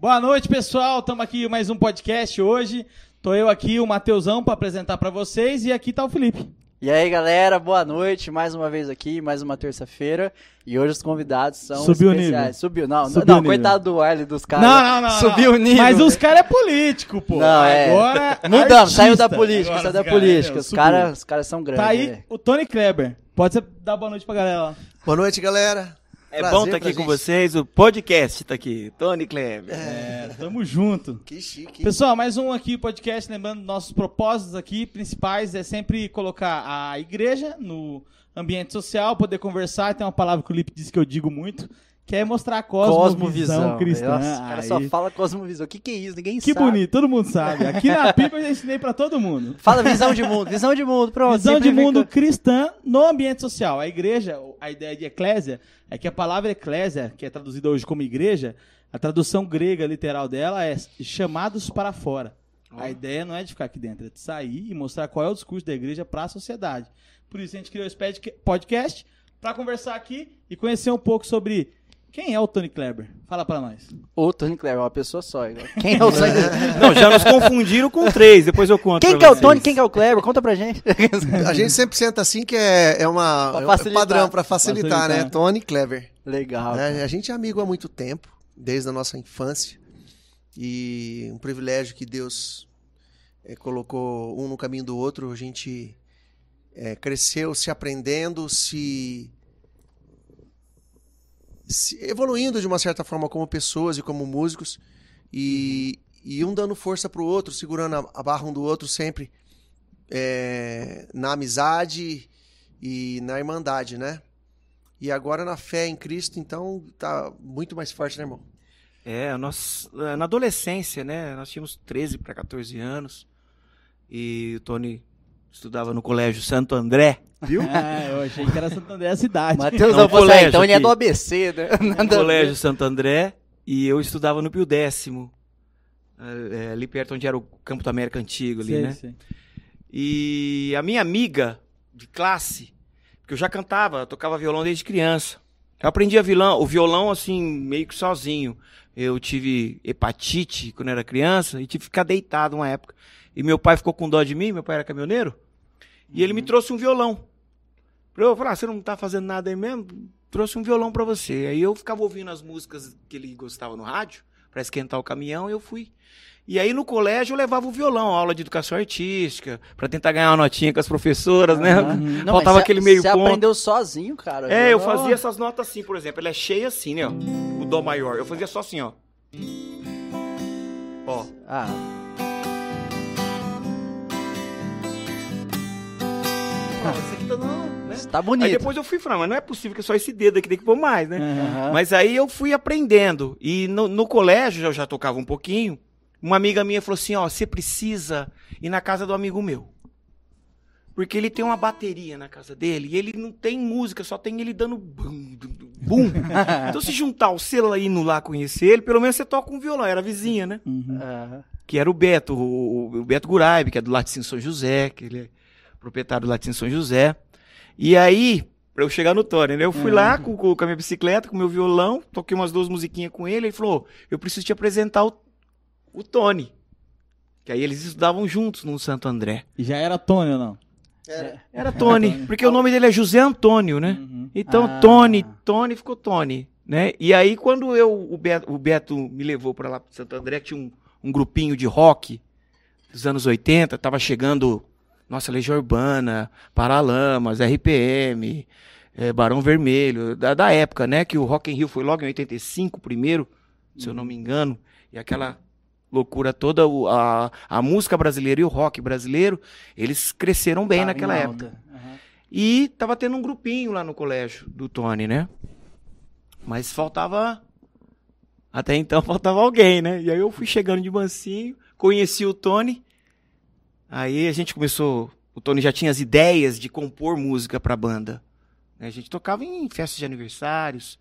Boa noite, pessoal. Estamos aqui mais um podcast hoje. Tô eu aqui, o Mateusão, para apresentar para vocês e aqui tá o Felipe. E aí, galera, boa noite. Mais uma vez aqui, mais uma terça-feira. E hoje os convidados são Subiu o especiais. nível. Subiu, não, Subiu não, o nível. coitado do Wiley dos caras. não, não, não. Subiu o nível. Mas os caras é político, pô. Não, é. Agora. Mudamos, artista. saiu da política, Agora saiu da política. meu, Os caras os caras são grandes. Tá aí né? o Tony Kleber. Pode dar boa noite pra galera lá. Boa noite, galera. É Prazer bom estar pra aqui com vocês, o podcast tá aqui, Tony Kleber. É, tamo junto. Que chique. Pessoal, mais um aqui podcast, lembrando nossos propósitos aqui principais é sempre colocar a igreja no ambiente social, poder conversar, tem uma palavra que o Lipe disse que eu digo muito, que é mostrar a cosmovisão, Cosmovisão. cristã. Nossa, o cara só fala cosmovisão. O que, que é isso? Ninguém Que sabe. bonito, todo mundo sabe. Aqui na Pipa eu já ensinei pra todo mundo. Fala visão de mundo, visão de mundo, pronto. Visão de mundo cristã no ambiente social. A igreja, a ideia de eclésia, é que a palavra eclésia, que é traduzida hoje como igreja, a tradução grega literal dela é chamados para fora. A ideia não é de ficar aqui dentro, é de sair e mostrar qual é o discurso da igreja para a sociedade. Por isso a gente criou esse podca- podcast para conversar aqui e conhecer um pouco sobre quem é o Tony Kleber. Fala para nós. O Tony Kleber é uma pessoa só. igual. Quem é o Tony? Não, já nos confundiram com três, depois eu conto Quem pra que é o. Tony? Quem que é o Kleber? Conta pra gente. A gente sempre senta assim que é, é uma Pra é um padrão pra facilitar, Facilitar. né? Tony Clever. Legal. né? A gente é amigo há muito tempo, desde a nossa infância. E um privilégio que Deus eh, colocou um no caminho do outro. A gente eh, cresceu se aprendendo, se evoluindo de uma certa forma como pessoas e como músicos. E, e um dando força pro outro, segurando a, a barra um do outro sempre eh, na amizade e na irmandade, né? E agora na fé em Cristo, então tá muito mais forte, né, irmão? É, nós, eh, na adolescência, né, nós tínhamos 13 para 14 anos, e o Tony estudava no colégio Santo André, viu? Ah, eu achei que era Santander a cidade. Matheus, Não, eu vou sair, então ele é do ABC, né? no Nada a ver. colégio Santo André, e eu estudava no Pio Décimo, ali perto onde era o Campo da América Antigo, ali, Sei, né? sei. E a minha amiga de classe, porque eu já cantava, tocava violão desde criança. Eu aprendi a violão, o violão assim, meio que sozinho. Eu tive hepatite quando era criança e tive que ficar deitado uma época. E meu pai ficou com dó de mim, meu pai era caminhoneiro, e ele me trouxe um violão. Eu falar, ah, você não tá fazendo nada aí mesmo? Trouxe um violão pra você. Aí eu ficava ouvindo as músicas que ele gostava no rádio, pra esquentar o caminhão, e eu fui. E aí no colégio eu levava o violão, aula de educação artística, pra tentar ganhar uma notinha com as professoras, né? Não, Faltava mas aquele meio Você ponto. aprendeu sozinho, cara. É, eu fazia essas notas assim, por exemplo. Ela é cheia assim, né? ó, O Dó maior. Eu fazia só assim, ó. Ó. Ah, Isso aqui tá não, né? tá Aí bonito. depois eu fui falar, mas não é possível que é só esse dedo aqui tem que pôr mais, né? Aham. Mas aí eu fui aprendendo. E no, no colégio eu já tocava um pouquinho. Uma amiga minha falou assim: ó, você precisa ir na casa do amigo meu. Porque ele tem uma bateria na casa dele e ele não tem música, só tem ele dando bum, bum, então se juntar o selo indo lá conhecer ele, pelo menos você toca um violão. Era a vizinha, né? Uhum. Aham. Que era o Beto, o, o Beto Guraib, que é do Laticínio São José, que ele é proprietário do Laticínio São José. E aí, pra eu chegar no Tony, né? Eu fui lá com, com a minha bicicleta, com o meu violão, toquei umas duas musiquinhas com ele, ele falou, eu preciso te apresentar o, o Tony. Que aí eles estudavam juntos no Santo André. E já era Tony ou não? Era. Era Tony, porque o nome dele é José Antônio, né? Uhum. Então, Ah. Tony, Tony ficou Tony, né? E aí, quando eu, o, Beto, o Beto me levou pra lá pro Santo André, que tinha um, um grupinho de rock dos anos 80, tava chegando, nossa, Legião Urbana, Paralamas, RPM, eh, Barão Vermelho, da, da época, né? Que o Rock in Rio foi logo em 85 primeiro, se eu não me engano, e aquela loucura toda, a, a música brasileira e o rock brasileiro, eles cresceram bem Tava naquela época. Aham. E tava tendo um grupinho lá no colégio do Tony, né? Mas faltava. Até então faltava alguém, né? E aí eu fui chegando de mansinho, conheci o Tony. Aí a gente começou. O Tony já tinha as ideias de compor música pra banda. né? A gente tocava em festas de aniversários,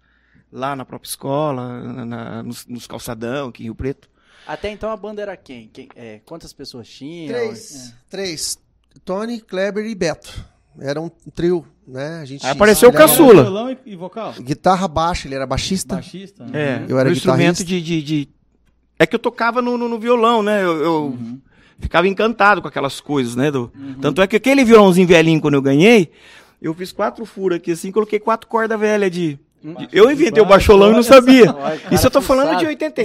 lá na própria escola, na- na- nos, nos calçadão, aqui em Rio Preto. Até então a banda era quem? Quem- é, quantas pessoas tinham? Três. Três. Tony, Kleber e Beto. Era um trio, né? A gente, Aí apareceu o caçula. Violão e, e vocal? Guitarra baixa, ele era baixista. Baixista? É, Eu era o instrumento de, de, de É que eu tocava no, no, no violão, né? Eu, eu ficava encantado com aquelas coisas, né? do- Tanto é que aquele violãozinho velhinho, quando eu ganhei, eu fiz quatro furos aqui, assim, coloquei quatro cordas velhas de. De- eu inventei o baixolão e não sabia. Isso eu tô falando de fuçado. 80,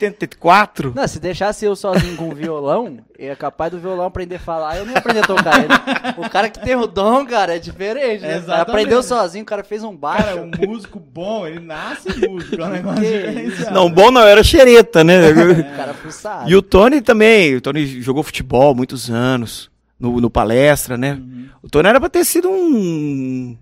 84. Não, se deixasse eu sozinho com o violão, eu é capaz do violão aprender a falar, eu não ia aprender a tocar ele. O cara que tem o dom, cara, é diferente, né? Exatamente. aprendeu sozinho, o cara fez um baixo. Cara, um músico bom, ele nasce músico. É um negócio. Não, bom não, era xereta, né? O cara fuçado. E o Tony também. O Tony jogou futebol muitos anos. No, no palestra, né? O Tony era pra ter sido um.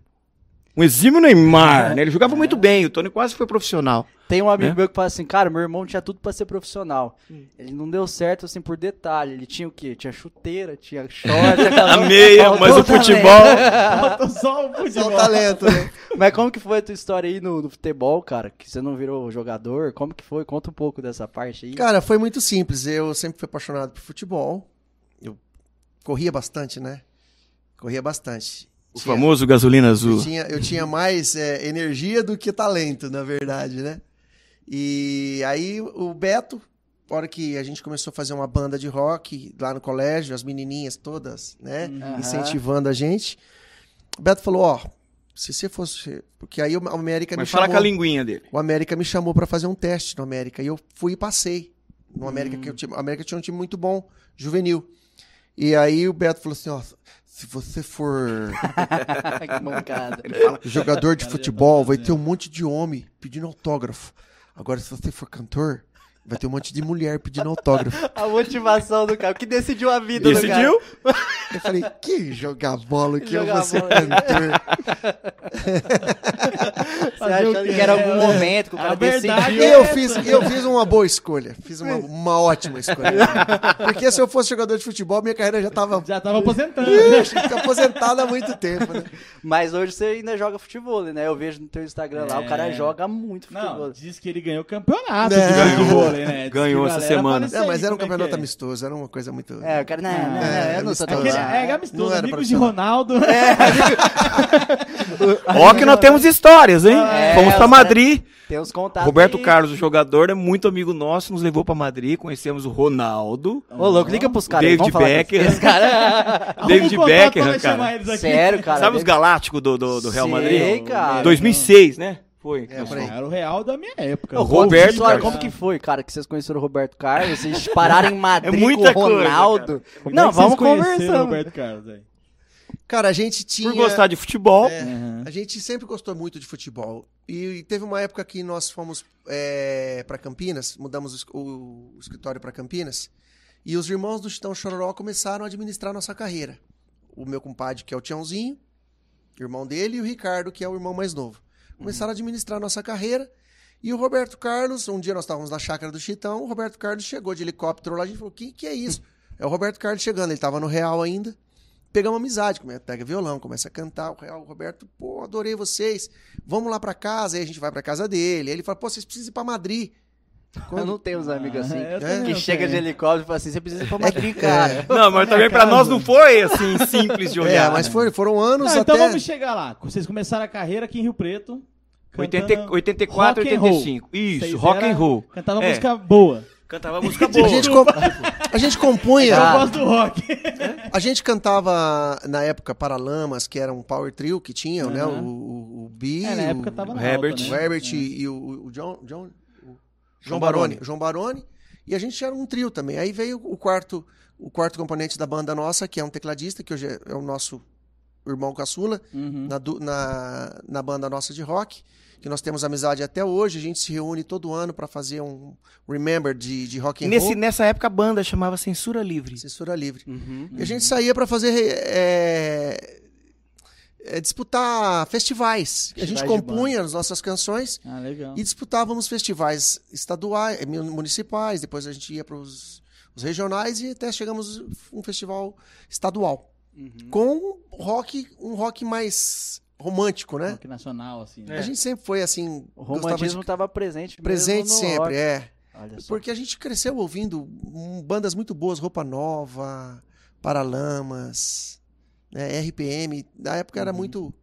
Um exímio Neymar, né? Ele jogava muito bem. O Tony quase foi profissional. Tem um amigo Né? meu que fala assim, cara, meu irmão tinha tudo pra ser profissional. Ele não deu certo, assim, por detalhe. Ele tinha o quê? Tinha chuteira, tinha short, A meia, mas o futebol. Só o Só futebol. o talento, né? Mas como que foi a tua história aí no, no futebol, cara? Que você não virou jogador? Como que foi? Conta um pouco dessa parte aí. Cara, foi muito simples. Eu sempre fui apaixonado por futebol. Eu corria bastante, né? Corria bastante. O Tinha- famoso gasolina Eu azul. tinha, eu tinha mais é, energia do que talento, na verdade, né? E aí o Beto, na hora que a gente começou a fazer uma banda de rock lá no colégio, as menininhas todas, né? Aham. Incentivando a gente. O Beto falou, ó, se você fosse... Porque aí o América Mas me fala chamou... com a linguinha dele. O América me chamou pra fazer um teste no América e eu fui e passei. No América, Hum. que eu tinha, o América tinha um time muito bom, juvenil. E aí o Beto falou assim, ó, se você for que mancada. jogador de futebol, vai ter um monte de homem pedindo autógrafo. Agora, se você for cantor, vai ter um monte de mulher pedindo autógrafo. A motivação do cara, o que decidiu a vida do cara. Decidiu? Eu falei, que jogar bola que eu Jogar vou ser cantor. Você achando que era algum É, momento que o a cara verdade decidiu. eu fiz, eu fiz uma boa escolha. Fiz uma, uma ótima escolha. Porque se eu fosse jogador de futebol, minha carreira já tava Já tava aposentando. né? Ixi, aposentada há muito tempo, né? Mas hoje você ainda joga futebol, né? Eu vejo no teu Instagram lá, o cara É. joga muito Não, futebol. diz que ele ganhou o campeonato Não. de ganhou vôlei, né? Ganhou essa semana. Não, mas era um é campeonato é? amistoso, era uma coisa muito. É, o cara, não, não, não, É, eu não sou tão Aquele, é amistoso, Não era amigos de. Ronaldo. Ó que nós temos histórias, hein? É, Fomos os pra Madrid. Tem uns contatos. Roberto aí. Carlos, o jogador, é muito amigo nosso, nos levou pra Madrid, conhecemos o Ronaldo. Ô, louco, liga pros caras. David. Esse cara. David um nós cara. Sério, cara. Sabe os galácticos do, do, do Real Sei, Madrid? cara. 2006, né? Foi. É. Era o real da minha época. O Roberto, Olha, como que foi, cara, que vocês conheceram o Roberto Carlos? Vocês pararam em Madrid É muita com o coisa, Ronaldo? Como não, é que vocês vamos o Roberto Carlos aí? Cara, a gente tinha. Por gostar de futebol. É, Uhum. A gente sempre gostou muito de futebol. E teve uma época que nós fomos é, para Campinas, mudamos o, o- o escritório para Campinas, e os irmãos do Chitão Chororó começaram a administrar nossa carreira. O meu compadre, que é o Tiãozinho, irmão dele, e o Ricardo, que é o irmão mais novo. Começaram a administrar nossa carreira. E o Roberto Carlos, um dia nós estávamos na chácara do Chitão, o Roberto Carlos chegou de helicóptero lá, a gente falou: que, que é isso? É o Roberto Carlos chegando, ele estava no Real ainda pegamos amizade, pega violão, começa a cantar. O Real, o Roberto, pô, adorei vocês. Vamos lá pra casa. Aí a gente vai pra casa dele. Aí ele fala, pô, vocês precisam ir pra Madrid. Eu não tenho uns amigos assim. eu É, Que chega de helicóptero e fala assim: você precisa ir pra Madrid, cara. Não, mas também pra nós não foi assim simples de É, olhar. mas foi- foram anos Não, então até. vamos chegar lá. Vocês começaram a carreira aqui em Rio Preto. 80, cantando 84, rock and roll. 85. Isso, Vocês rock and roll. Cantava É. música boa. Cantava música A boa. gente, com- a gente compunha. Eu gosto do rock. A gente cantava na época Paralamas, que era um power trio que tinha, né? O, o, o Bi, É, na época tava o na Herbert. alta, o né? Herbert e o, o John, John- João Baroni. João Baroni. E a gente era um trio também. Aí veio o quarto, o quarto componente da banda nossa, que é um tecladista, que hoje é- é o nosso irmão caçula, Uhum. na, na, na banda nossa de rock, que nós temos amizade até hoje. A gente se reúne todo ano para fazer um remember de, de rock and Nesse, roll. nessa época a banda chamava Censura Livre. Censura livre. Uhum. E a gente saía para fazer é, é, disputar festivais. a Festivais gente de compunha as nossas canções Ah, e disputávamos festivais estaduais, eh, mun- municipais, depois a gente ia para os regionais e até chegamos a um festival estadual. Uhum. Com rock, um rock mais romântico, né? Rock nacional, assim. né? A gente sempre foi assim, O romantismo de estava presente. mesmo presente no sempre, rock. é. Olha só. Porque a gente cresceu ouvindo hum, bandas muito boas, Roupa Nova, Paralamas, né, RPM. Na época Uhum. era muito.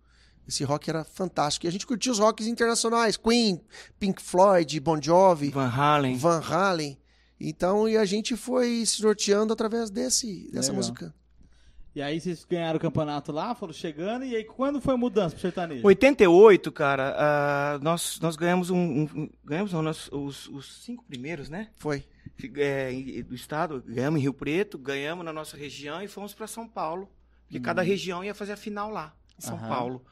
Esse rock era fantástico. E a gente curtia os rocks internacionais: Queen, Pink Floyd, Bon Jovi, Van Halen. Van Halen. Então, e a gente foi se norteando através desse, dessa Legal. música. E aí vocês ganharam o campeonato lá, foram chegando, e aí quando foi a mudança pro sertanejo? 88, cara, ah, nós, nós ganhamos um. um- ganhamos não, nós- os, os cinco primeiros, né? Foi. É, do estado, ganhamos em Rio Preto, ganhamos na nossa região e fomos para São Paulo. Porque cada região ia fazer a final lá, em São Aham. Paulo.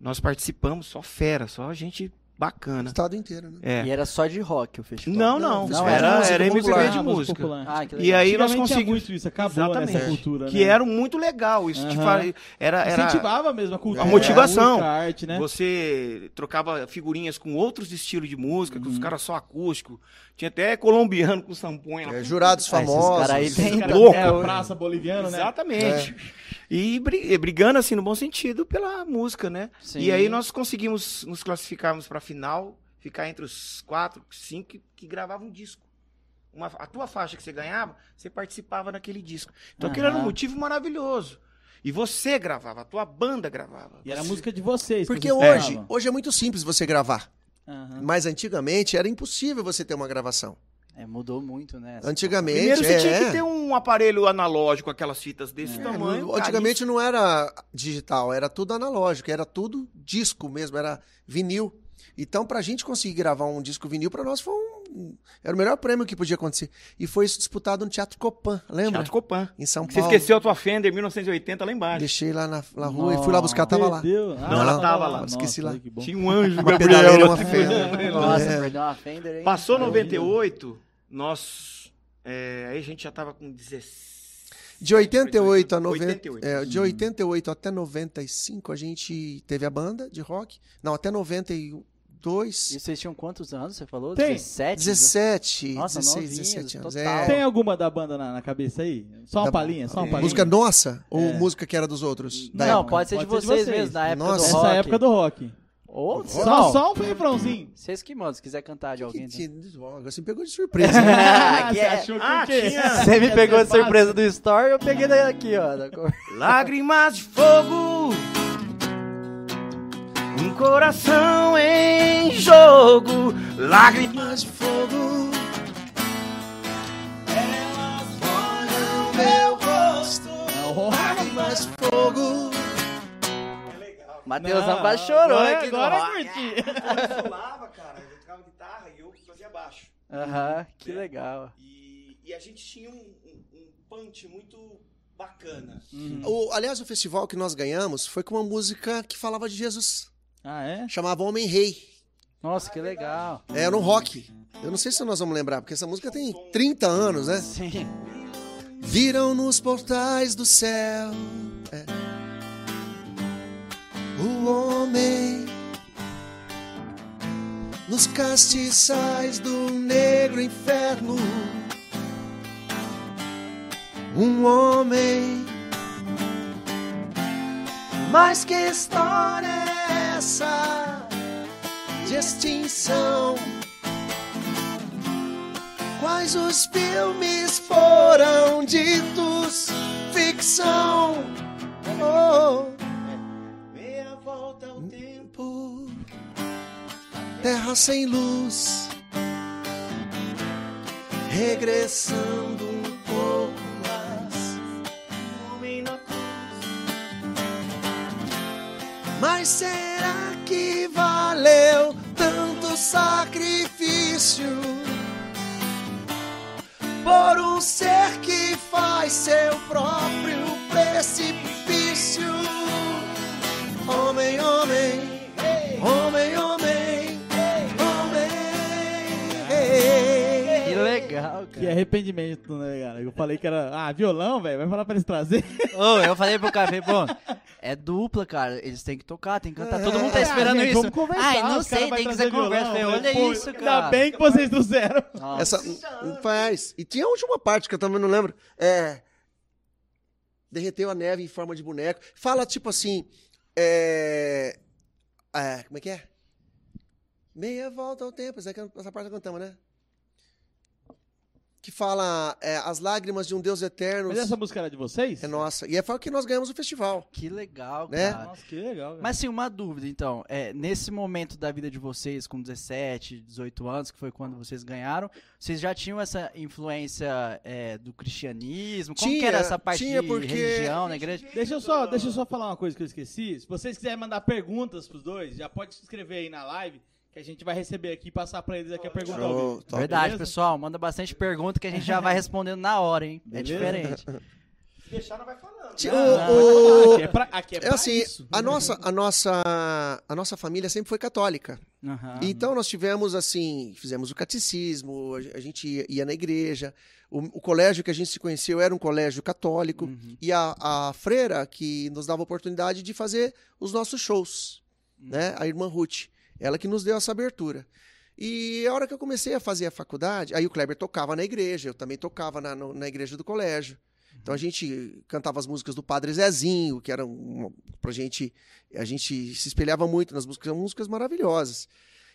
Nós participamos, só fera, só gente bacana. Estado inteiro, né? É. E era só de rock o festival. Não, Não, não, era, música era MPB popular. de Ah, música. Ah, que legal. E aí nós conseguimos. muito isso, acabou Exatamente. nessa cultura, Que né? era muito legal, isso te Aham. fala, era, era Incentivava mesmo a cultura. A motivação. A, música, a arte, né? Você trocava figurinhas com outros estilos de música, Uhum. com os caras só acústico. Tinha até colombiano com samponha. lá. É, jurados Ah, esses famosos. cara aí tem- louco. é, praça boliviano, né? Exatamente. Bri- e brigando assim no bom sentido pela música, né? Sim. E aí nós conseguimos nos classificarmos pra final, ficar entre os quatro, cinco que, que gravavam um disco. Uma, a tua faixa que você ganhava, você participava naquele disco. Então aquilo era um motivo maravilhoso. E você gravava, a tua banda gravava. E era a Você- música de vocês. que Porque vocês hoje, gravavam. hoje é muito simples você gravar. Aham. Mas antigamente era impossível você ter uma gravação. É, mudou muito, né? Antigamente. Primeiro você é, tinha é. que ter um aparelho analógico, aquelas fitas desse É, tamanho. cara, antigamente não era digital, era tudo analógico, era tudo disco mesmo, era vinil. Então, pra gente conseguir gravar um disco vinil, pra nós foi um. Era o melhor prêmio que podia acontecer. E foi isso disputado no Teatro Copan, lembra? Teatro Copan. Em São Você Paulo. esqueceu a tua Fender 1980 lá embaixo. Deixei lá na, na rua e fui lá buscar, tava lá. Perdeu. Não, ela tava lá. Nossa, Esqueci lá. Tinha um anjo, Uma Gabriel. pedaleira, uma Fender. Nossa, É. perdeu uma Fender, hein? Passou 98, nós. é, aí a gente já tava com 16. De 88 a 90, 88. é, de 88 até 95 a gente teve a banda de rock. Não, até 92, E vocês tinham quantos anos, você falou? Tem. 17? 17, Nossa, 16, novinhos, 17 anos. É. Tem alguma da banda na, na cabeça aí? Só uma Da- palhinha, só uma É. palhinha. Música nossa ou É. música que era dos outros? Da Não, época? pode ser de Pode ser de vocês, vocês. mesmo, na época Nossa. do Essa rock. época do rock. Ou Só, só um refrãozinho. Vocês que mandam, se quiser cantar de alguém. Que- né? você me pegou de surpresa. né? Ah, Você é- achou que Ah, tinha. Você me pegou de surpresa do Story, eu peguei daqui, ó. da cor. Lágrimas de fogo. Um coração em jogo. Lágrimas de fogo. Elas molham meu rosto, lágrimas de fogo. Matheus Não, quase chorou agora, aqui no agora rock. curti. Eu solava, cara. Eu tocava guitarra e eu fazia baixo. Aham, que legal. E, e a gente tinha um, um, um punch muito bacana. O, aliás, o festival que nós ganhamos foi com uma música que falava de Jesus. Ah, é? Chamava Homem Rei. Nossa, que legal. É, Era um rock. Eu não sei se nós vamos lembrar, porque essa música tem 30 anos, né? Sim. Viram nos portais do céu é, o homem nos castiçais do negro inferno. Um homem, mas que história é essa de extinção? Quais os filmes foram ditos ficção? Oh, terra sem luz, regressando um pouco mais. Homem na cruz. Mas será que valeu tanto sacrifício por um ser que faz seu próprio precipício? Homem, homem, homem, homem, legal, Que cara. arrependimento, né, cara? Eu falei que era. Ah, violão, velho. Vai falar pra eles trazer. Ô, eu falei pro cara, falei, pô, é dupla, cara. Eles têm que tocar, tem que cantar. Todo mundo tá Ah, esperando gente, isso. Vamos conversar. Ai, não cara sei, tem que ser conversa. violão. Falei, Pô, Olha isso, cara. Ainda bem que vocês trouxeram. Nossa. Essa não faz. E tinha a última parte que eu também não lembro. É. Derreteu a neve em forma de boneco. Fala tipo assim. É. é, como é que é? Meia volta ao tempo. Essa, essa parte que cantamos, né? Que fala é, As Lágrimas de um Deus Eterno. Mas essa música era de vocês? É nossa. E é foi que nós ganhamos o festival. Que legal, Né? cara. Nossa, que legal. velho. Mas sim, uma dúvida, então. É, nesse momento da vida de vocês, com 17, 18 anos, que foi quando vocês ganharam, vocês já tinham essa influência é, do cristianismo? Como que Tinha, era essa parte tinha, de porque- religião na igreja? Deixa eu, só, deixa eu só falar uma coisa que eu esqueci. Se vocês quiserem mandar perguntas pros dois, já pode se inscrever aí na live, que a gente vai receber aqui e passar pra eles aqui a pergunta. Show, top. Verdade, beleza? pessoal. Manda bastante pergunta que a gente já vai respondendo na hora, hein? É Beleza? diferente. Se deixar, não vai falando. O- o- aqui é pra, aqui é É pra assim, isso. a nossa, a, nossa, a nossa família sempre foi católica. Aham. Então nós tivemos assim, fizemos o catecismo, a gente ia, ia na igreja. O, o colégio que a gente se conheceu era um colégio católico. Uhum. E a, a freira que nos dava a oportunidade de fazer os nossos shows, né? A irmã Ruth, ela que nos deu essa abertura. E a hora que eu comecei a fazer a faculdade, aí o Kleber tocava na igreja, eu também tocava na, na igreja do colégio. Então a gente cantava as músicas do Padre Zezinho, que eram uma, pra gente, a gente se espelhava muito nas músicas, eram músicas maravilhosas.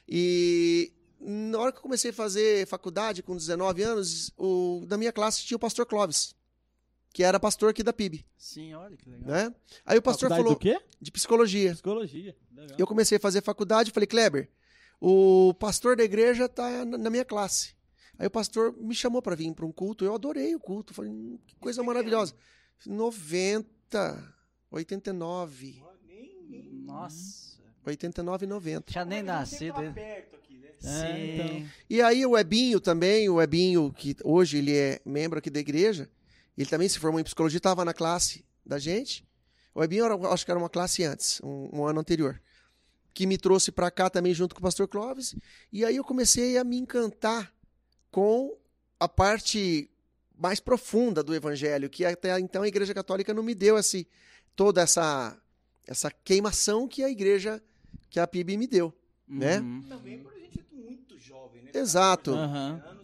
E na hora que eu comecei a fazer faculdade, com 19 anos, o, da minha classe tinha o pastor Clóvis, que era pastor aqui da PIB, Sim, olha que legal. né? Aí o pastor Faculdade falou do quê? de psicologia. Psicologia. Legal. Eu comecei a fazer faculdade e falei, Kleber, o pastor da igreja tá na minha classe. Aí o pastor me chamou para vir para um culto, eu adorei o culto, falei, hum, que coisa maravilhosa. 90, 89, Nossa. 89 e 90. Tinha nem nascido. Tá hein? perto aqui, né? É, então. Sim. E aí o Ebinho também, o Ebinho, que hoje ele é membro aqui da igreja, ele também se formou em psicologia, estava na classe da gente. O Ebinho, era, acho que era uma classe antes, um, um ano anterior. Que me trouxe para cá também junto com o pastor Clóvis. E aí eu comecei a me encantar com a parte mais profunda do evangelho, que até então a igreja católica não me deu esse, toda essa, essa queimação que a igreja, que a PIB me deu. Né? Uhum. Também por a gente é muito jovem, né? Exato. Aham.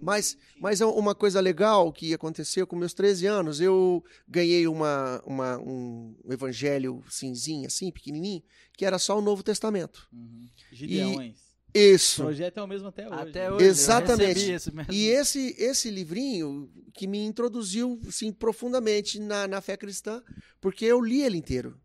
Mas, mas é uma coisa legal que aconteceu com meus 13 anos, eu ganhei uma, uma- um evangelho cinzinho, assim, pequenininho, que era só o Novo Testamento. Uhum. Gideões. O Isso. projeto é o mesmo até hoje. Até hoje. Exatamente. E esse, esse livrinho que me introduziu, assim, profundamente na, na fé cristã, porque eu li ele inteiro.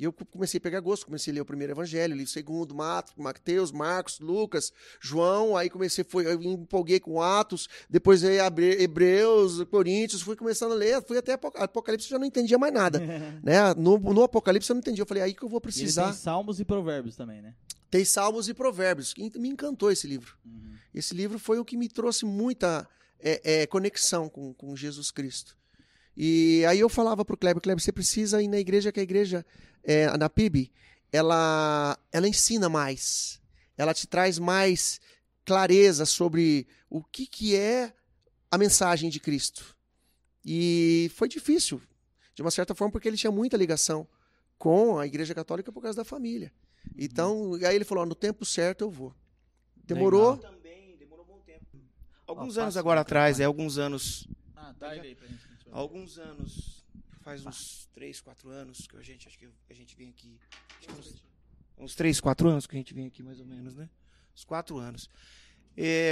E eu comecei a pegar gosto, comecei a ler o primeiro evangelho, li o segundo, Mateus, Marcos, Lucas, João, aí comecei, foi, eu empolguei com Atos, depois aí Hebreus, Coríntios, fui começando a ler, fui até Apoc- Apocalipse, já não entendia mais nada, né? No, no Apocalipse eu não entendia, eu falei, aí que eu vou precisar. tem salmos e provérbios também, né? Tem Salmos e Provérbios, que me encantou esse livro. Uhum. Esse livro foi o que me trouxe muita é, é, conexão com, com Jesus Cristo. E aí eu falava pro Kleber, Kleber, você precisa ir na igreja, que a igreja, é, na PIB, ela, ela ensina mais. Ela te traz mais clareza sobre o que, que é a mensagem de Cristo. E foi difícil, de uma certa forma, porque ele tinha muita ligação com a igreja católica por causa da família. Então, aí ele falou, no tempo certo eu vou. Demorou, Também demorou um bom tempo. Alguns Ó, anos agora atrás, é alguns anos. Ah, ele aí pra gente. Alguns anos. Faz uns 3, 4 anos que a gente, acho que a gente vem aqui. Uns, uns 3, 4 anos que a gente vem aqui, mais ou menos, né? Uns 4 anos.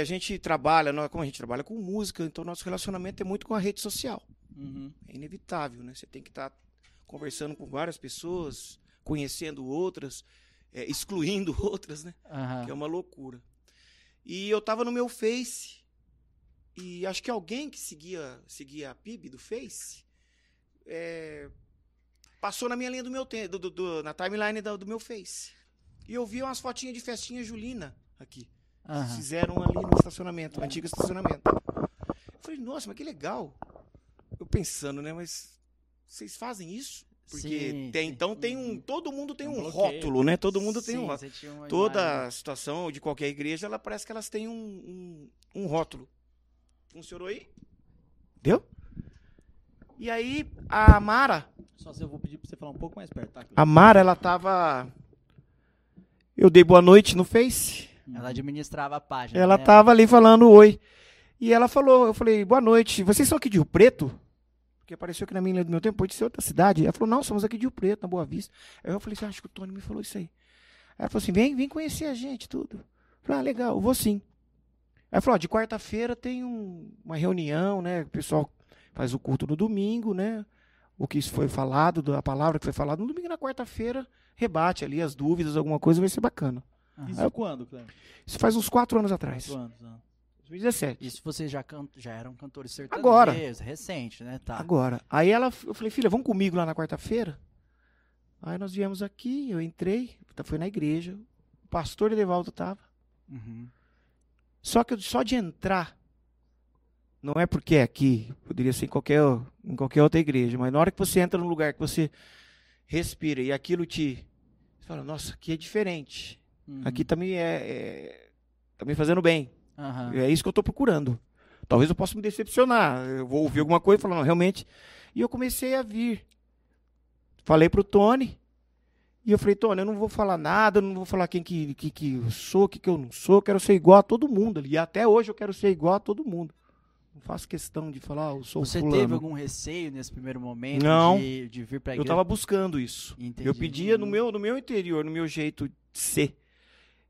A gente trabalha, nós- como a gente trabalha com música, então nosso relacionamento é muito com a rede social. Uhum. É inevitável, né? Você tem que estar conversando com várias pessoas, conhecendo outras, é, excluindo outras, né? Aham. que é uma loucura. E eu tava no meu Face e acho que alguém que seguia, seguia a PIB do Face é, passou na minha linha do meu te- do, do- na timeline do, do meu Face. E eu vi umas fotinhas de festinha julina aqui. Aham. Fizeram ali no estacionamento, no antigo estacionamento. Eu falei, nossa, mas que legal. Eu pensando, né, mas vocês fazem isso? Porque Sim, tem, então tem um, todo mundo tem Um um rótulo, né? Todo mundo tem Sim, um rótulo toda imagem. situação de qualquer igreja, ela parece que elas têm um, um, um rótulo. Funcionou aí? Deu? E aí, a Mara, Só se eu vou pedir pra você falar um pouco mais perto, tá? a Mara, ela tava. Eu dei boa noite no Face. Ela administrava a página. Ela né? tava ali falando oi. E ela falou, eu falei, boa noite. Vocês são aqui de Rio Preto? Porque apareceu aqui na minha linha do meu tempo, pode ser outra cidade. Ela falou, não, somos aqui de Rio Preto, na Boa Vista. Aí eu falei assim, "Ah, acho que o Tony me falou isso aí. Ela falou assim, vem, vem conhecer a gente, tudo. Eu falei, ah, legal, eu vou sim. Aí falou, de quarta-feira tem um- uma reunião, né? O pessoal faz o culto no domingo, né? O que foi falado, da palavra que foi falada no domingo e na quarta-feira, rebate ali as dúvidas, alguma coisa, vai ser bacana. Isso Aí- quando, Cleber? Isso faz uns quatro anos atrás. Quatro anos, né? 2017. Isso vocês já, can... já eram cantores sertanejos. Agora. Recente, né? Tá. Agora. Aí ela, eu falei, filha, vamos comigo lá na quarta-feira? Aí nós viemos aqui, eu entrei, foi na igreja, o pastor Edevaldo tava. Uhum. Só que eu- só de entrar, não é porque é aqui, poderia ser em qualquer, em qualquer outra igreja, mas na hora que você entra num lugar que você respira e aquilo te. Você fala, nossa, aqui é diferente. Uhum. Aqui tá me, é, é- tá me fazendo bem. Aham. É isso que eu tô procurando. Talvez eu possa me decepcionar. Eu vou ouvir alguma coisa e falar, não, realmente. E eu comecei a vir. Falei pro Tony. E eu falei, Tony, eu não vou falar nada, eu não vou falar quem que, que, que eu sou, o que, que eu não sou, eu quero ser igual a todo mundo ali. E até hoje eu quero ser igual a todo mundo. Não faço questão de falar, ah, eu sou Você fulano. teve algum receio nesse primeiro momento Não. de, de vir pra Eu igreja? tava buscando isso. Entendi. Eu pedia no meu, no meu interior, no meu jeito de ser.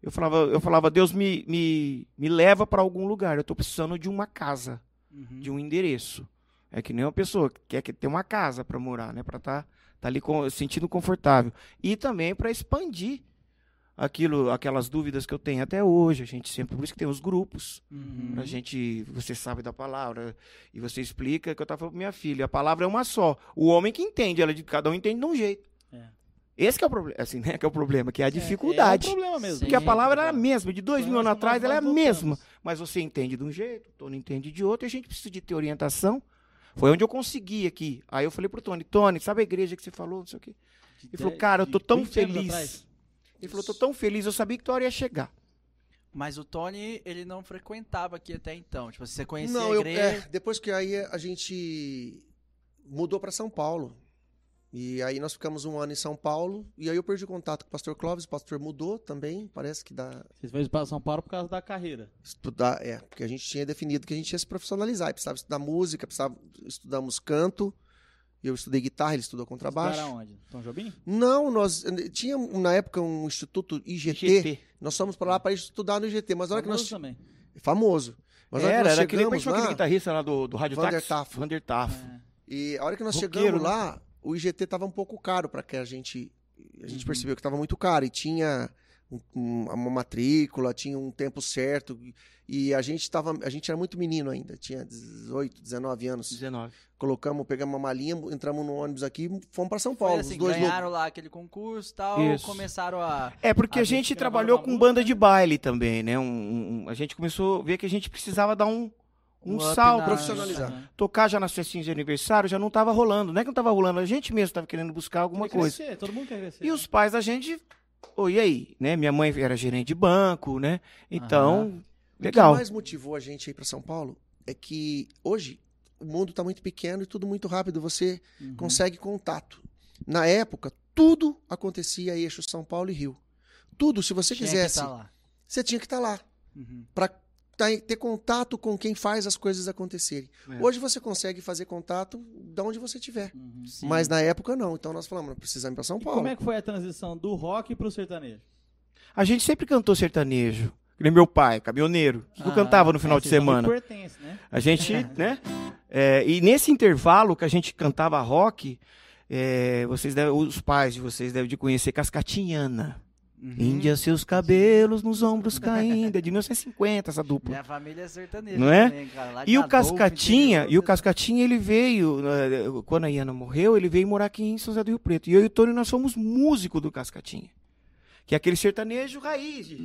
Eu falava, eu falava Deus me, me, me leva para algum lugar. Eu tô precisando de uma casa. Uhum. de um endereço. É que nem uma pessoa que quer que- ter uma casa para morar, né? Para estar tá, tá ali com, sentindo confortável. E também para expandir aquilo, aquelas dúvidas que eu tenho até hoje. A gente sempre, por isso que tem os grupos. Uhum. Pra gente, você sabe da palavra e você explica que eu tava falando pra minha filha, a palavra é uma só. O homem que entende, ela de cada um entende de um jeito. É. Esse que é o problema, assim, né? Que é o problema, que é a É, dificuldade. É, o problema mesmo. Porque a Sim, palavra era a mesma, de dois mil anos atrás ela é a mesma. Mas você entende de um jeito, o Tony entende de outro, e a gente precisa de ter orientação. Foi onde eu consegui aqui. Aí eu falei pro Tony, Tony, sabe a igreja que você falou? Não sei o quê. Ele falou, cara, eu tô tão 20 anos feliz. Ele falou, tô tão feliz, eu sabia que tua hora ia chegar. Mas o Tony, ele não frequentava aqui até então. Tipo, você conhecia Não, a eu, igreja. é, depois que aí a gente mudou para São Paulo. E aí nós ficamos um ano em São Paulo. E aí eu perdi contato com o pastor Clóvis. O pastor mudou também. Parece que dá Vocês foram para São Paulo por causa da carreira. estudar. É, porque a gente tinha definido que a gente ia se profissionalizar. E precisava estudar música, precisava, estudamos canto. Eu estudei guitarra, ele estudou contrabaixo. Estudaram onde? Tom Jobim? Não, nós tinha na época um instituto IGT. Nós fomos para lá para estudar no IGT, mas na hora que nós Famoso também. famoso. Mas Era, era é chegamos aquele lá, guitarrista lá do, do Rádio Vander? Tafo. Vander Tafo. É. E a hora que nós Roqueiro, chegamos né? lá, o IGT tava um pouco caro para que a gente a gente Uhum. percebeu que tava muito caro e tinha um- um- uma matrícula, tinha um tempo certo e a gente tava, a gente era muito menino ainda, tinha 18, 19 anos. 19. Colocamos, pegamos uma malinha, entramos no ônibus aqui, e fomos para São Foi Paulo, assim, os dois ganharam lá aquele concurso e tal, Isso. começaram a... É, porque A a, gente gente trabalhou com música, banda de né? baile também, né? Um, um- a gente começou a ver que a gente precisava dar um, um, salto. na- profissionalizar. Aham. Tocar já nas festinhas de aniversário já não tava rolando. Não é que não tava rolando, a gente mesmo tava querendo buscar alguma Quer coisa. crescer, todo mundo quer crescer. E os pais da gente, ô, e aí? Né? Minha mãe era gerente de banco, né? Então, O legal. que mais motivou a gente a ir para São Paulo é que hoje o mundo tá muito pequeno e tudo muito rápido, você Uhum. consegue contato. Na época, tudo acontecia eixo São Paulo e Rio. Tudo, se você Tinha quisesse, tá lá. você tinha que estar lá Uhum. para ter contato com quem faz as coisas acontecerem. É. Hoje você consegue fazer contato de onde você estiver. Uhum. Mas na época não. Então nós falamos, precisamos ir para São E Paulo. como é que foi a transição do rock pro sertanejo? A gente sempre cantou sertanejo. Que nem meu pai, caminhoneiro. Tudo Ah, cantava no final É, de semana. pertencem, né? A gente, né? é, e nesse intervalo que a gente cantava rock, é, vocês devem- os pais de vocês devem de conhecer Cascatinhana. Uhum. Índia, seus cabelos nos ombros caindo. É de 1950 essa dupla. Minha família é sertaneja Não é? também, cara. E o Cascatinha, e o Cascatinha ele veio, eh, quando a Iana morreu, ele veio morar aqui em São José do Rio Preto. E eu e o Tony, nós somos músico do Cascatinha. Que é aquele sertanejo raiz. de-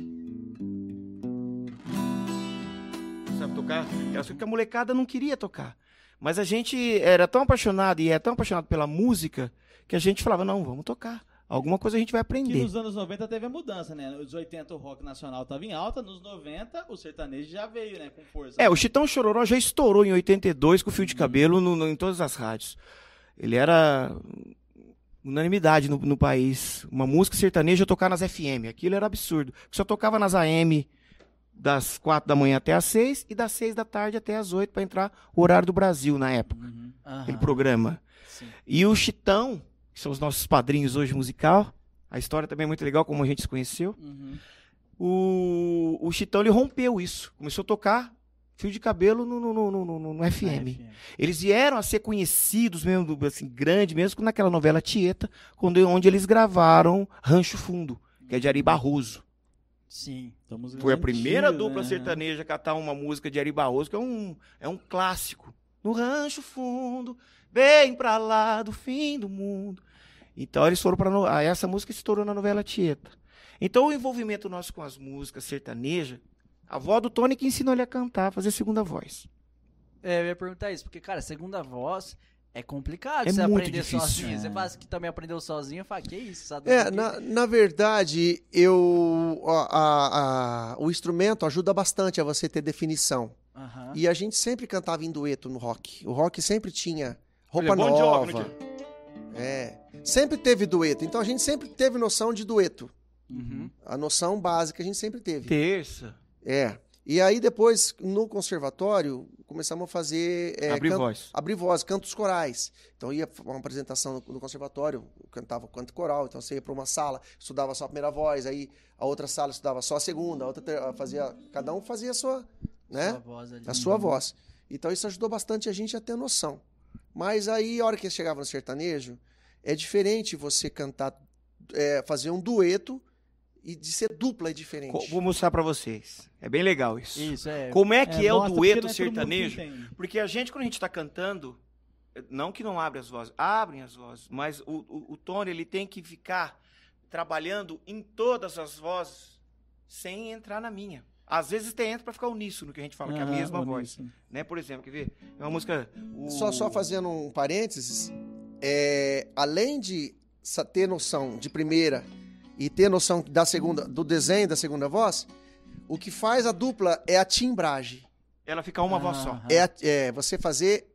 Sabe tocar? Aquelas coisas que a molecada não queria tocar. Mas a gente era tão apaixonado e é tão apaixonado pela música que a gente falava, não, vamos tocar. Alguma coisa a gente vai Que aprender. nos anos 90 teve a mudança, né? Nos 80 o rock nacional tava em alta, nos 90 o sertanejo já veio, né? Com força. É, o Chitão Chororó já estourou em 82 com fio de cabelo no- no- em todas as rádios. Ele era unanimidade no, no país. Uma música sertaneja tocar nas FM. Aquilo era absurdo. Só tocava nas AM das 4 da manhã até as 6 e das 6 da tarde até as 8 para entrar o horário do Brasil na época, Uhum. Aquele programa. sim. E o Chitão, que são os nossos padrinhos hoje musical, a história também é muito legal como a gente se conheceu. Uhum. o, o Chitão ele rompeu isso. Começou a tocar fio de cabelo no, no, no, no, no- no FM. Eles vieram a ser conhecidos mesmo, assim, grande mesmo, naquela novela Tieta, quando, onde eles gravaram Rancho Fundo, que é de Ari Barroso. Sim. Música Foi a primeira dupla né? sertaneja a cantar uma música de Ari Barroso, que é um, é um clássico. No Rancho Fundo, bem pra lá do fim do mundo. Então eles foram para essa música estourou na novela Tieta. Então o envolvimento nosso com as músicas sertanejas, a avó do Tony que ensinou ele a cantar, a fazer segunda voz. É, eu ia perguntar isso, porque, cara, segunda voz é complicado É você muito aprender difícil. sozinho. Você É. faz que também aprendeu sozinho, fala, que isso? Sabe É, na, na verdade, eu a- a- a- o instrumento ajuda bastante a você ter definição. Aham. E a gente sempre cantava em dueto no rock. O rock sempre tinha roupa Jovi, nova. não É. Sempre teve dueto. Então a gente sempre teve noção de dueto. Uhum. A noção básica a gente sempre teve. Terça. É. E aí depois, no conservatório, começamos a fazer... é, Abrir can- voz. abrir voz, cantos corais. Então ia pra uma apresentação no, no conservatório, eu cantava canto coral, então você ia para uma sala, estudava só a primeira voz, aí a outra sala estudava só a segunda, a outra fazia, cada um fazia a sua, né? Sua voz ali. A sua voz. Então isso ajudou bastante a gente a ter noção. Mas aí, a hora que chegava no sertanejo, é diferente você cantar, é, fazer um dueto e de ser dupla é diferente. Co- Vou mostrar pra vocês. É bem legal isso. Isso, é. Como é que é, o mostra, porque dueto é sertanejo? Porque a gente, quando a gente tá cantando, não que não abre as vozes, abrem as vozes, mas o, o, o Tony, ele tem que ficar trabalhando em todas as vozes sem entrar na minha. Às vezes tem entra pra ficar uníssono, que a gente fala, que é a mesma voz. Né? Por exemplo, quer ver? É uma música... o- Só, só fazendo um parênteses, é, além de ter noção de primeira e ter noção da segunda, do desenho da segunda voz, o que faz a dupla é a timbragem. Ela fica uma voz só. É, a- é você fazer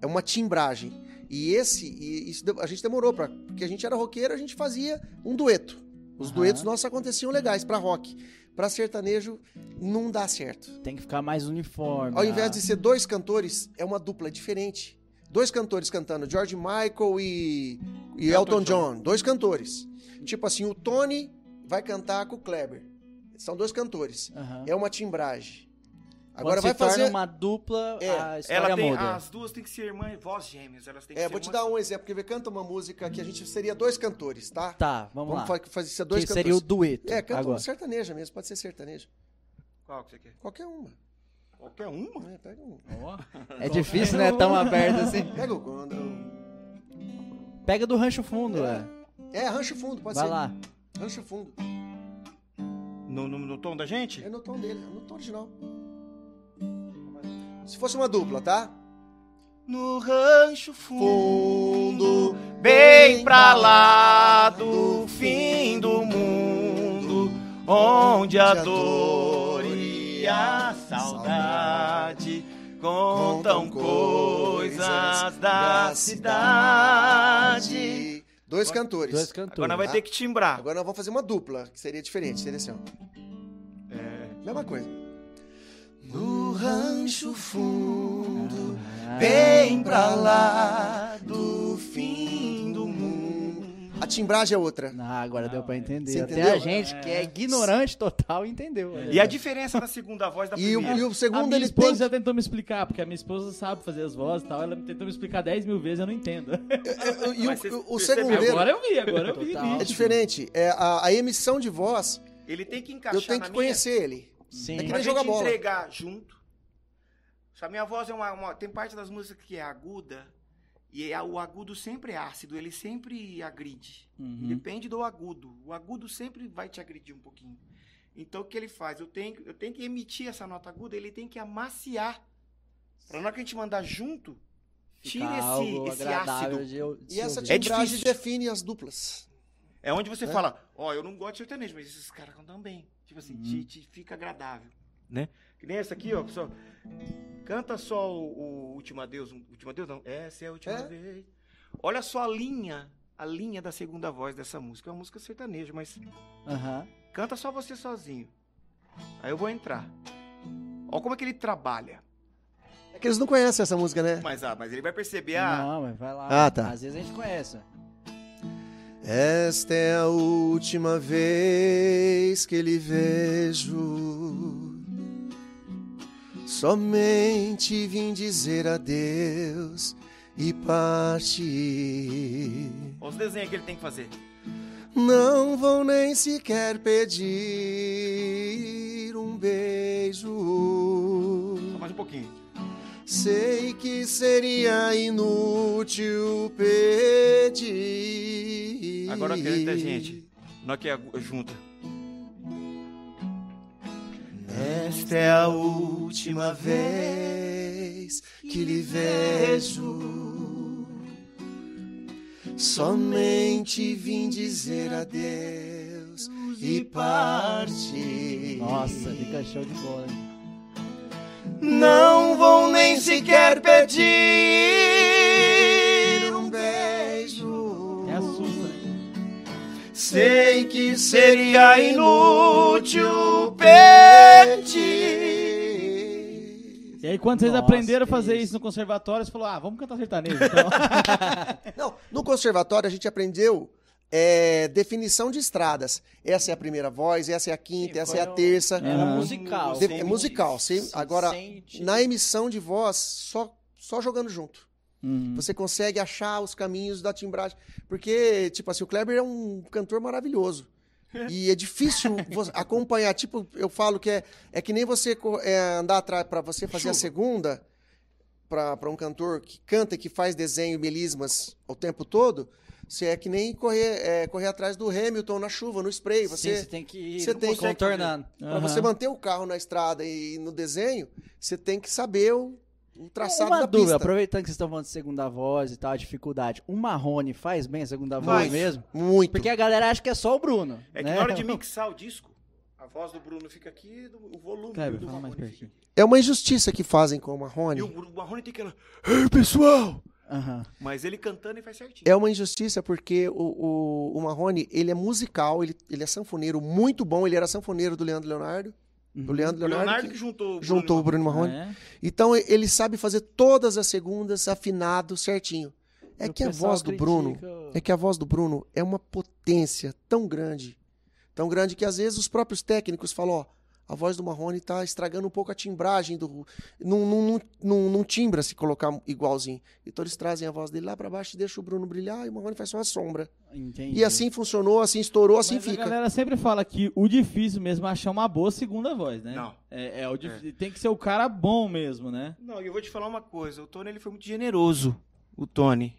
é uma timbragem. E esse, e isso a gente demorou para, porque a gente era roqueiro, a gente fazia um dueto. Os Aham. duetos nossos aconteciam legais para rock. Para sertanejo não dá certo. Tem que ficar mais uniforme. Ao invés ah. de ser dois cantores, é uma dupla diferente. Dois cantores cantando, George Michael e, e Elton Elton John. Dois cantores. Tipo assim, o Tony vai cantar com o Kleber. São dois cantores. Aham. É uma timbragem. Quando Agora se vai torna fazer. uma dupla, É, a história tem, muda. as duas têm que ser irmãs, voz gêmeas. Elas têm que É, ser vou te uma dar um exemplo. Quer ver? Canta uma música que a gente seria dois cantores, tá? Tá, vamos, lá. fa- fazer ser dois que cantores. seria o dueto. É, canta agora. uma sertaneja mesmo, pode ser sertaneja. Qual que você quer? Qualquer uma. Qualquer uma? É, pega um. Ó, É difícil, né? Tão aberto assim. Pega o quando. Pega do rancho fundo, é. É, rancho fundo, pode Vai ser. lá. Rancho fundo. No, no, no tom da gente? É no tom dele, é no tom original. Se fosse uma dupla, tá? No rancho Fundo, bem pra lá do fim do mundo, onde a dor e a saudade contam coisas da cidade. Dois cantores. Dois cantores. Agora nós vai ter que timbrar. Agora nós vamos fazer uma dupla, que seria diferente, seria assim, ó. É. Mesma coisa. No rancho fundo, bem pra lá do fim. A timbragem é outra. Ah, agora deu pra entender. Você Até a gente que é ignorante total entendeu. E a diferença da segunda voz da E o, primeira? e o a segundo minha ele esposa tem. já tentou me explicar, porque a minha esposa sabe fazer as vozes e tal. Ela tentou me explicar 10 mil vezes, eu não entendo. E Mas você o, o segundeiro Agora eu vi, agora eu vi. Total. é diferente. É a, a emissão de voz, Ele tem que encaixar eu tenho na que minha conhecer ele. Sim. É que nem jogar bola. entregar junto. Se a minha voz é uma, uma- Tem parte das músicas que é aguda. E é- o agudo sempre é ácido, ele sempre agride. Uhum. Depende do agudo. O agudo sempre vai te agredir um pouquinho. Então o que ele faz? Eu tenho, eu tenho que emitir essa nota aguda, ele tem que amaciar. Pra na hora que a gente mandar junto, tira esse, algo esse ácido. de eu- de E essa. É timbragem difícil. define as duplas. É onde você É. fala, ó, eu não gosto de sertanejo, mas esses caras cantam bem. Tipo assim, Uhum. te, te fica agradável, né? Que nem essa aqui, ó, pessoal. Canta só o, o Último Adeus. um- Último Adeus não, essa é a última É? vez. Olha só a linha, a linha da segunda voz dessa música. É uma música sertaneja, mas Aham. canta só você sozinho. Aí eu vou entrar. Ó como é que ele trabalha. É que eles não conhecem essa música, né? Mas, ah, mas ele vai perceber a... Não, mas vai lá. Ah, tá. Às vezes a gente conhece. Esta é a última vez que lhe vejo. Somente vim dizer adeus e partir. Olha os desenhos que ele tem que fazer. Não vou nem sequer pedir um beijo. Só mais um pouquinho. Sei que seria inútil pedir. Agora acredita, gente. Nós que é junta. Esta é a última vez que lhe vejo. Somente vim dizer adeus e partir. Nossa, fica show de bola. hein? Não vou nem sequer pedir um beijo. Sei que seria inútil pedir. E aí, quando vocês Nossa, aprenderam a fazer isso. isso no conservatório, você falou, ah, vamos cantar sertanejo, então. Não, no conservatório a gente aprendeu é, definição de estradas. Essa é a primeira voz, essa é a quinta, Sim, essa é a um- terça. Era Aham. musical. De- sem- é musical, sim. sem- Agora, Na emissão de voz, só, só jogando junto. Uhum. Você consegue achar os caminhos da timbragem. Porque, tipo assim, o Kleber é um cantor maravilhoso. E é difícil acompanhar. Tipo, eu falo que é, é que nem você é, andar atrás para você fazer a segunda para um cantor que canta e que faz desenho e melismas o tempo todo. Você é que nem correr, é, correr atrás do Hamilton na chuva, no spray. Sim, Você, você tem que ir você tem que- contornando. para você manter o carro na estrada e no desenho, você tem que saber o, o traçado Uma da dúvida, pista. aproveitando que vocês estão falando de segunda voz e tal, a dificuldade. O Marrone faz bem a segunda Faz. voz mesmo? Muito. Porque a galera acha que é só o Bruno. É que né? na hora de mixar o disco, a voz do Bruno fica aqui, o volume Kleber, do Marrone. É uma injustiça que fazem com o Marrone. E o, Marrone tem aquela. Ei, pessoal! Mas ele cantando e faz certinho. É uma injustiça porque o, o, o Marrone, ele é musical, ele, ele é sanfoneiro muito bom, ele era sanfoneiro do Leandro Leonardo. Do Leandro O Leonardo, Leonardo que que juntou o Bruno juntou o Bruno Marrone. é? Então ele sabe fazer todas as segundas afinado certinho. É o que a voz do Bruno, critica é que a voz do Bruno é uma potência tão grande, tão grande que às vezes os próprios técnicos falam, ó, a voz do Marrone tá estragando um pouco a timbragem do não, não, não, não, não timbra se colocar igualzinho. Então eles trazem a voz dele lá pra baixo e deixam o Bruno brilhar e o Marrone faz só uma sombra. Entendi. E assim funcionou, assim estourou, assim Mas fica. a galera sempre fala que o difícil mesmo é achar uma boa segunda voz, né? Não. É, é o dif- Tem que ser o cara bom mesmo, né? Não, e eu vou te falar uma coisa. O Tony ele foi muito generoso. O Tony.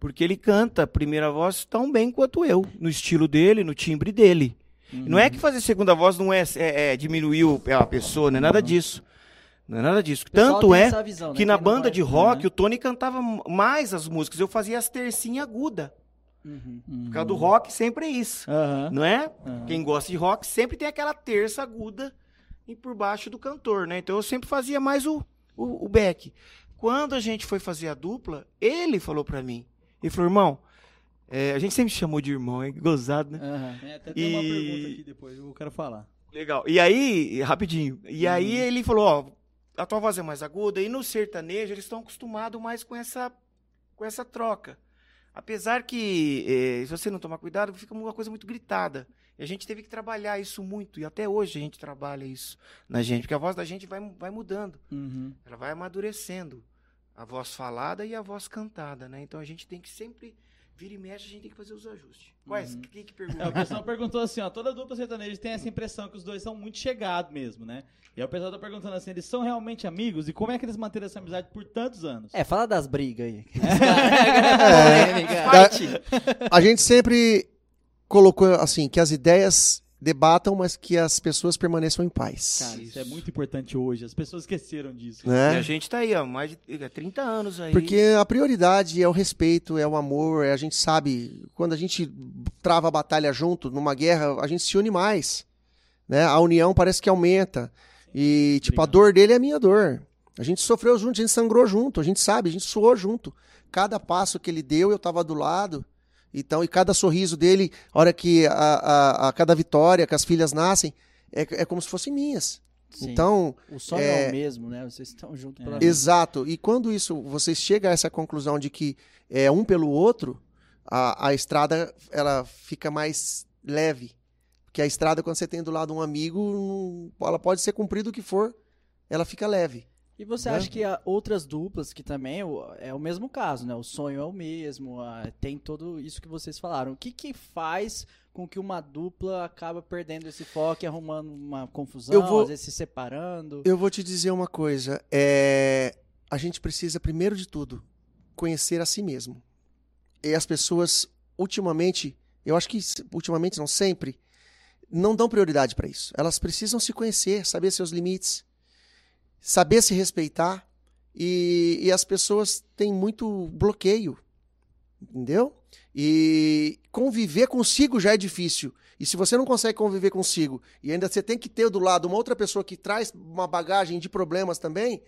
Porque ele canta a primeira voz tão bem quanto eu. No estilo dele, no timbre dele. E Não é que fazer segunda voz não é, é, é diminuir a pessoa, não é nada disso. Não é nada disso. Tanto é visão, né? que na banda vai- de rock, o Tony cantava mais as músicas. Eu fazia as tercinhas agudas. Uhum. Uhum. Por causa do rock, sempre é isso. Aham. Não é? aham. Quem gosta de rock sempre tem aquela terça aguda e por baixo do cantor, né? Então eu sempre fazia mais o, o, o back. Quando a gente foi fazer a dupla, ele falou pra mim. Ele falou, irmão, é, a gente sempre chamou de irmão, é gozado, né? Aham. É, até tem uma E- pergunta aqui depois, eu quero falar. Legal. E aí, rapidinho. E aí ele falou, ó, a tua voz é mais aguda e no sertanejo eles estão acostumados mais com essa com essa troca. Apesar que eh, se você não tomar cuidado, fica uma coisa muito gritada. E a gente teve que trabalhar isso muito e até hoje a gente trabalha isso na gente, porque a voz da gente vai vai mudando, Uhum. ela vai amadurecendo. A voz falada e a voz cantada, né? Então a gente tem que sempre vira e mexe, a gente tem que fazer os ajustes. Quais? Quem que pergunta? É, o pessoal perguntou assim, ó, toda dupla sertaneja tem essa impressão que os dois são muito chegados mesmo, né? E aí o pessoal tá perguntando assim, eles são realmente amigos? E como é que eles manteram essa amizade por tantos anos? É, fala das brigas aí. Da- A gente sempre colocou assim, que as ideias debatam, mas que as pessoas permaneçam em paz. Cara, isso é muito importante hoje, as pessoas esqueceram disso. E né? a gente tá aí, ó, mais de é, 30 anos aí. Porque a prioridade é o respeito, é o amor, é a gente sabe, quando a gente trava a batalha junto, numa guerra, a gente se une mais. Né? A união parece que aumenta. E, tipo, a dor dele é a minha dor. A gente sofreu junto, a gente sangrou junto, a gente sabe, a gente suou junto. Cada passo que ele deu, eu tava do lado. Então, e cada sorriso dele, a hora que a, a, a cada vitória que as filhas nascem, é, é como se fossem minhas. Sim. Então, o sonho é... é- o mesmo, né? Vocês estão juntos pela É. vida. Exato. E quando isso você chega a essa conclusão de que é um pelo outro, a, a estrada ela fica mais leve. Porque a estrada, quando você tem do lado um amigo, ela pode ser comprida o que for, ela fica leve. E você Né? acha que há outras duplas que também é o mesmo caso, né? O sonho é o mesmo, tem tudo isso que vocês falaram. O que que faz com que uma dupla acaba perdendo esse foco e arrumando uma confusão, Eu vou- às vezes se separando? Eu vou te dizer uma coisa. É... A gente precisa, primeiro de tudo, conhecer a si mesmo. E as pessoas, ultimamente, eu acho que ultimamente, não sempre, não dão prioridade para isso. Elas precisam se conhecer, saber seus limites, saber se respeitar. E, e as pessoas têm muito bloqueio, entendeu? E conviver consigo já é difícil. E se você não consegue conviver consigo e ainda você tem que ter do lado uma outra pessoa que traz uma bagagem de problemas também,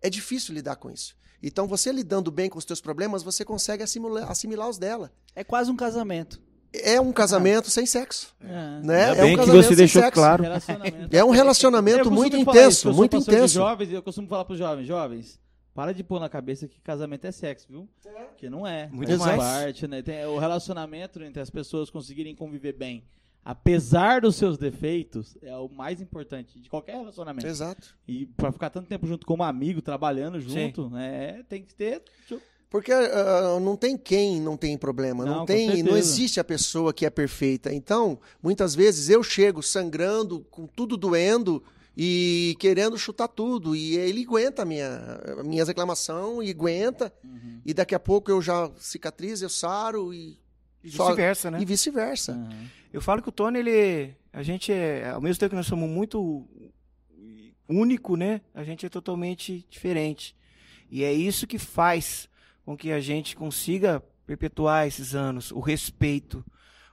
é difícil lidar com isso. Então, você lidando bem com os teus problemas, você consegue assimilar, assimilar os dela. É quase um casamento. É um casamento sem sexo, É. né? Ainda é bem um que casamento você deixou sexo. claro. É um relacionamento muito isso, intenso, eu sou muito intenso. jovens eu costumo falar pros jovens, jovens, para de pôr na cabeça que casamento é sexo, viu? Que não é. Muito Faz mais. parte, né? Tem o relacionamento entre as pessoas conseguirem conviver bem, apesar dos seus defeitos, é o mais importante de qualquer relacionamento. Exato. E pra ficar tanto tempo junto como amigo, trabalhando junto, né? Tem que ter. Porque ah, não tem quem não tem problema, não, Não, tem, não existe a pessoa que é perfeita. Então, muitas vezes eu chego sangrando, com tudo doendo e querendo chutar tudo e ele aguenta a minha a minhas reclamação e aguenta Uhum. e daqui a pouco eu já cicatrizo, eu saro e E vice-versa, né? e vice-versa. Aham. Eu falo que o Tony, ele. A gente é. Ao mesmo tempo que nós somos muito único, né? A gente é totalmente diferente. E é isso que faz com que a gente consiga perpetuar esses anos. O respeito,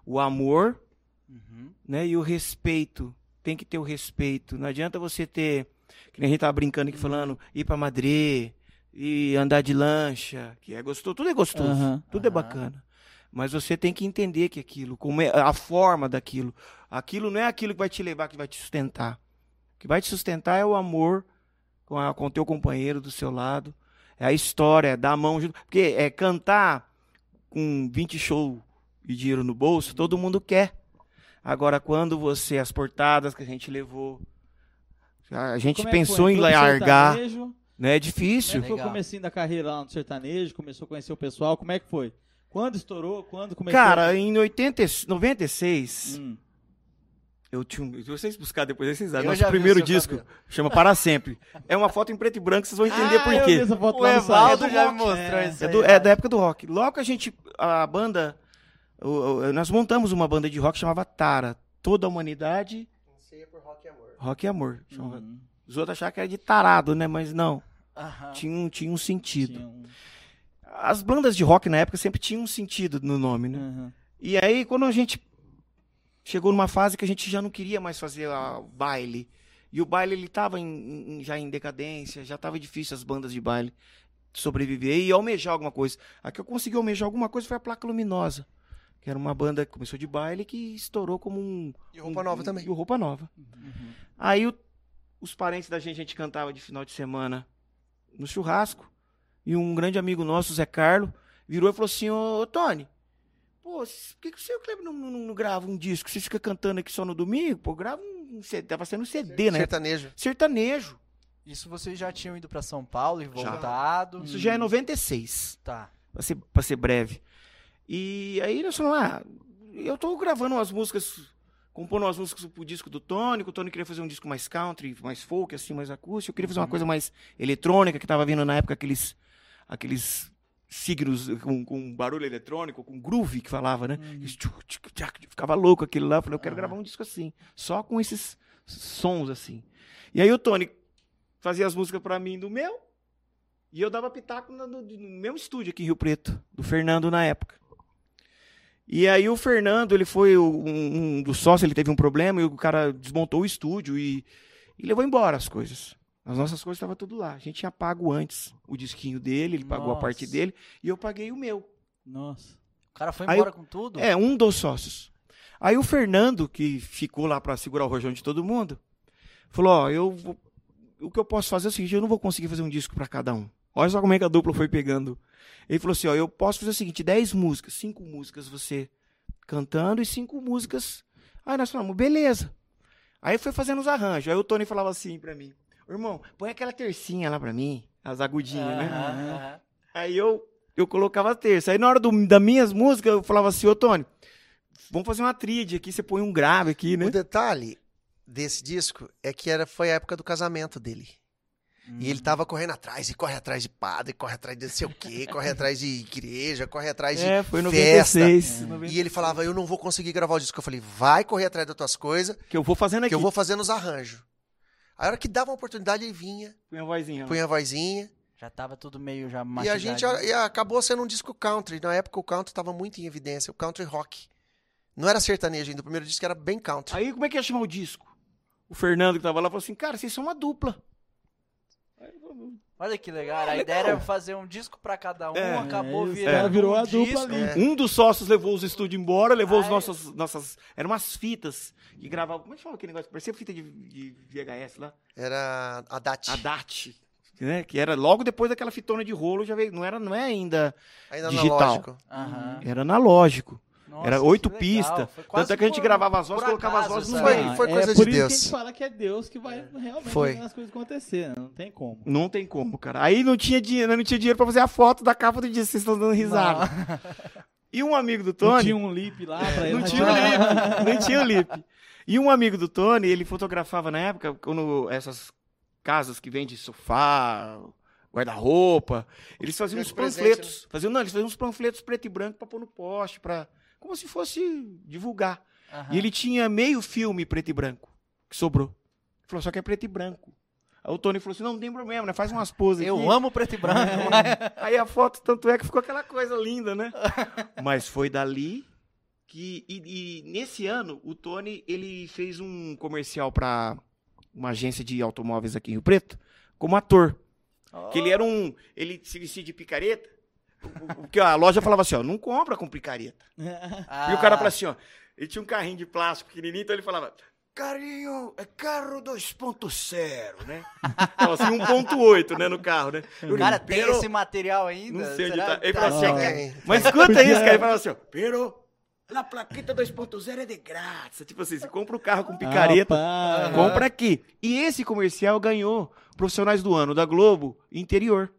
o amor, Uhum. né? E o respeito. Tem que ter o respeito. Não adianta você ter. Que nem a gente tava brincando aqui falando, ir pra Madrid, e andar de lancha, que é gostoso. Tudo é gostoso. Aham. Tudo é bacana. Mas você tem que entender que aquilo, como é a forma daquilo. Aquilo não é aquilo que vai te levar, que vai te sustentar. O que vai te sustentar é o amor com, a, com o teu companheiro do seu lado. É a história, é dar a mão junto. Porque é cantar com 20 shows e dinheiro no bolso, todo mundo quer. Agora, quando você, as portadas que a gente levou, a gente Como é pensou em largar, sertanejo? né? É Como difícil. é que foi o comecinho da carreira lá no sertanejo? Começou a conhecer o pessoal? Como é que foi? Quando estourou? Quando começou? Cara, em 80, e- 96, Hum. Eu tinha um. Se vocês buscar depois, vocês sabem. Nosso primeiro disco cabelo. chama Para Sempre. É uma foto em preto e branco, vocês vão entender ah, por quê. O. Evaldo É do já rock. me mostrou É. isso É, aí. do- é da época do rock. Logo que a gente. A banda. o- o- nós montamos uma banda de rock que chamava Tara. Toda a humanidade, rock e amor. chamava. Uhum. Os outros achavam que era de tarado, né? Mas não. Aham. Tinha um, tinha um sentido. Tinha um- As bandas de rock na época sempre tinham um sentido no nome, né? Uhum. E aí, quando a gente chegou numa fase que a gente já não queria mais fazer a- o baile. E o baile, ele tava em- em- já em decadência, já tava difícil as bandas de baile sobreviver e almejar alguma coisa. A que eu consegui almejar alguma coisa foi a Placa Luminosa, que era uma banda que começou de baile que estourou como um... E Roupa Nova um- também. E o Roupa Nova. Uhum. Aí o- os parentes da gente, a gente cantava de final de semana no churrasco. E um grande amigo nosso, Zé Carlo, virou e falou assim: Ô, ô, Tony, pô, por que, que o seu Kleber não, não, não grava um disco? Você fica cantando aqui só no domingo? Pô, grava um CD. Tava sendo um CD, né? Sertanejo. Sertanejo. Isso vocês já tinham ido pra São Paulo e Já. voltado? Isso já é 96, Tá. pra ser, pra ser breve. E aí nós falamos: ah, eu tô gravando umas músicas. Compondo umas músicas pro disco do Tony, que o Tony queria fazer um disco mais country, mais folk, assim, mais acústico. Eu queria fazer uma coisa mais eletrônica, que tava vindo na época aqueles, aqueles signos com, com barulho eletrônico, com groove que falava, né? Tchac, Ficava louco aquilo lá. Eu falei, eu quero Aham. gravar um disco assim, só com esses sons assim. E aí o Tony fazia as músicas pra mim do meu, e eu dava pitaco no, no- no mesmo estúdio aqui em Rio Preto, do Fernando na época. E aí o Fernando, ele foi um, um dos sócios, ele teve um problema e o cara desmontou o estúdio e, e levou embora as coisas. As nossas coisas estavam tudo lá. A gente tinha pago antes o disquinho dele, ele pagou a Nossa. parte dele e eu paguei o meu. Nossa. O cara foi Aí embora com tudo? É, um dos sócios. Aí o Fernando, que ficou lá pra segurar o rojão de todo mundo, falou: Ó, eu vou- o que eu posso fazer é o seguinte: eu não vou conseguir fazer um disco pra cada um. Olha só como é que a dupla foi pegando. Ele falou assim, ó, eu posso fazer o seguinte, 10 músicas, cinco músicas você cantando e cinco músicas. Aí nós falamos, beleza. Aí foi fazendo os arranjos. Aí o Tony falava assim pra mim, irmão, põe aquela tercinha lá pra mim, as agudinhas, né? Aí eu, eu colocava a terça. Aí na hora do, das minhas músicas, eu falava assim, ô Tony, vamos fazer uma tríade aqui, você põe um grave aqui, né? O detalhe desse disco é que era, foi a época do casamento dele. E ele tava correndo atrás, e corre atrás de padre, corre atrás de não sei o quê, corre atrás de igreja, corre atrás de É, foi em festa. 96. E ele falava, eu não vou conseguir gravar o disco. Eu falei, vai correr atrás das tuas coisas, Que eu vou fazendo aqui. que eu vou fazendo os arranjos. Aí a hora que dava uma oportunidade, ele vinha, Põe a vozinha. lá. punha a vozinha. Já tava tudo meio já E a gente e acabou sendo um disco country. Na época o country tava muito em evidência, o country rock. Não era sertanejo ainda, o primeiro disco era bem country. Aí como é que ia chamar o disco? O Fernando que tava lá falou assim, cara, vocês são uma dupla. Olha que legal. A legal. ideia era fazer um disco pra cada um, É, acabou é, virando cara virou um a dupla disco. ali. É. Um dos sócios levou os estúdios embora, levou os Ai. nossos, nossas... Eram umas fitas que gravavam... Como é que chama aquele negócio? Parecia fita de, de VHS lá. Era a DAT. A DAT. Né? Que era logo depois daquela fitona de rolo, já veio... Não era, não é ainda... Ainda digital. analógico. Aham. Era analógico. Nossa, Era oito pistas. Tanto é que a gente gravava as vozes, colocava as acaso, vozes no sabe? meio. Foi coisa é de por isso Deus. que a gente fala que é Deus que vai realmente Foi. fazendo as coisas acontecer. né? Não tem como. Não tem como, cara. Aí não tinha dinheiro, não tinha dinheiro pra fazer a foto da capa do dia, vocês estão dando risada. E um amigo do Não Tony. tinha um lip lá pra ele. Não tinha o lip. Não tinha o lip. E um amigo do Tony, ele fotografava na época, quando essas casas que vendem sofá, guarda-roupa, eles faziam uns presente, panfletos. Faziam, não, eles faziam uns panfletos preto e branco pra pôr no poste, pra, como se fosse divulgar. Aham. E ele tinha meio filme preto e branco, que sobrou. Ele falou, só que é preto e branco. Aí o Tony falou assim, não, não tem problema, né? Faz umas poses aqui. Eu amo preto e branco. Aí a foto, tanto é que ficou aquela coisa linda, né? Mas foi dali que. E, e nesse ano, o Tony ele fez um comercial pra uma agência de automóveis aqui em Rio Preto, como ator. Que ele era um. Ele se vestia de picareta. Porque a loja falava assim, ó, não compra com picareta. Ah, E o cara falava assim, ó, ele tinha um carrinho de plástico pequenininho, então ele falava, carinho, é carro 2.0, né? Então, assim, 1.8, né, no carro, né? O cara tem Pero- esse material ainda? Não sei onde tá. Ele falou assim, é mas escuta isso, cara. Ele falava assim, ó, pero la plaqueta 2.0 é de grátis. Tipo assim, você compra o carro com picareta, Ah, compra aqui. E esse comercial ganhou profissionais do ano da Globo interior.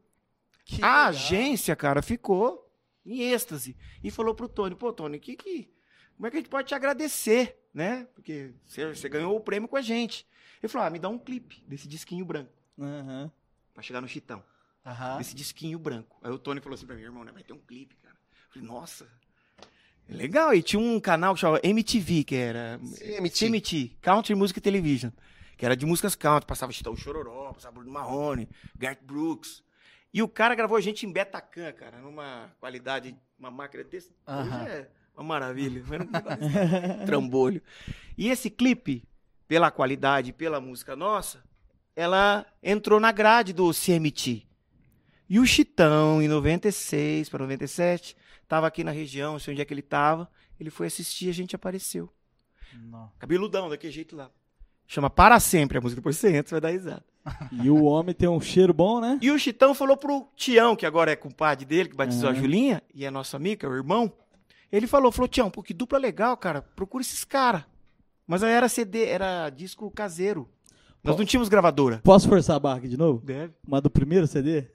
Que A legal. agência, cara, ficou em êxtase. E falou pro Tony, pô, Tony, que que, como é que a gente pode te agradecer, né? Porque você, você ganhou o prêmio com a gente. Ele falou, ah, me dá um clipe desse disquinho branco, Aham. pra chegar no Chitão. Aham. Desse disquinho branco. Aí o Tony falou assim pra mim, irmão, né, vai ter um clipe, cara. Eu falei, nossa, é legal. E tinha um canal que chamava MTV, que era... CMT. CMT, Country Music Television. Que era de músicas country, passava Chitão Chororó, passava Bruno Marrone, Garth Brooks. E o cara gravou a gente em Betacam, cara, numa qualidade, uma máquina desse. Hoje Aham. é uma maravilha. Um trambolho. E esse clipe, pela qualidade, pela música nossa, ela entrou na grade do CMT. E o Chitão, em 96 para 97, tava aqui na região, não sei onde é que ele tava. Ele foi assistir, a gente apareceu. Não. Cabeludão, daquele jeito lá. Chama Para Sempre a música, depois você entra, você vai dar risada. E o homem tem um cheiro bom, né? E o Chitão falou pro Tião, que agora é compadre dele, que batizou Uhum. a Julinha, e é nosso amigo, que é o irmão. Ele falou, falou, Tião, pô, que dupla legal, cara, procura esses caras. Mas aí era CD, era disco caseiro. Nós Pô. não tínhamos gravadora. Posso forçar a barra aqui de novo? Deve. Uma do primeiro CD?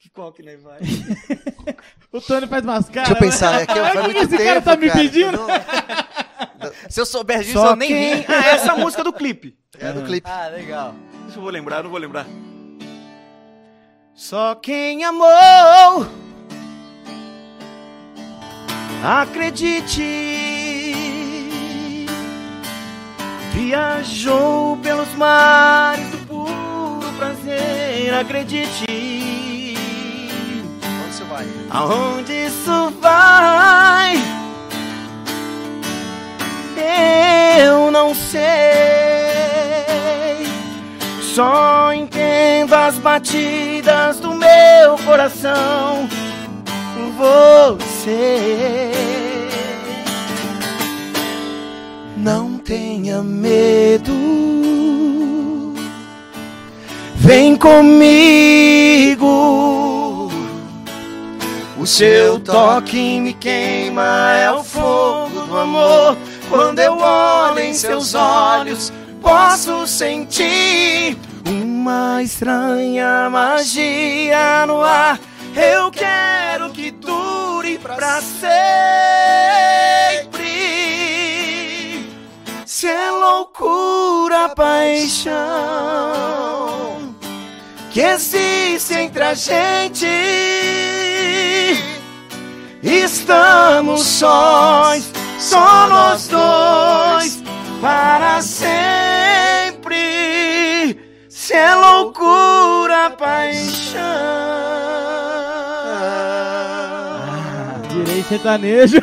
Que qual que nem vai? O Tony faz umas caras. Deixa eu pensar, é que né? faz muito esse tempo, cara tá me pedindo? Eu não- Se eu souber disso, Só eu nem quem... vi. Ah, essa música do clipe. É do clipe. Ah, legal. Deixa eu vou lembrar, não vou lembrar. Só quem amou, acredite, viajou pelos mares do puro prazer, acredite. Onde você vai? Aonde isso vai? Eu não sei. Só entendo as batidas do meu coração. Você. Não tenha medo. Vem comigo. O seu toque me queima, é o fogo do amor. Quando eu olho em seus olhos, posso sentir uma estranha magia no ar. Eu quero que dure pra sempre. Se é loucura, paixão que existe entre a gente. Estamos sós, só nós dois, para sempre. Se é loucura, paixão. Virei sertanejo.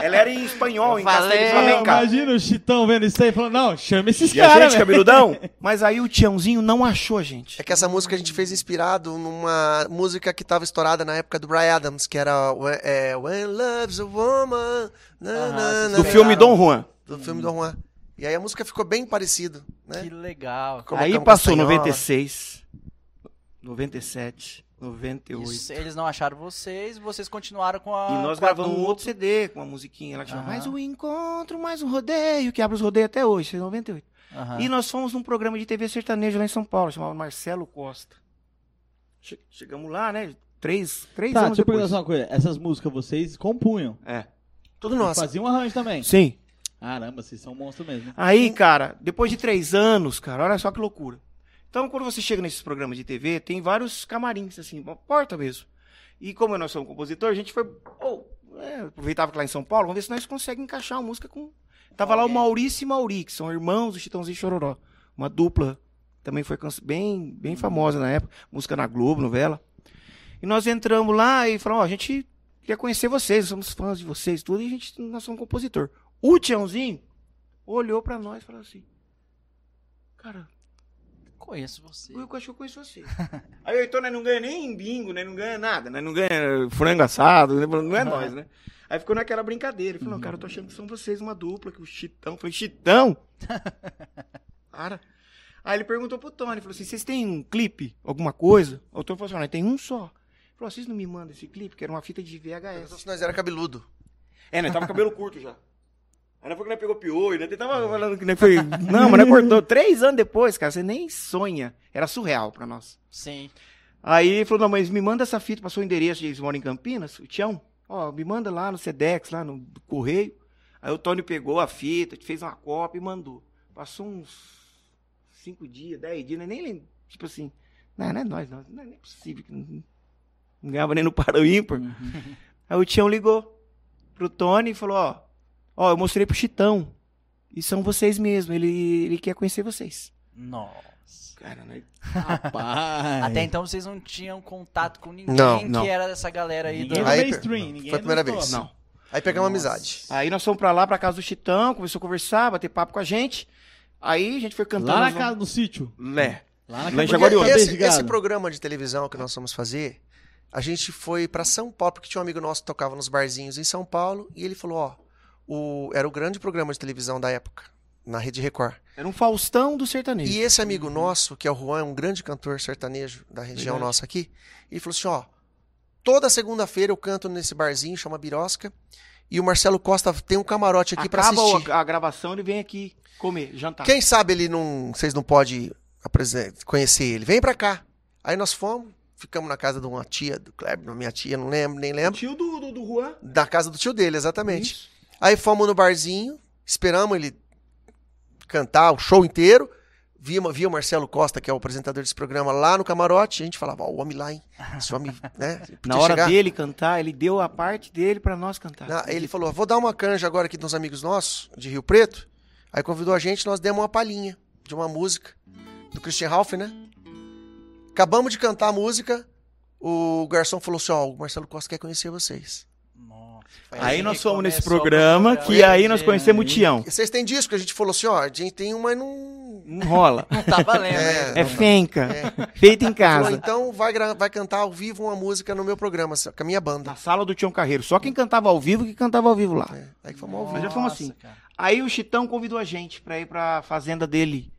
Ela era em espanhol, em castelhano. Imagina o Chitão vendo isso aí e falando, não, chama esses E a caras, gente, velho. cabeludão? Mas aí o Tiãozinho não achou a gente. É que essa música a gente fez inspirado numa música que tava estourada na época do Brian Adams, que era When, é, When Love's a Woman. na, Aham, na, na, Do filme Dom Juan. Do filme Dom Juan. E aí a música ficou bem parecida, né? Que legal. Colocamos Aí passou castanhola. 96, 97, 98. Isso, eles não acharam vocês, vocês continuaram com a. E nós gravamos um outro CD com uma musiquinha lá que chama Aham. Mais um encontro, mais um rodeio, que abre os rodeios até hoje, isso é 98. Aham. E nós fomos num programa de TV sertanejo lá em São Paulo, chamado Marcelo Costa. Che- chegamos lá, né? Três, três Tá, anos deixa eu depois. perguntar só uma coisa. Essas músicas vocês compunham? É. Tudo nosso. Faziam um arranjo também? Sim. Caramba, vocês são monstros mesmo. Aí, cara, depois de três anos, cara, olha só que loucura. Então, quando você chega nesses programas de TV, tem vários camarins, assim, uma porta mesmo. E como nós somos compositor, a gente foi. oh, é, aproveitava que lá em São Paulo, vamos ver se nós conseguimos encaixar uma música com. Tava lá o Alguém. Maurício e Mauri, que são irmãos do Chitãozinho e Chororó. Uma dupla. Também foi bem, bem famosa na época. Música na Globo, novela. E nós entramos lá e falamos, ó, a gente queria conhecer vocês, somos fãs de vocês, tudo, e a gente, nós somos compositor. O Tiãozinho olhou pra nós e falou assim, cara, Conheço você. eu acho que eu conheço você. Aí então nós não ganha nem bingo, né? Não ganha nada, né? Não ganha frango assado, né? não é nós, né? Aí ficou naquela brincadeira. Ele falou, não, cara, eu tô achando que são vocês uma dupla, que o Chitão. Eu falei, Chitão? Cara. Aí ele perguntou pro Tony, falou assim, vocês têm um clipe, alguma coisa? O Tony falou assim, "Não, tem um só. Ele falou, vocês não me mandam esse clipe, que era uma fita de VHS. Se nós era cabeludo. É, né? Tava com cabelo curto já. Aí não foi que nós pegou piolho, né? Tava falando que nós foi... Não, mas nós cortou. Três anos depois, cara, você nem sonha. Era surreal pra nós. Sim. Aí ele falou, não, mas me manda essa fita, passou o endereço, eles moram em Campinas, o Tião, ó, me manda lá no Sedex, lá no Correio. Aí o Tony pegou a fita, fez uma cópia e mandou. Passou uns cinco dias, dez dias, né? nem lembro, tipo assim, não, não é nós, não, não é nem possível, que não, não ganhava nem no para o ímpar. Aí o Tião ligou pro Tony e falou, ó, ó, eu mostrei pro Chitão, e são vocês mesmo, ele, ele quer conhecer vocês. Nossa. Cara, né? Rapaz. Até então vocês não tinham contato com ninguém Não, que não. era dessa galera aí Ninguém do. Aí, mainstream. Ninguém foi a primeira vez. top. Não. Aí pegamos Nossa. amizade. Aí nós fomos pra lá, pra casa do Chitão, começou a conversar, bater papo com a gente. Aí a gente foi cantando. Lá na as- casa, no sítio. Lé. Lá na casa do esse, esse programa de televisão que nós fomos fazer, a gente foi pra São Paulo, porque tinha um amigo nosso que tocava nos barzinhos em São Paulo, e ele falou, ó, o, era o grande programa de televisão da época, na Rede Record. Era um Faustão do sertanejo. E esse amigo nosso, que é o Juan, um grande cantor sertanejo da região Verdade. nossa aqui, ele falou assim, ó, toda segunda-feira eu canto nesse barzinho, chama Birosca, e o Marcelo Costa tem um camarote aqui pra Acaba assistir. a, a gravação, ele vem aqui comer, jantar. Quem sabe ele não, vocês não podem conhecer ele. Vem pra cá. Aí nós fomos, ficamos na casa de uma tia do Kleber, minha tia, não lembro, nem O lembro. tio do, do, do Juan. Da casa do tio dele, exatamente. Isso. Aí fomos no barzinho, esperamos ele cantar o show inteiro. Via, via o Marcelo Costa, que é o apresentador desse programa, lá no camarote. A gente falava, ó, o homem lá, hein? Esse homem, né? Na hora chegar. dele cantar, ele deu a parte dele pra nós cantar. Na- ele falou, vou dar uma canja agora aqui dos amigos nossos, de Rio Preto. Aí convidou a gente, nós demos uma palhinha de uma música do Christian Ralph, né? Acabamos de cantar a música, o garçom falou assim, ó, o Marcelo Costa quer conhecer vocês. Nossa, Aí nós fomos nesse o programa, que aí nós conhecemos o Tião. Vocês têm disco? A gente falou assim, ó, a gente tem um, mas não... Não rola. Não tá valendo, É, né? É fenca. Feito em Falou, casa. então vai, vai cantar ao vivo uma música no meu programa, com a minha banda. Na sala do Tião Carreiro. Só quem cantava ao vivo que cantava ao vivo lá. É, aí que fomos ao vivo. já fomos assim. cara. Aí o Chitão convidou a gente pra ir pra fazenda dele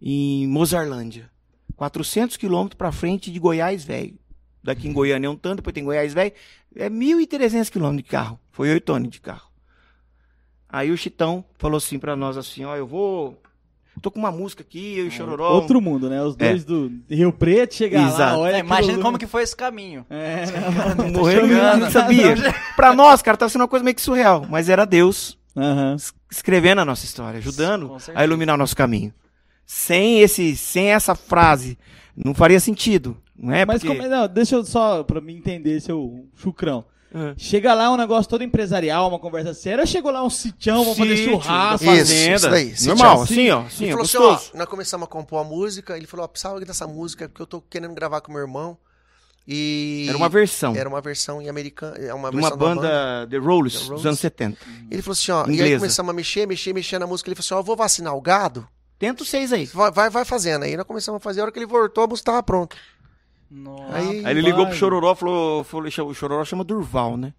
em Mozarlândia. 400 quilômetros pra frente de Goiás, velho. Daqui em Goiânia é um tanto, depois tem Goiás, velho. É 1.300 quilômetros de carro. Foi 8 anos de carro. Aí o Chitão falou assim pra nós assim, ó, eu vou... Tô com uma música aqui, eu e o Chororó. Outro mundo, né? Os dois do Rio Preto chegar lá, olha É, imagina como que foi esse caminho. É, Não morreu, não, não sabia. pra nós, cara, tava sendo uma coisa meio que surreal. Mas era Deus es- escrevendo a nossa história, ajudando a iluminar o nosso caminho. Sem esse, sem essa frase, não faria sentido. Não é? Mas Porque- como, não, deixa eu só, pra me entender, seu chucrão. Ah. Chega lá um negócio todo empresarial, uma conversa séria, ou chegou lá um sitião, vamos fazer churrasco? Isso, fazenda. isso daí. Normal, Assim, assim, ó. Assim, ele ó, falou assim, gostoso. ó, nós começamos a compor a música, ele falou, ó, precisava dessa música porque eu tô querendo gravar com meu irmão. E Era uma versão. era uma versão em americana, é uma de uma uma banda The Rolls, dos anos 70. Ele falou assim, ó, e aí Inglesa. começamos a mexer, mexer, mexer na música, ele falou assim, ó, eu vou vacinar o gado, Tenta os seis aí. vai, vai, vai fazendo. Aí nós começamos a fazer, a hora que ele voltou, a música tava pronta. Nossa. Aí, Aí ele ligou pro. Chororó, falou, falou, o Chororó chama Durval, né?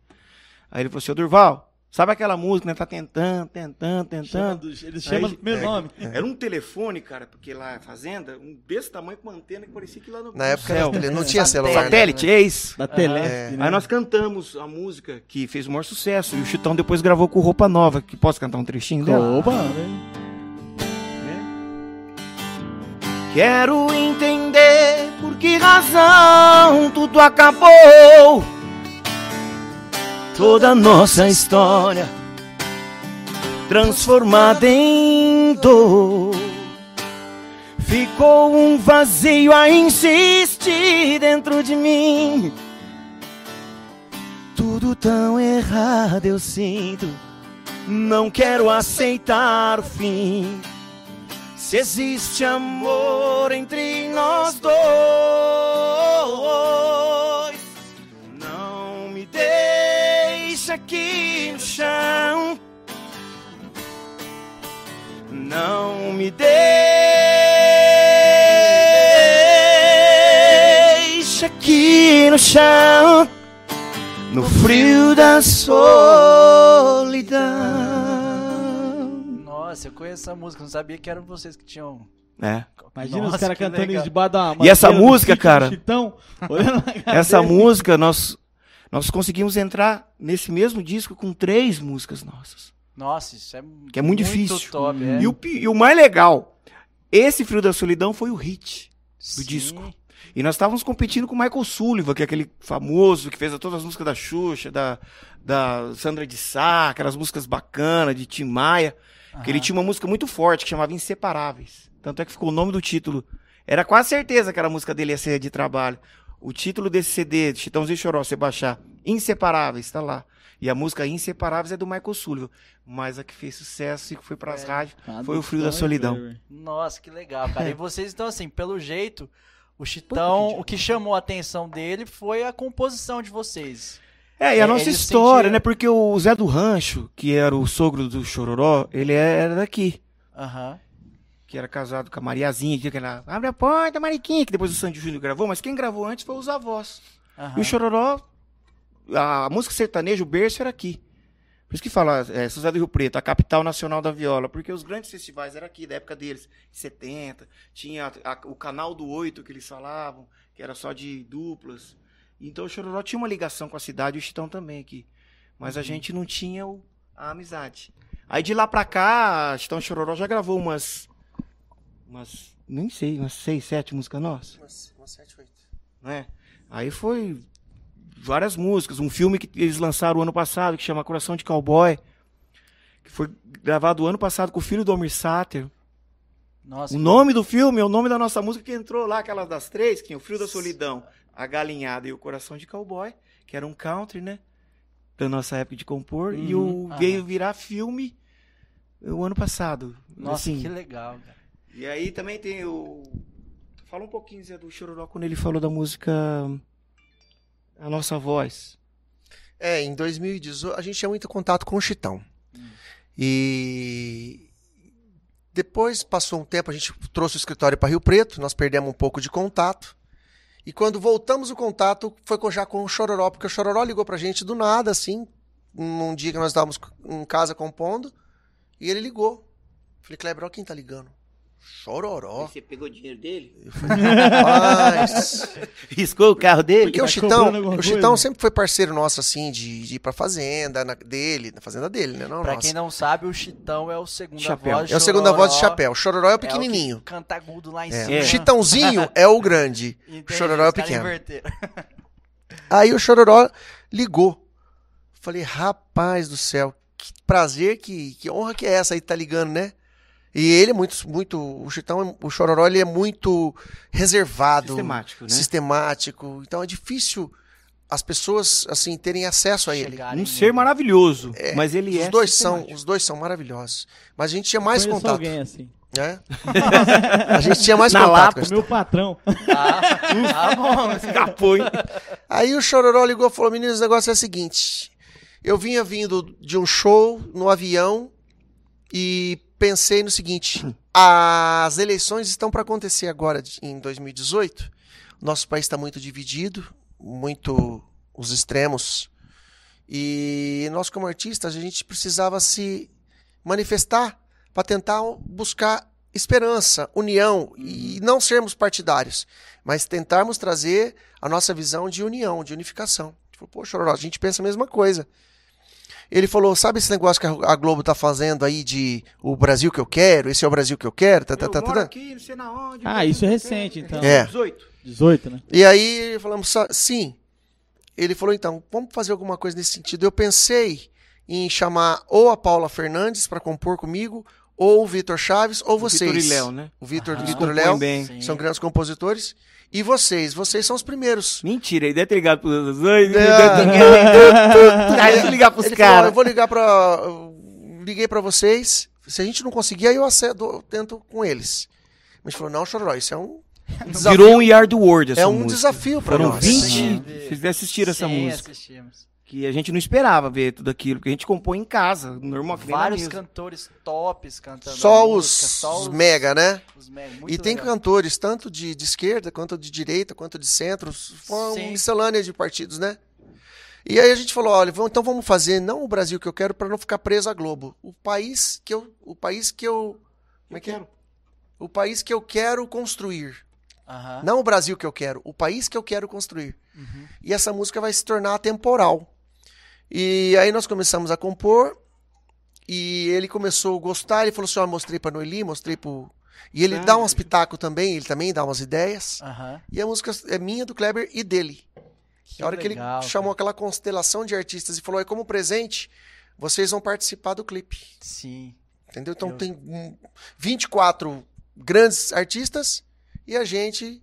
Aí ele falou assim, ô Durval, sabe aquela música, né? Tá tentando, tentando, Chama tentando. do- eles chamam Aí- do primeiro é, nome. Era um telefone, cara, porque lá é fazenda, um desse tamanho com uma antena que parecia que lá no, na época céu. tele- não tinha celular. né? Satélite, é isso. Da Telesp, né? Aí nós cantamos a música que fez o maior sucesso. E o Chitão depois gravou com roupa nova. Que posso cantar um trechinho dela? Opa, né? Quero entender por que razão tudo acabou. Toda nossa história transformada em dor. Ficou um vazio a insistir dentro de mim. Tudo tão errado eu sinto. Não quero aceitar o fim. Se existe amor entre nós dois, não me deixa aqui no chão. Não me deixa aqui no chão, no frio da solidão. Nossa, eu conheço essa música, não sabia que eram vocês que tinham. É. Imagina Nossa, os caras cantando legal. isso debaixo da E essa do música, do cara? Chitão, Essa música, nós, nós conseguimos entrar nesse mesmo disco com três músicas nossas. Nossa, isso é, Que é muito difícil. top, é. E, o, e o mais legal, esse Frio da Solidão foi o hit do Sim. disco. E nós estávamos competindo com o Michael Sullivan, que é aquele famoso que fez todas as músicas da Xuxa, da, da Sandra de Sá, aquelas músicas bacanas, de Tim Maia. Que ele tinha uma música muito forte que chamava Inseparáveis. Tanto é que ficou o nome do título. Era quase certeza que era a música dele ia ser de trabalho. O título desse CD, de Chitãozinho e Choró, você baixar, Inseparáveis, tá lá. E a música Inseparáveis é do Michael Sullivan. Mas a que fez sucesso e que foi pras É. rádios Ah, foi o Frio da Solidão. Clever. Nossa, que legal, cara. E vocês, então, assim, pelo jeito, o Chitão, o que chamou a atenção dele foi a composição de vocês. É, e a É, nossa história, né? Porque o Zé do Rancho, que era o sogro do Chororó, ele era daqui. Aham. Que era casado com a Mariazinha, que aquela, abre a porta, Mariquinha, que depois o Sandy Júnior gravou, mas quem gravou antes foi os avós. aham. E o Chororó, a música sertaneja, o berço era aqui. Por isso que fala, é, São José do Rio Preto, a capital nacional da viola, porque os grandes festivais eram aqui, da época deles, 70. Tinha a- o canal do Oito que eles falavam, que era só de duplas. Então o Chororó tinha uma ligação com a cidade, e o Chitão também aqui. Mas a gente não tinha o- a amizade. Aí de lá pra cá, Chitão Chororó já gravou umas. Umas. Nem sei, umas seis, sete músicas nossas Umas- umas sete, oito. né? Aí foi várias músicas, um filme que eles lançaram ano passado que chama Coração de Cowboy, que foi gravado ano passado com o filho do Almir Sater. Nossa, O nome do filme é o nome da nossa música que entrou lá, aquela das três, que tinha o Frio da Solidão, a Galinhada e o Coração de Cowboy, que era um country, né? Da nossa época de compor, e o Uhum. veio virar filme o ano passado. Nossa, assim. que legal, cara. E aí também tem o. Fala um pouquinho, Zé, do Chororó, quando ele falou da música A Nossa Voz. É, em 2018, a gente tinha muito contato com o Chitão. E depois passou um tempo, a gente trouxe o escritório para Rio Preto, nós perdemos um pouco de contato. E quando voltamos o contato, foi já com o Chororó, porque o Chororó ligou pra gente do nada, assim, num dia que nós estávamos em casa compondo, e ele ligou. Falei, Kleber, olha quem tá ligando. Chororó. Você pegou o dinheiro dele? Rapaz. Riscou o carro dele? Porque o Tá Chitão, o coisa? Chitão sempre foi parceiro nosso, assim, de, de ir pra fazenda na- dele, na fazenda dele, né? Não Pra nossa. quem não sabe, o Chitão é o segunda Chapéu. voz. É a segunda voz de chapéu. O Chororó é o é o pequenininho. canta agudo lá em É. cima. O Chitãozinho é o grande. O Entendi, Chororó é o caras pequeno. Aí o Chororó ligou. Falei, rapaz do céu, que prazer, que, que honra que é essa aí tá ligando, né? E ele é muito, muito, o Chitão, o Chororó, ele é muito reservado. Sistemático, né? Sistemático. Então é difícil as pessoas, assim, terem acesso a ele. Um ser maravilhoso, mas ele Os é dois são, os dois são maravilhosos. Mas a gente tinha mais contato, alguém assim. né? a gente tinha mais Na contato. Lapa, com meu patrão. Ah, tá bom. Escapou, hein? Aí o Chororó ligou e falou: Meninos, o negócio é o seguinte. Eu vinha vindo de um show no avião e pensei no seguinte: as eleições estão para acontecer agora em 2018. Nosso país está muito dividido, muito os extremos. E nós, como artistas, a gente precisava se manifestar para tentar buscar esperança, união e não sermos partidários, mas tentarmos trazer a nossa visão de união, de unificação. A gente falou, Pô, Chororó, a gente pensa a mesma coisa. Ele falou, sabe esse negócio que a Globo tá fazendo aí de o Brasil que eu quero, esse é o Brasil que eu quero, tá, tá, tá, tá. aqui, não sei na onde. Ah, isso é recente, então. É. 18. 18, né? E aí falamos, "Sa- sim. Ele falou, então, vamos fazer alguma coisa nesse sentido. Eu pensei em chamar ou a Paula Fernandes para compor comigo, ou o Vitor Chaves, ou vocês. Vitor e Léo, né? O Vitor Ah, e o e Léo bem. São grandes compositores. E vocês, vocês são os primeiros. Mentira, ele deve ter ligado pros dois. É. Aí eu ligar pros Ele falou, "Ó, caras. eu vou ligar pra. eu Liguei pra vocês. Se a gente não conseguir, aí eu acedo, eu tento com eles. Mas a gente falou, não, Chororó, isso é um desafio. Virou um Yard Word essa é um música. desafio pra Foram nós. 20. Sim. Vocês assistiram essa música. assistimos. Que a gente não esperava ver tudo aquilo. Porque a gente compõe em casa, normal. Vários cantores tops cantando. Só a os, música, só os mega, né? os mega. Muito E tem legal. cantores, tanto de, de esquerda, quanto de direita, quanto de centro. Foi uma Sim. miscelânea de partidos, né? E aí a gente falou, olha, vamos- então vamos fazer não o Brasil que eu quero para não ficar preso à Globo. O país que eu, o país que eu, como é que é? O país que eu quero construir. Aham. Não o Brasil que eu quero, o país que eu quero construir. Uhum. E essa música vai se tornar atemporal. E aí nós começamos a compor e ele começou a gostar, ele falou assim, ó, mostrei pra Noeli, mostrei pro... E ele Ah, dá um espetáculo também, ele também dá umas ideias. E a música é minha, do Kleber e dele. a hora que legal, ele chamou aquela constelação de artistas e falou, é como presente, vocês vão participar do clipe. Sim. Entendeu? Então Eu- tem hum, 24 grandes artistas e a gente,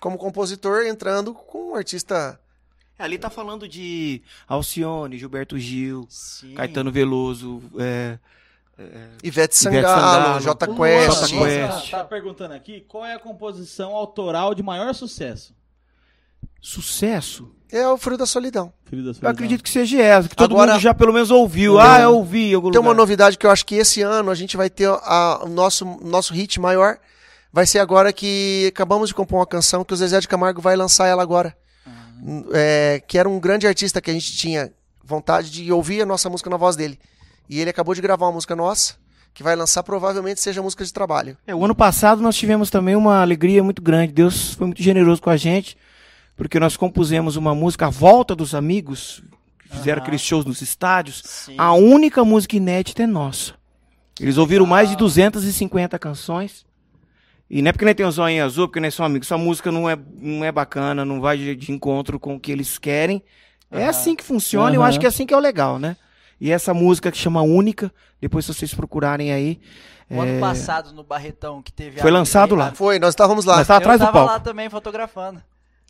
como compositor, entrando com um artista... Ali tá falando de Alcione, Gilberto Gil, Sim. Caetano Veloso, é, Ivete Sangalo, O Quest. Jota Quest. Tá perguntando aqui qual é a composição autoral de maior sucesso. sucesso. É o Frio da Solidão. Filho da Eu Solidão. acredito que seja essa, que todo Agora- mundo já pelo menos ouviu. Não. Ah, eu ouvi em algum Tem uma lugar. novidade que eu acho que esse ano a gente vai ter a- o nosso, nosso hit maior. Vai ser agora que acabamos de compor uma canção que o Zezé de Camargo vai lançar ela agora. É, que era um grande artista que a gente tinha vontade de ouvir a nossa música na voz dele. E ele acabou de gravar uma música nossa, que vai lançar provavelmente seja música de trabalho. É, o ano passado nós tivemos também uma alegria muito grande. Deus foi muito generoso com a gente, porque nós compusemos uma música A Volta dos Amigos, que fizeram Aham. aqueles shows nos estádios. Sim. A única música inédita é nossa. Eles ouviram mais de 250 canções. E não é porque nem tem o zoinho azul, porque nem são amigos. Essa música não é, não é bacana, não vai de, de encontro com o que eles querem. É assim que funciona, eu Aham. acho que é assim que é o legal, né? E essa música que chama Única, depois se vocês procurarem aí. O ano é, passado no Barretão que teve Foi a- lançado lá. Foi, nós estávamos lá. Tá Eu atrás do tava palco. lá também fotografando.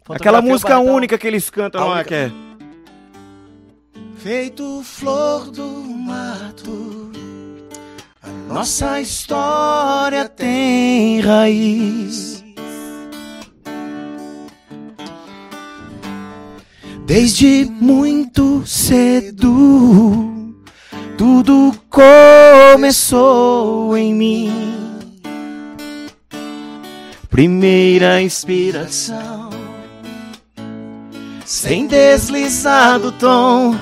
Aquela música única que eles cantam lá, que é. Feito flor do mato, nossa história tem raiz. Desde muito cedo, tudo começou em mim. Primeira inspiração, sem deslizar do tom,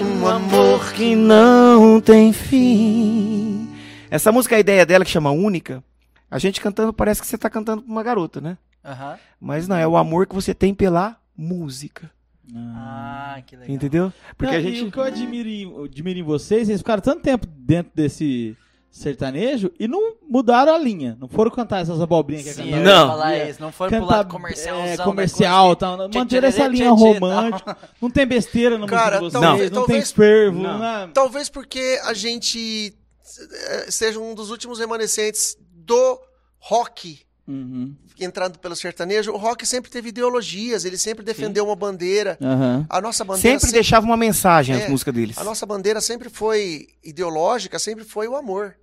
um amor que não tem fim. Essa música, a ideia dela que chama Única, A gente cantando parece que você tá cantando pra uma garota, né? Aham. Mas não, é o amor que você tem pela música. Ah, que legal. Entendeu? Porque Não, a e gente. o que eu admiro, em- admiro em vocês, vocês ficaram tanto tempo dentro desse sertanejo e não mudaram a linha. Não foram cantar essas abobrinhas que é Sim, cantar. eu Não. ia falar isso. Não pro Cantar, lado comercial. é, comercial, tal, manter essa linha romântica. Não tem besteira no Cara, música de vocês, talvez- não, talvez- tem fervo. Não. Não. Talvez porque a gente seja um dos últimos remanescentes do rock Uhum. entrando pelo sertanejo. O rock sempre teve ideologias, ele sempre defendeu uma bandeira. Aham. A nossa bandeira Sempre deixava uma mensagem É, as músicas deles. A nossa bandeira sempre foi ideológica, sempre foi o amor.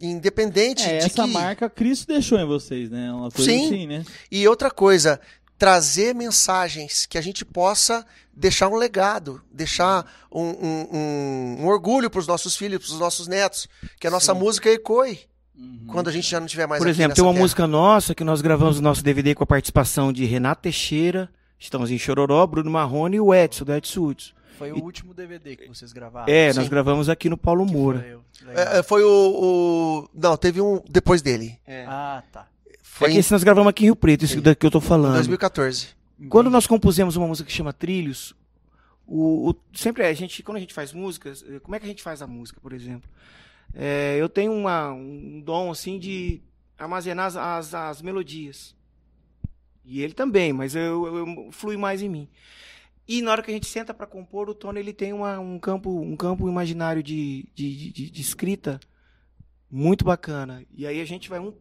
Independente É, de essa que... marca Cristo deixou em vocês, né? Uma coisa Sim. assim, né? E outra coisa, trazer mensagens que a gente possa deixar um legado, deixar um, um- um- um orgulho para os nossos filhos, para os nossos netos, que a nossa música ecoe Uhum. quando a gente já não estiver mais Por aqui exemplo, tem uma terra. música nossa que nós gravamos no nosso DVD com a participação de Renato Teixeira, estamos em Chororó, Bruno Marrone e o Edson, do Edson Hudson. Foi o último DVD que vocês gravaram. É, sim. nós gravamos aqui no Paulo Moura. foi eu. É, é, foi o, o- Não, teve um depois dele. Ah, tá. Foi é que esse nós gravamos aqui em Rio Preto, isso daqui que eu tô falando. 2014. Quando nós compusemos uma música que chama Trilhos, o, o- sempre a gente, quando a gente faz músicas, eh, como é que a gente faz a música, por exemplo? É, eu tenho uma, um dom assim de armazenar as, as, as melodias. E ele também, mas eu, eu, eu flui mais em mim. E na hora que a gente senta para compor, o Tony ele tem uma, um campo um campo imaginário de, de, de, de escrita muito bacana. E aí a gente vai um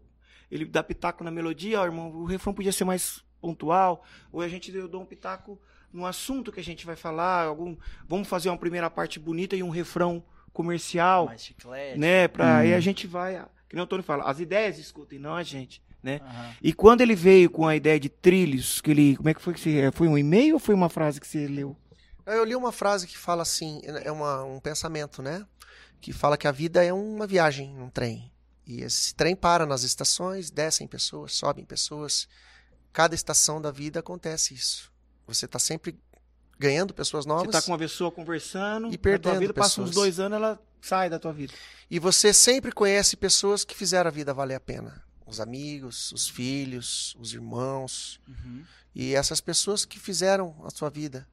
ele dá pitaco na melodia, ó, irmão, o refrão podia ser mais pontual, ou a gente eu dou um pitaco no assunto que a gente vai falar, algum, vamos fazer uma primeira parte bonita e um refrão comercial, Mais chiclete. né, para aí Hum. a gente vai, que nem o Tony fala, as ideias escutem, não a gente, né? Aham. E quando ele veio com a ideia de trilhos, que ele, como é que foi que você, foi um e-mail ou foi uma frase que você leu? Eu li uma frase que fala assim, é uma- um pensamento, né? Que fala que a vida é uma viagem, um trem. E esse trem para nas estações, descem pessoas, sobem pessoas. Cada estação da vida acontece isso. Você está sempre ganhando pessoas novas. Você tá com uma pessoa conversando, E na tua perdendo vida, passa uns pessoas. dois anos, ela sai da tua vida. E você sempre conhece pessoas que fizeram a vida valer a pena. Os amigos, os filhos, os irmãos. Uhum. E essas pessoas que fizeram a sua vida.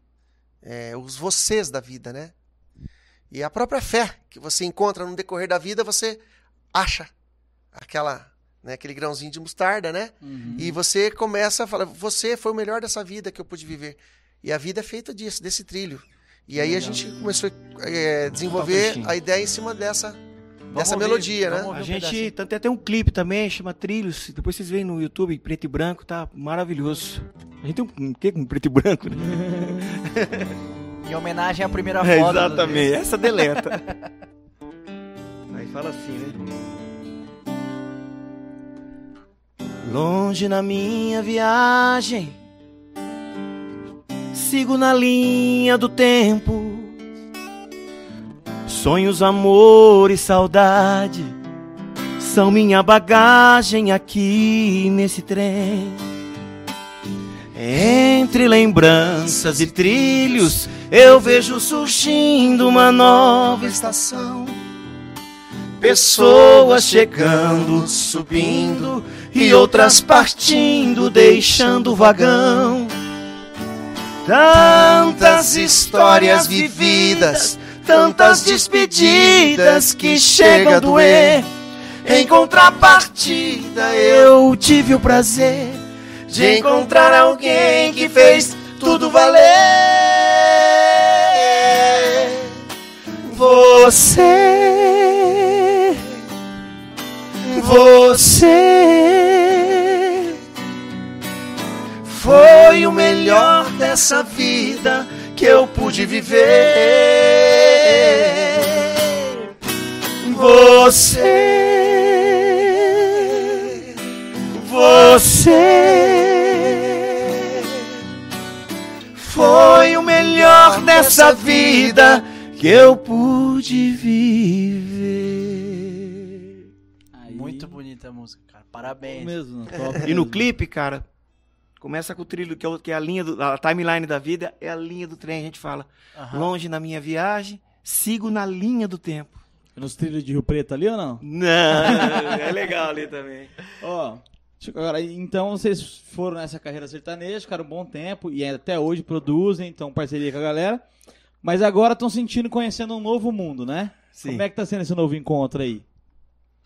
É, os vocês da vida, né? E a própria fé que você encontra no decorrer da vida, você acha aquela, né, aquele grãozinho de mostarda, né? Uhum. E você começa a falar, você foi o melhor dessa vida que eu pude viver. E a vida é feita disso, desse trilho. E aí a gente começou a é, desenvolver a ideia em cima dessa, dessa ouvir, melodia, né? A gente tanto até um clipe também, chama Trilhos. Depois vocês veem no YouTube, preto e branco, tá maravilhoso. A gente tem um, quê com preto e branco, né? Em homenagem à primeira É, foto. do exatamente, essa deleta. Aí fala assim, né? Longe na minha viagem, sigo na linha do tempo. Sonhos, amor e saudade são minha bagagem aqui nesse trem. Entre lembranças e trilhos, eu vejo surgindo uma nova estação. Pessoas chegando, subindo e outras partindo, deixando o vagão. Tantas histórias vividas, tantas despedidas que chegam a doer. Em contrapartida, eu tive o prazer de encontrar alguém que fez tudo valer. Você, você foi o melhor dessa vida que eu pude viver. Você, você foi o melhor dessa vida que eu pude viver. Muito bonita a música, cara. Parabéns. mesmo, top E no clipe, cara, começa com o trilho, que é, que é a linha, do, a timeline da vida, é a linha do trem. A gente fala, Aham. longe na minha viagem, sigo na linha do tempo. Nos trilhos de Rio Preto ali ou não? Não, é legal ali também. Ó, agora, então vocês foram nessa carreira sertaneja, ficaram um bom tempo e até hoje produzem, então parceria com a galera. Mas agora estão sentindo, conhecendo um novo mundo, né? Sim. Como é que tá sendo esse novo encontro aí?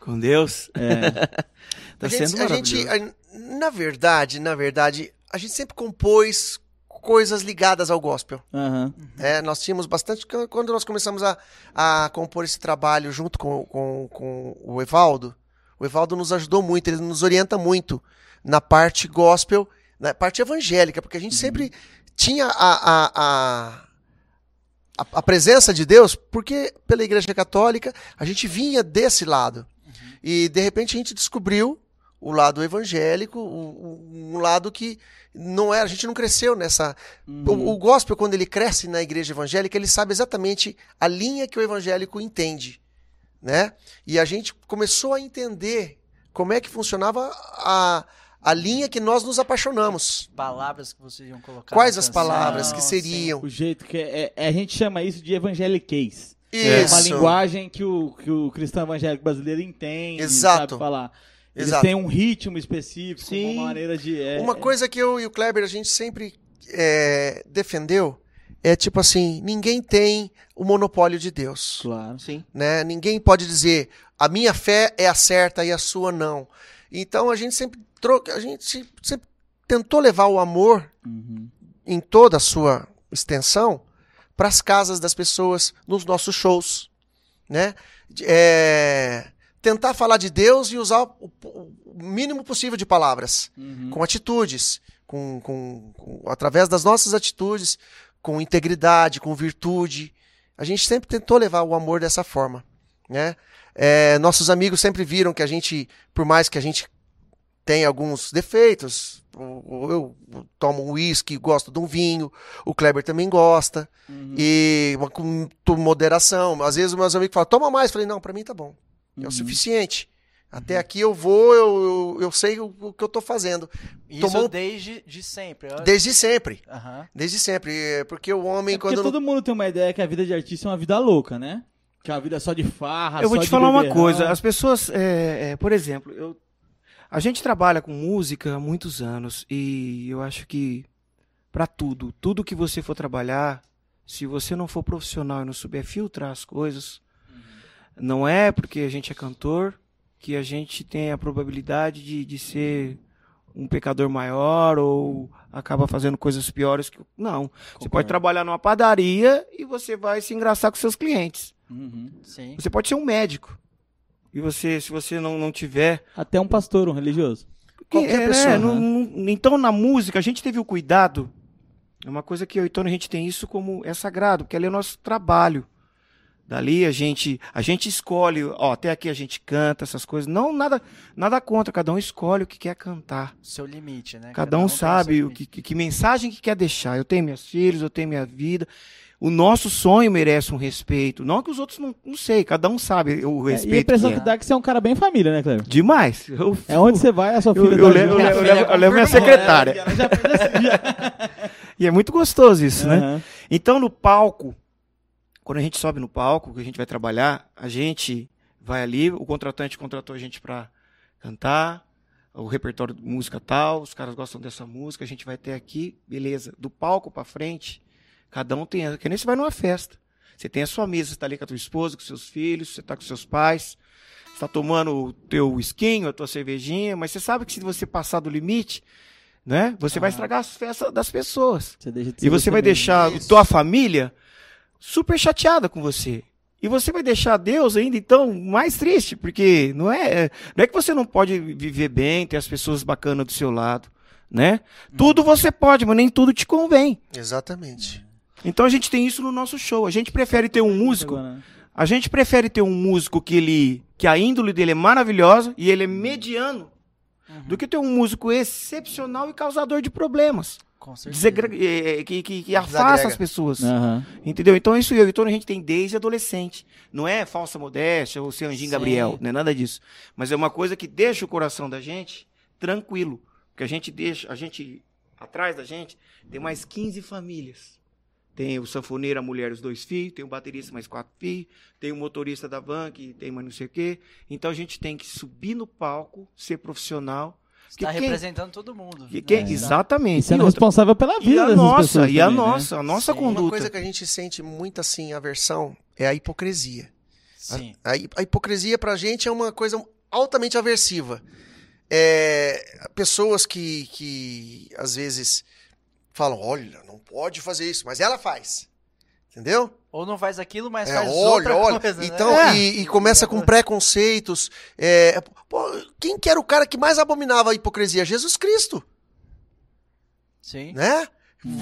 Com Deus. É, Tá a gente, sendo a gente, a- na verdade, na verdade, a gente sempre compôs coisas ligadas ao gospel. aham. É, nós tínhamos bastante. Quando nós começamos a, a compor esse trabalho junto com, com, com o Evaldo, o Evaldo nos ajudou muito, ele nos orienta muito na parte gospel, na parte evangélica, porque a gente sempre tinha a, a, a, a presença de Deus, porque pela Igreja Católica a gente vinha desse lado. E de repente a gente descobriu o lado evangélico, um lado que não é, a gente não cresceu nessa, o, o gospel, quando ele cresce na igreja evangélica, ele sabe exatamente a linha que o evangélico entende, né? E a gente começou a entender como é que funcionava a, a linha que nós nos apaixonamos. Palavras que vocês iam colocar. Quais as palavras que sim. seriam? O jeito que é, é- a gente chama isso de evangeliquez. É uma Isso. linguagem que o, que o cristão evangélico brasileiro entende, Exato. sabe falar. Eles Exato. têm um ritmo específico, Sim. uma maneira de... é- Uma coisa que eu e o Kleber a gente sempre é, defendeu é tipo assim, ninguém tem o monopólio de Deus. Claro. Sim. né? Ninguém pode dizer a minha fé é a certa e a sua não. Então a gente sempre troca, a gente sempre tentou levar o amor Uhum. em toda a sua extensão para as casas das pessoas nos nossos shows, né? É, tentar falar de Deus e usar o, o mínimo possível de palavras, Uhum. com atitudes, com, com- com- através das nossas atitudes, com integridade, com virtude. A gente sempre tentou levar o amor dessa forma, né? É, nossos amigos sempre viram que a gente, por mais que a gente tenha alguns defeitos, eu tomo um uísque, gosto de um vinho, o Kleber também gosta, Uhum. e uma- com moderação. Às vezes meus amigos falam, toma mais. Eu falei, não, pra mim tá bom. É o Uhum. suficiente. Até aqui eu vou, eu, eu, eu sei o, o que eu tô fazendo. Isso Tomou- desde de sempre. ó. Desde sempre. Aham. Desde sempre. É Porque o homem, É porque quando. todo mundo tem uma ideia que a vida de artista é uma vida louca, né? Que é uma vida só de farra, Eu vou te falar uma beberrão. coisa. As pessoas, é, é, por exemplo, eu, a gente trabalha com música há muitos anos e eu acho que pra tudo, tudo que você for trabalhar, se você não for profissional e não souber filtrar as coisas, não é porque a gente é cantor que a gente tem a probabilidade de, de ser um pecador maior ou acaba fazendo coisas piores que não. Você pode Concordo. trabalhar numa padaria e você vai se engraçar com seus clientes. Uhum. Você pode ser um médico. E você, se você não, não tiver. Até um pastor, um religioso. Qualquer É, pessoa, não- não- então, na música, a gente teve o cuidado. É uma coisa que eu e Tony, a gente tem isso como é sagrado, porque ali é o nosso trabalho. Dali a gente, a gente escolhe, ó, até aqui a gente canta essas coisas. Não nada, nada contra, cada um escolhe o que quer cantar. Seu limite, né? Cada um tem sabe o que, que, que mensagem que quer deixar. Eu tenho meus filhos, eu tenho minha vida. O nosso sonho merece um respeito. Não que os outros não, não sei, cada um sabe o É, e a respeito. impressão que que é. dá é que você é um cara bem família, né, Cleber? Demais. Eu, É onde você vai, a sua filha eu, levo, eu, levo, eu, levo, eu levo minha secretária. É. E é muito gostoso isso, né? Aham. Então, no palco, quando a gente sobe no palco, que a gente vai trabalhar, a gente vai ali, o contratante contratou a gente pra cantar, o repertório de música tal, os caras gostam dessa música, a gente vai ter aqui, beleza. Do palco pra frente, cada um tem, que nem você vai numa festa. Você tem a sua mesa, você tá ali com a tua esposa, com seus filhos, você tá com seus pais, você tá tomando o teu esquinho, a tua cervejinha, mas você sabe que se você passar do limite, né, você vai Ah. estragar as festas das pessoas. Você de E você vai mesmo. deixar Isso. tua família super chateada com você. E você vai deixar Deus ainda, então, mais triste, porque não é, não é que você não pode viver bem, ter as pessoas bacanas do seu lado, né? Tudo você pode, mas nem tudo te convém. Exatamente. Então a gente tem isso no nosso show. A gente prefere ter um músico, né? a gente prefere ter um músico que ele, que a índole dele é maravilhosa e ele é mediano, do que ter um músico excepcional e causador de problemas. Com certeza. Desegra- eh, que, que, que afasta Desagrega. as pessoas. Aham. Entendeu? Então isso eu e o Tony a gente tem desde adolescente. Não é falsa modéstia ou ser anjinho Sim. Gabriel, não é nada disso. Mas é uma coisa que deixa o coração da gente tranquilo. Porque a gente deixa, a gente, atrás da gente, tem mais 15 famílias. Tem o sanfoneiro, a mulher, os dois filhos, tem o baterista, mais quatro filhos, tem o motorista da van, que tem mais não sei o quê. Então a gente tem que subir no palco, ser profissional. Está quem- representando todo mundo. Que- quem- né? Exatamente. E sendo E outra- responsável pela vida e a nossa, pessoas e a também, né? nossa, a nossa Sim. conduta. Uma coisa que a gente sente muito assim, aversão, é a hipocrisia. Sim. A, hi- a hipocrisia pra gente é uma coisa altamente aversiva. É, pessoas que, que às vezes falam, olha, não pode fazer isso, mas ela faz. Entendeu? Ou não faz aquilo, mas É, faz olha, outra olha. coisa, né? Então, É. e, e começa com preconceitos. É, pô, quem que era o cara que mais abominava a hipocrisia? Jesus Cristo, Sim. né?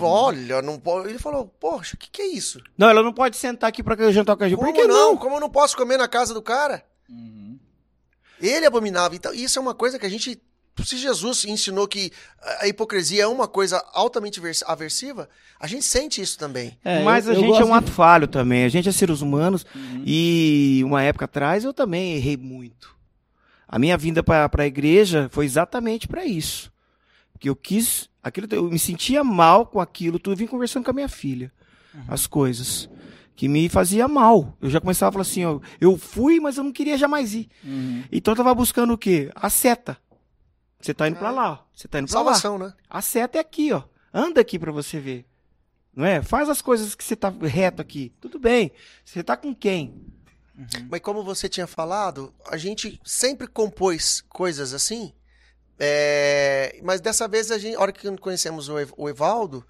Olha, não pode. Ele falou, poxa, o que, que é isso? Não, ela não pode sentar aqui pra jantar com a gente. Por Como que não? não? Como eu não posso comer na casa do cara? Uhum. Ele abominava. Então, isso é uma coisa que a gente. Se Jesus ensinou que a hipocrisia é uma coisa altamente vers- aversiva, a gente sente isso também. É, Mas eu- a eu gente é um de- ato falho também. A gente é seres humanos. Uhum. E uma época atrás eu também errei muito. A minha vinda para a igreja foi exatamente para isso. Porque eu quis. Aquilo, eu me sentia mal com aquilo. Tudo vim conversando com a minha filha. As coisas. Que me fazia mal. Eu já começava a falar assim: ó, eu fui, mas eu não queria jamais ir. Uhum. Então eu tava buscando o quê? A seta. Você tá indo pra Ah. lá, ó. Você tá indo pra lá. Salvação, né? A seta é aqui, ó. Anda aqui pra você ver. Não é? Faz as coisas que você tá reto aqui. Tudo bem. Você tá com quem? Mas como você tinha falado, a gente sempre compôs coisas assim. é, Mas dessa vez, a, gente, a hora que conhecemos o Ev- o Evaldo,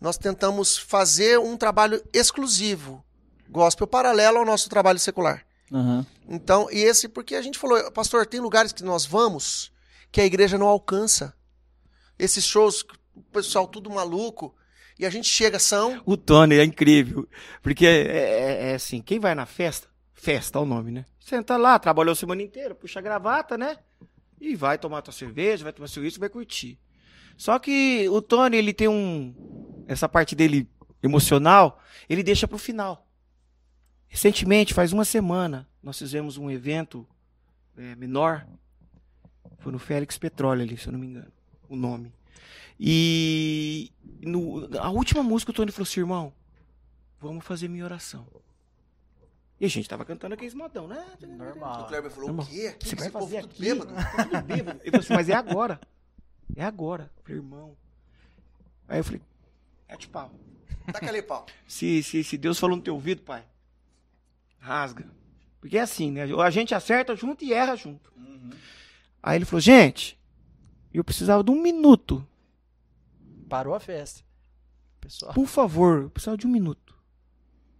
nós tentamos fazer um trabalho exclusivo, gospel, paralelo ao nosso trabalho secular. Uhum. Então, e esse, porque a gente falou, pastor, tem lugares que nós vamos que a igreja não alcança. Esses shows, o pessoal tudo maluco, e a gente chega, são. O Tony é incrível. Porque é, é- é assim, quem vai na festa, festa é o nome, né? Senta lá, trabalhou a semana inteira, puxa a gravata, né? E vai tomar tua cerveja, vai tomar seu isso, vai curtir. Só que o Tony, ele tem um. Essa parte dele emocional, ele deixa pro final. Recentemente, faz uma semana, nós fizemos um evento é, menor. Foi no Félix Petróleo ali, se eu não me engano. O nome. E no, a última música o Tony falou assim, irmão, vamos fazer minha oração. E a gente tava cantando aqueles modão, né? O Normal. Kleber falou, Irmão, o quê? Aqui, Você vai esse povo fazer aqui? bêbado. Tudo bêbado. Ele falou assim, mas é agora. É agora. Eu falei, irmão. Aí eu falei, é de pau. Taca ali, pau. Se, se, se Deus falou no teu ouvido, pai, rasga. Porque é assim, né? A gente acerta junto e erra junto. Aí ele falou, gente, eu precisava de um minuto. Parou a festa. Pessoal. Por favor, eu precisava de um minuto.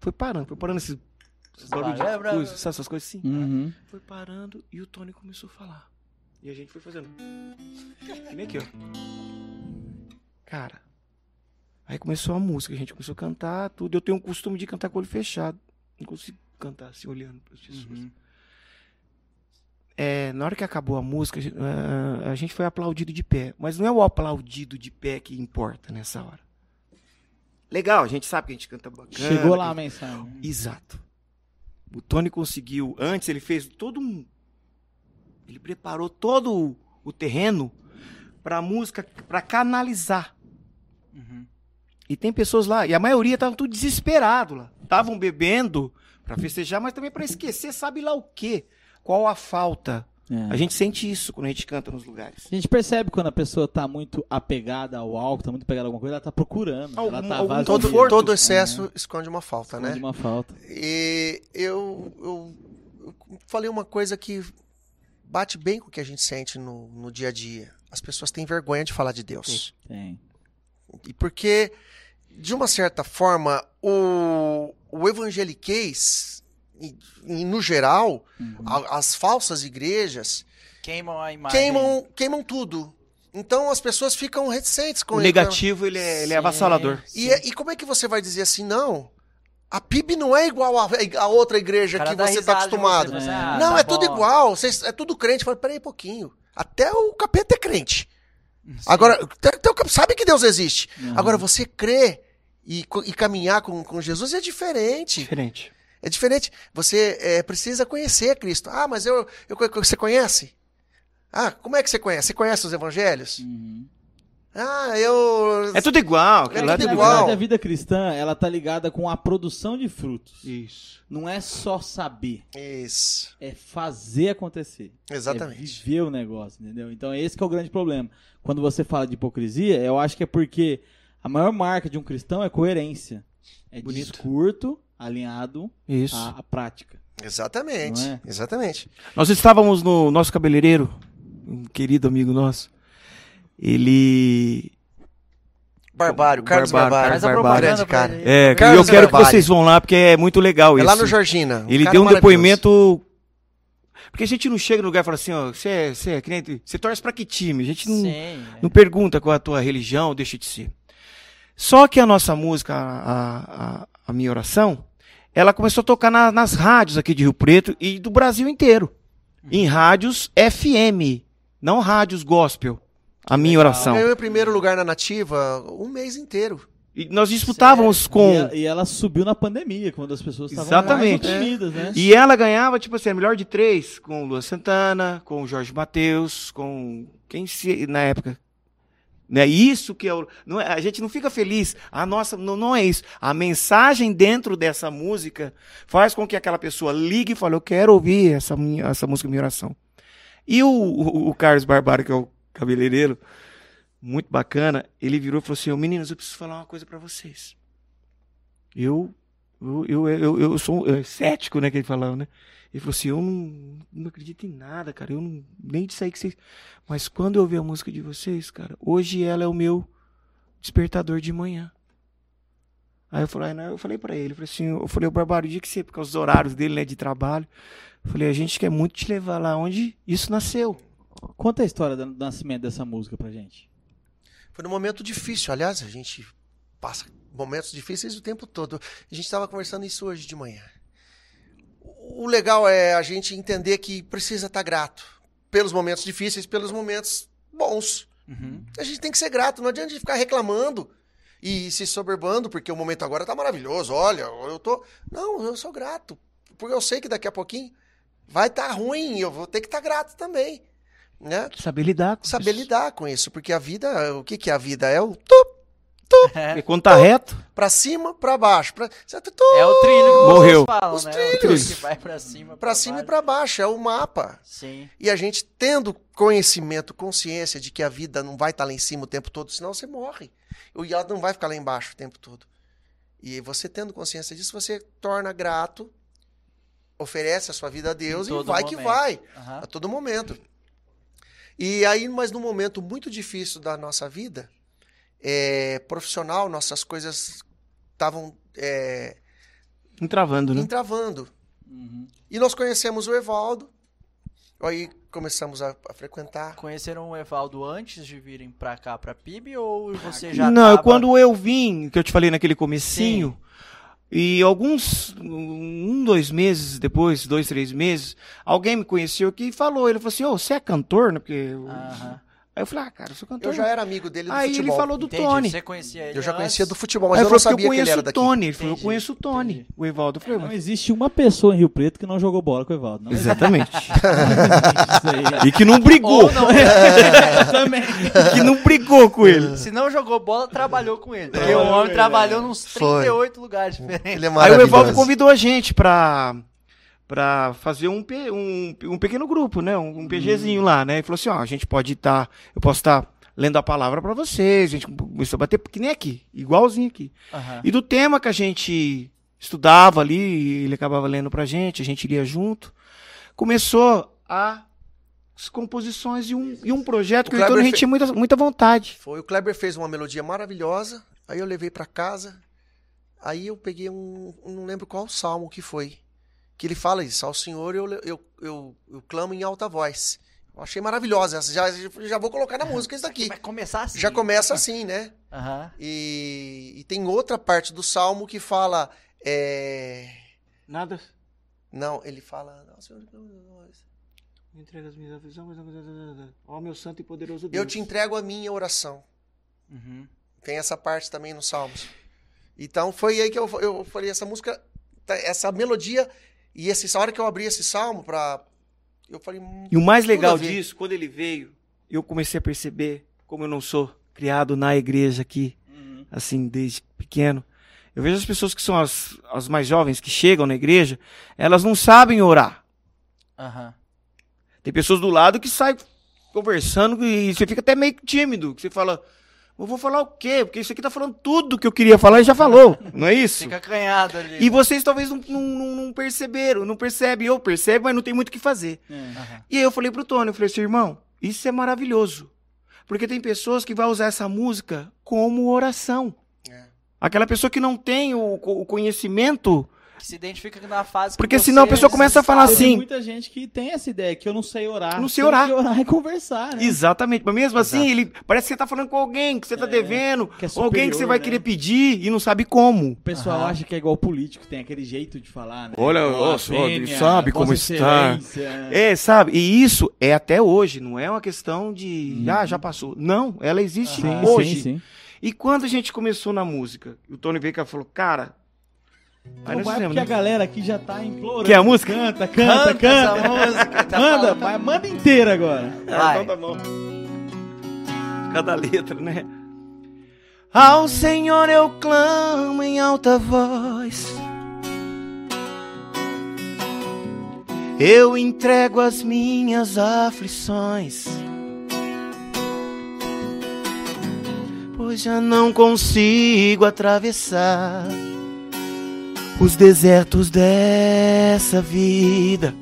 Foi parando, foi parando esses, esses barulhos de coisas, sabe essas coisas assim. Uhum. Foi parando e o Tony começou a falar. E a gente foi fazendo. Que nem aqui, ó. Cara. Aí começou a música, a gente começou a cantar tudo. Eu tenho um costume de cantar com o olho fechado. Não consigo cantar assim, olhando para as pessoas. Uhum. É, na hora que acabou a música, a gente- foi aplaudido de pé. Mas não é o aplaudido de pé que importa nessa hora. Legal, a gente sabe que a gente canta bacana. Chegou lá a mensagem. Exato. O Tony conseguiu, antes ele fez todo um. Ele preparou todo o- terreno para a música, para canalizar. Uhum. E tem pessoas lá, e a maioria estavam tudo desesperado lá. Estavam bebendo para festejar, mas também para esquecer, sabe lá o quê? Qual a falta? É. A gente sente isso quando a gente canta nos lugares. A gente percebe quando a pessoa tá muito apegada ao álcool, tá muito apegada a alguma coisa, ela tá procurando. Algum- ela tá algum. Todo, todo excesso esconde uma falta, Esconde né? uma falta. E eu, eu, eu falei uma coisa que bate bem com o que a gente sente no, no dia a dia. As pessoas têm vergonha de falar de Deus. Tem. E porque, de uma certa forma, o, o evangeliquez, e- e no geral, Uhum. a- as falsas igrejas Queimam a imagem. queimam, queimam tudo. Então as pessoas ficam reticentes com O negativo, ele é, ele é Sim. avassalador. E, e como é que você vai dizer assim, não? A PIB não é igual a, a outra igreja que você está acostumado. você, É. você, ah, não, tá é tudo bom. igual. Vocês, é tudo crente. Fala, peraí um pouquinho. Até o capeta é crente. Agora, até- até o cap- sabe que Deus existe. Uhum. Agora, você crer e, e caminhar com, com Jesus é diferente. Diferente. É diferente. Você é, precisa conhecer Cristo. Ah, mas eu, eu, você conhece? Ah, como é que você conhece? Você conhece os evangelhos? Uhum. Ah, eu. É tudo igual. É lá tudo Na igual. verdade, a vida cristã, ela tá ligada com a produção de frutos. Isso. Não é só saber, Isso. é fazer acontecer. Exatamente. É viver o negócio, entendeu? Então esse que é o grande problema. Quando você fala de hipocrisia, eu acho que é porque a maior marca de um cristão é coerência. É Bonito. discurso alinhado Isso. à, à prática. Exatamente. É? Exatamente. Nós estávamos no nosso cabeleireiro, um querido amigo nosso. Ele. Barbário, Carlos Barbário, Barbário. A Barbário. Grande cara. É, e Carlos eu quero que Barbário. vocês vão lá, porque é muito legal É isso. lá no Georgina. um Ele deu um depoimento. Porque a gente não chega no lugar e fala assim, ó, você é, você é crente, você torce pra que time? A gente não, Sim. é. não pergunta qual é a tua religião, deixa de ser. Só que a nossa música, a, a, a minha oração, ela começou a tocar na- nas rádios aqui de Rio Preto e do Brasil inteiro. Em rádios FM, não rádios gospel. A minha oração. Ganhou em primeiro lugar na nativa um mês inteiro. E nós disputávamos com. E, a- e ela subiu na pandemia, quando as pessoas estavam Exatamente. mais oprimidas, né? E ela ganhava, tipo assim, a melhor de três, com o Luan Santana, com o Jorge Matheus, com quem se, na época. Né? Isso que é. Não é- a gente não fica feliz. A nossa. Não, não é isso. A mensagem dentro dessa música faz com que aquela pessoa ligue e fale: Eu quero ouvir essa, minha, essa música Minha Oração. E o, o, o Carlos Barbaro, que é o cabeleireiro, muito bacana, ele virou e falou assim: "Ô, Meninos, eu preciso falar uma coisa pra vocês. Eu eu, eu, eu, eu sou é, cético, né, que ele falava, né? Ele falou assim, eu não, não acredito em nada, cara, eu não, nem disso aí que vocês... Mas quando eu ouvi a música de vocês, cara, hoje ela é o meu despertador de manhã. Aí eu falei, né, eu falei pra ele, eu falei assim, eu falei, o Barbaro, o dia que você, por causa dos horários dele, né, de trabalho, eu falei, a gente quer muito te levar lá onde isso nasceu. Conta a história do nascimento dessa música pra gente. Foi num momento difícil. Aliás, a gente passa momentos difíceis o tempo todo. A gente estava conversando isso hoje de manhã. O legal é a gente entender que precisa estar grato pelos momentos difíceis, pelos momentos bons. Uhum. A gente tem que ser grato, não adianta a gente ficar reclamando e se soberbando, porque o momento agora tá maravilhoso. Olha, eu tô. Não, eu sou grato. Porque eu sei que daqui a pouquinho vai estar ruim, eu vou ter que estar grato também. Né? Saber lidar com Saber isso. lidar com isso, porque a vida, o que, que é a vida? É o tup, Porque quando tá reto, pra cima, pra baixo. Pra, tá tup, É o trilho que Morreu. falam, Os né? trilhos. O que vai pra cima, pra cima e baixo. pra baixo, é o mapa. Sim. E a gente tendo conhecimento, consciência de que a vida não vai estar lá em cima o tempo todo, senão você morre. E ela não vai ficar lá embaixo o tempo todo. E você tendo consciência disso, você torna grato, oferece a sua vida a Deus e vai que momento. vai, Aham. a todo momento. E aí, mas num momento muito difícil da nossa vida, é, profissional, nossas coisas estavam é, entravando, né? entravando. Uhum. E nós conhecemos o Evaldo, aí começamos a, a frequentar. Conheceram o Evaldo antes de virem pra cá, pra PIB, ou você já Não, tava... quando eu vim, que eu te falei naquele comecinho, e alguns, um, dois meses depois, dois, três meses, alguém me conheceu aqui e falou, ele falou assim, ô, você é cantor, né? Porque... Aí eu falei, ah, cara, eu sou cantor. Eu já era amigo dele do Aí futebol. ele falou do Entendi, Tony. Você conhecia ele Eu já conhecia antes? do futebol, mas Aí eu ele não falou sabia que eu que ele conheço era o daqui. Tony. Ele falou, eu conheço o Tony. entendi. O Evaldo. Eu falei, Não existe uma pessoa em Rio Preto que não jogou bola com o Evaldo. Não Exatamente. aí. e que não brigou. Ou não, Também. que não brigou com ele. se não jogou bola, trabalhou com ele. Porque o homem trabalhou nos Foi. 38 lugares diferentes. Ele é Aí o maravilhoso. Evaldo convidou a gente pra, pra fazer um, um, um pequeno grupo, né? Um, um PGzinho lá, né? Ele falou assim, ó, a gente pode estar, eu posso estar lendo a palavra pra vocês, a gente começou a bater, que nem aqui, igualzinho aqui. Aham. E do tema que a gente estudava ali, ele acabava lendo pra gente, a gente lia junto, começou a as composições e um, e um projeto O que a gente fe- tinha muita, muita vontade. Foi, o Kleber fez uma melodia maravilhosa, aí eu levei pra casa, aí eu peguei um, um- não lembro qual salmo que foi, que ele fala isso, ao Senhor eu, eu, eu, eu clamo em alta voz. Eu achei maravilhosa, essa, já, já vou colocar na música isso daqui. Vai começar assim. Já começa assim, né? Aham. E, e tem outra parte do salmo que fala, é... Nada. não, ele fala, "Ao Senhor eu clamo em alta voz." Entrega as minhas aflições, ó meu santo e poderoso Deus. eu te entrego a minha oração. Uhum. Tem essa parte também nos Salmos. Então foi aí que eu, eu falei, essa música, tá- essa melodia, e esse, essa hora que eu abri esse salmo pra. Eu falei. hum, E o mais a legal disso, quando ele veio, eu comecei a perceber como eu não sou criado na igreja aqui, Uhum. assim, desde pequeno. Eu vejo as pessoas que são as, as mais jovens, que chegam na igreja, elas não sabem orar. Aham. Tem pessoas do lado que saem conversando e você fica até meio tímido. Que você fala, eu vou falar o quê? Porque isso aqui tá falando tudo que eu queria falar e já falou, não é isso? Fica acanhado ali. E vocês talvez não, não, não- perceberam, não percebem, eu percebo, mas não tem muito o que fazer. É. Aham. E aí eu falei pro Tony, eu falei assim, irmão, isso é maravilhoso. Porque tem pessoas que vão usar essa música como oração. É. Aquela pessoa que não tem o, o conhecimento, Que se identifica na fase que Porque você senão a pessoa começa a falar está. Tem assim- muita gente que tem essa ideia, que eu não sei orar. Não sei Tem orar. que orar e conversar, né? exatamente, mas mesmo assim, Exato. ele parece que você tá falando com alguém que você tá É, devendo, que é ou alguém que você superior, vai né? querer pedir e não sabe como. O pessoal Aham. acha que é igual político, tem aquele jeito de falar, né? Olha, Ó, sabe como está. É, sabe? E isso é até hoje, não é uma questão de, ah, já passou. Não, ela existe Sim, hoje. sim, sim. E quando a gente começou na música, o Tony e falou, cara. Aí Não vai porque a né? galera aqui já tá implorando. Quer a música? Canta, canta, Canta essa canta. música. tá Manda, falando. mas manda inteira agora. Ah, Vai. então tá bom. Cada letra, né? Ao Senhor eu clamo em alta voz. Eu entrego as minhas aflições. Pois já não consigo atravessar os desertos dessa vida.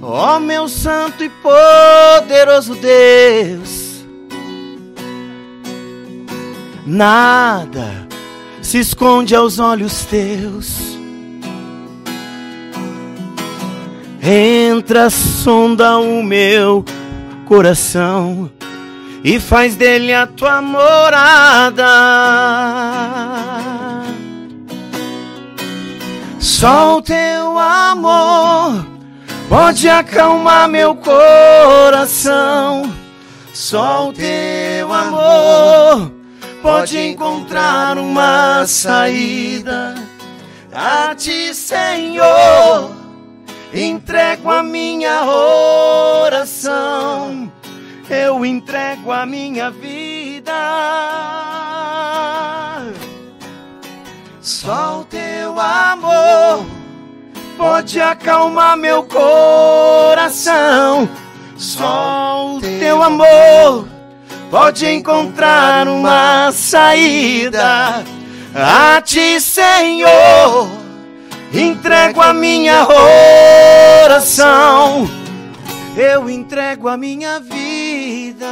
Ó meu santo e poderoso Deus, nada se esconde aos olhos teus. Entra, sonda o meu coração e faz dele a tua morada. Só o teu amor pode acalmar meu coração. Só o teu amor pode encontrar uma saída. A ti, Senhor, entrego a minha oração. Eu entrego a minha vida. Só o teu amor pode acalmar meu coração. Só o teu amor pode encontrar uma saída. A ti, Senhor, entrego a minha oração. Eu entrego a minha vida.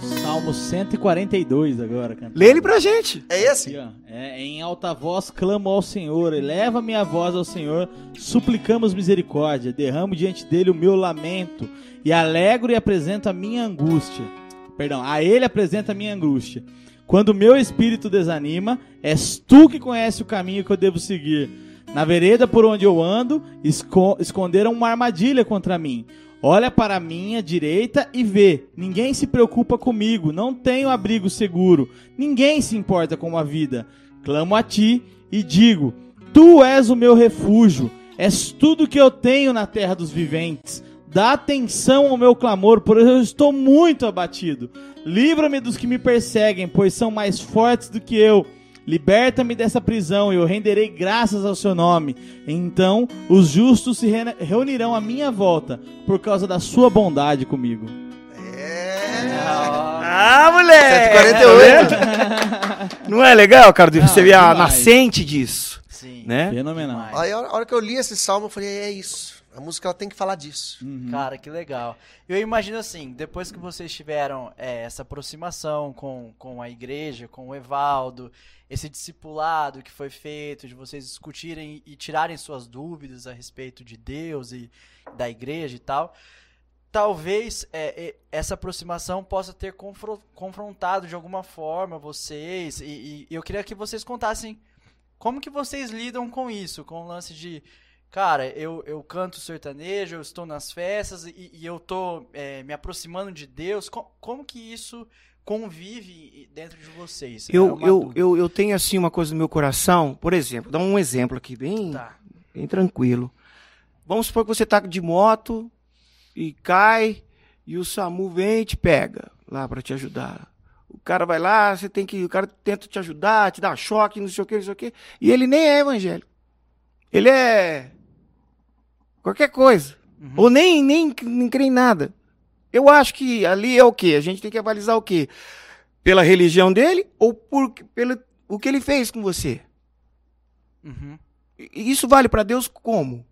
O Salmo 142 agora, cantando. Lê ele pra gente. É esse? Aqui. É, em alta voz clamo ao Senhor, eleva minha voz ao Senhor, suplicamos misericórdia, derramo diante dele o meu lamento e alegro e apresento a minha angústia. Perdão, a ele apresento a minha angústia. Quando o meu espírito desanima, és tu que conhece o caminho que eu devo seguir. Na vereda por onde eu ando, esco- esconderam uma armadilha contra mim. Olha para a minha direita e vê. Ninguém se preocupa comigo, não tenho abrigo seguro. Ninguém se importa com a vida. Clamo a ti e digo: Tu és o meu refúgio, és tudo que eu tenho na terra dos viventes. Dá atenção ao meu clamor, pois eu estou muito abatido. Livra-me dos que me perseguem, pois são mais fortes do que eu. Liberta-me dessa prisão e eu renderei graças ao seu nome. Então os justos se re- reunirão à minha volta por causa da sua bondade comigo. É. Ah, moleque! 148. Não é legal, cara, de você ver a nascente disso, Sim. né? Fenomenal. Aí a hora a hora que eu li esse salmo, eu falei, é isso. A música ela tem que falar disso. Uhum. Cara, que legal. Eu imagino assim, depois que vocês tiveram é, essa aproximação com, com a igreja, com o Evaldo, esse discipulado que foi feito, de vocês discutirem e tirarem suas dúvidas a respeito de Deus e da igreja e tal, talvez é, essa aproximação possa ter confro- confrontado de alguma forma vocês, e, e eu queria que vocês contassem como que vocês lidam com isso, com o lance de Cara, eu, eu canto sertanejo, eu estou nas festas e, e eu tô é, me aproximando de Deus. Co- como que isso convive dentro de vocês? É Eu, uma eu, dúvida. eu, eu tenho assim uma coisa no meu coração, por exemplo, dá um exemplo aqui, bem, Tá. bem tranquilo. Vamos supor que você tá de moto e cai e o SAMU vem e te pega lá para te ajudar. O cara vai lá, você tem que. O cara tenta te ajudar, te dá choque, não sei o que, não sei o que. E ele nem é evangélico. Ele é. qualquer coisa. Ou nem, nem, nem crê em nada. Eu acho que ali é o quê? A gente tem que avalizar o quê? Pela religião dele ou por, pelo o que ele fez com você? Uhum. Isso vale para Deus como?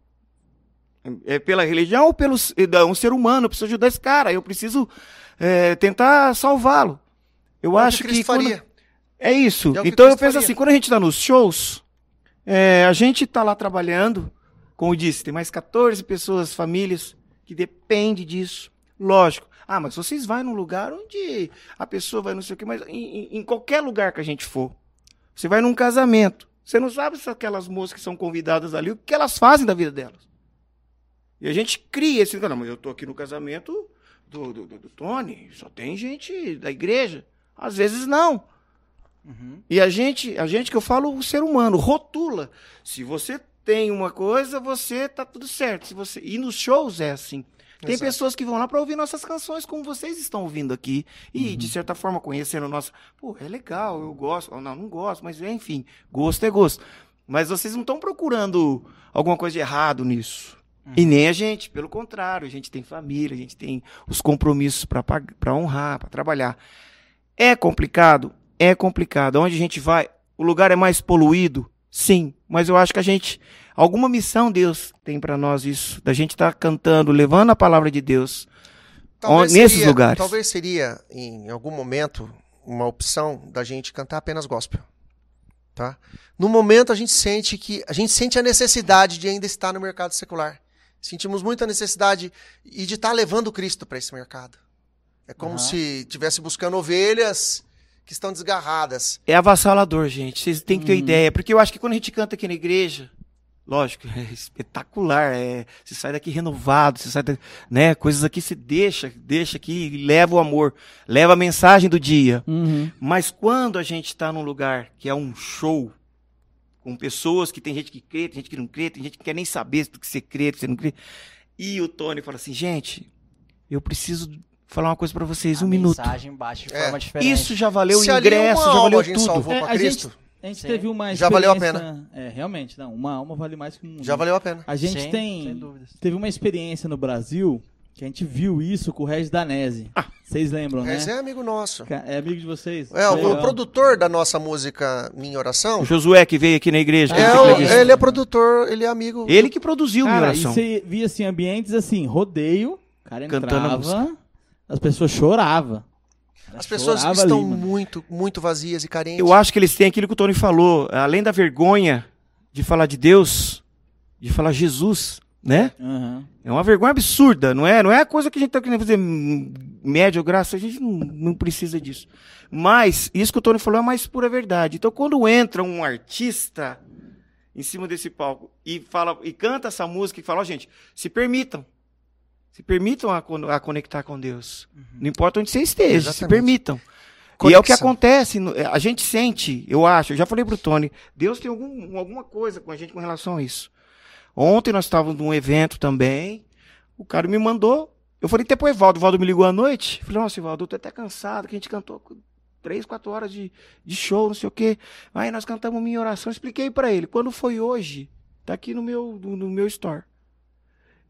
É pela religião ou pelo é um ser humano? Eu preciso ajudar esse cara. Eu preciso é, tentar salvá-lo. Eu É acho que que, quando- faria. é isso. É então eu penso faria. assim, quando a gente tá nos shows, é, a gente tá lá trabalhando, como eu disse, tem mais 14 pessoas, famílias, que depende disso. Lógico. Ah, mas vocês vão num lugar onde a pessoa vai não sei o quê, mas em, em- qualquer lugar que a gente for. Você vai num casamento. Você não sabe se aquelas moças que são convidadas ali, o que elas fazem da vida delas. E a gente cria esse. Não, mas eu tô aqui no casamento do, do, do- do Tony, só tem gente da igreja. Às vezes não. Uhum. E a gente, a gente que eu falo, o ser humano, rotula. Se você tem uma coisa, você tá tudo certo. Se você E nos shows é assim. Tem Exato. pessoas que vão lá para ouvir nossas canções, como vocês estão ouvindo aqui. E, de certa forma, conhecendo nossa. Pô, é legal, eu gosto. Ou Não, não gosto, mas enfim, gosto é gosto. Mas vocês não estão procurando alguma coisa de errado nisso. E nem a gente, pelo contrário, a gente tem família, a gente tem os compromissos para honrar, para trabalhar. É complicado? É complicado. Onde a gente vai, o lugar é mais poluído? Sim, mas eu acho que a gente. Alguma missão Deus tem para nós isso, da gente estar cantando, levando a palavra de Deus. Talvez nesses seria- lugares. Talvez seria, em algum momento, uma opção da gente cantar apenas gospel. Tá? No momento a gente sente que a gente sente a necessidade de ainda estar no mercado secular. Sentimos muita necessidade e de estar levando Cristo para esse mercado. É como Aham. se estivesse buscando ovelhas que estão desgarradas. É avassalador, gente. Vocês têm que ter ideia. Porque eu acho que quando a gente canta aqui na igreja, lógico, é espetacular. É, você sai daqui renovado, você sai da, né? Coisas aqui você deixa, deixa aqui e leva o amor, leva a mensagem do dia. Uhum. Mas quando a gente está num lugar que é um show, com pessoas que tem gente que crê, tem gente que não crê, tem gente que quer nem saber do que você crê, do que você não crê. E o Tony fala assim, gente, eu preciso falar uma coisa para vocês, A um minuto. mensagem baixa de É. forma diferente. Isso já valeu o Se ingresso, já valeu tudo. salvou É, a Cristo, A gente Sim. teve uma Já valeu a experiência- É, realmente, não. Uma alma vale mais que um. já valeu a pena. A gente Sim, tem. sem dúvidas. Teve uma experiência no Brasil que a gente viu isso com o Regis Danese. Vocês lembram, né? Mas é amigo nosso. É amigo de vocês? É, o, o produtor da nossa música Minha Oração, O Josué que veio aqui na igreja. é o- ele é produtor, ele é amigo. Ele que produziu minha Cara, e oração. você via assim, ambientes assim, rodeio, o cara Cantando a entrava, as pessoas choravam. As pessoas Chorava estão ali, muito, muito vazias e carentes. Eu acho que eles têm aquilo que o Tony falou, além da vergonha de falar de Deus, de falar Jesus, né? Aham. É uma vergonha absurda, não é? Não é a coisa que a gente tá querendo fazer média ou graça, a gente não, não precisa disso. Mas isso que o Tony falou é a mais pura verdade. Então quando entra um artista em cima desse palco e fala e canta essa música e fala, ó, gente, se permitam. Se permitam a, a conectar com Deus. Não importa onde você esteja, se Exatamente. permitam. E é o que Conexão. acontece, a gente sente, eu acho, eu já falei pro Tony, Deus tem algum, alguma coisa com a gente com relação a isso. Ontem nós estávamos num evento também, o cara me mandou, eu falei até pro Evaldo, o Evaldo me ligou à noite, eu falei, nossa, Evaldo, eu tô até cansado, que a gente cantou três, quatro horas de, de show, não sei o quê. Aí nós cantamos minha oração, expliquei pra ele, quando foi hoje, tá aqui no meu, no, no meu store.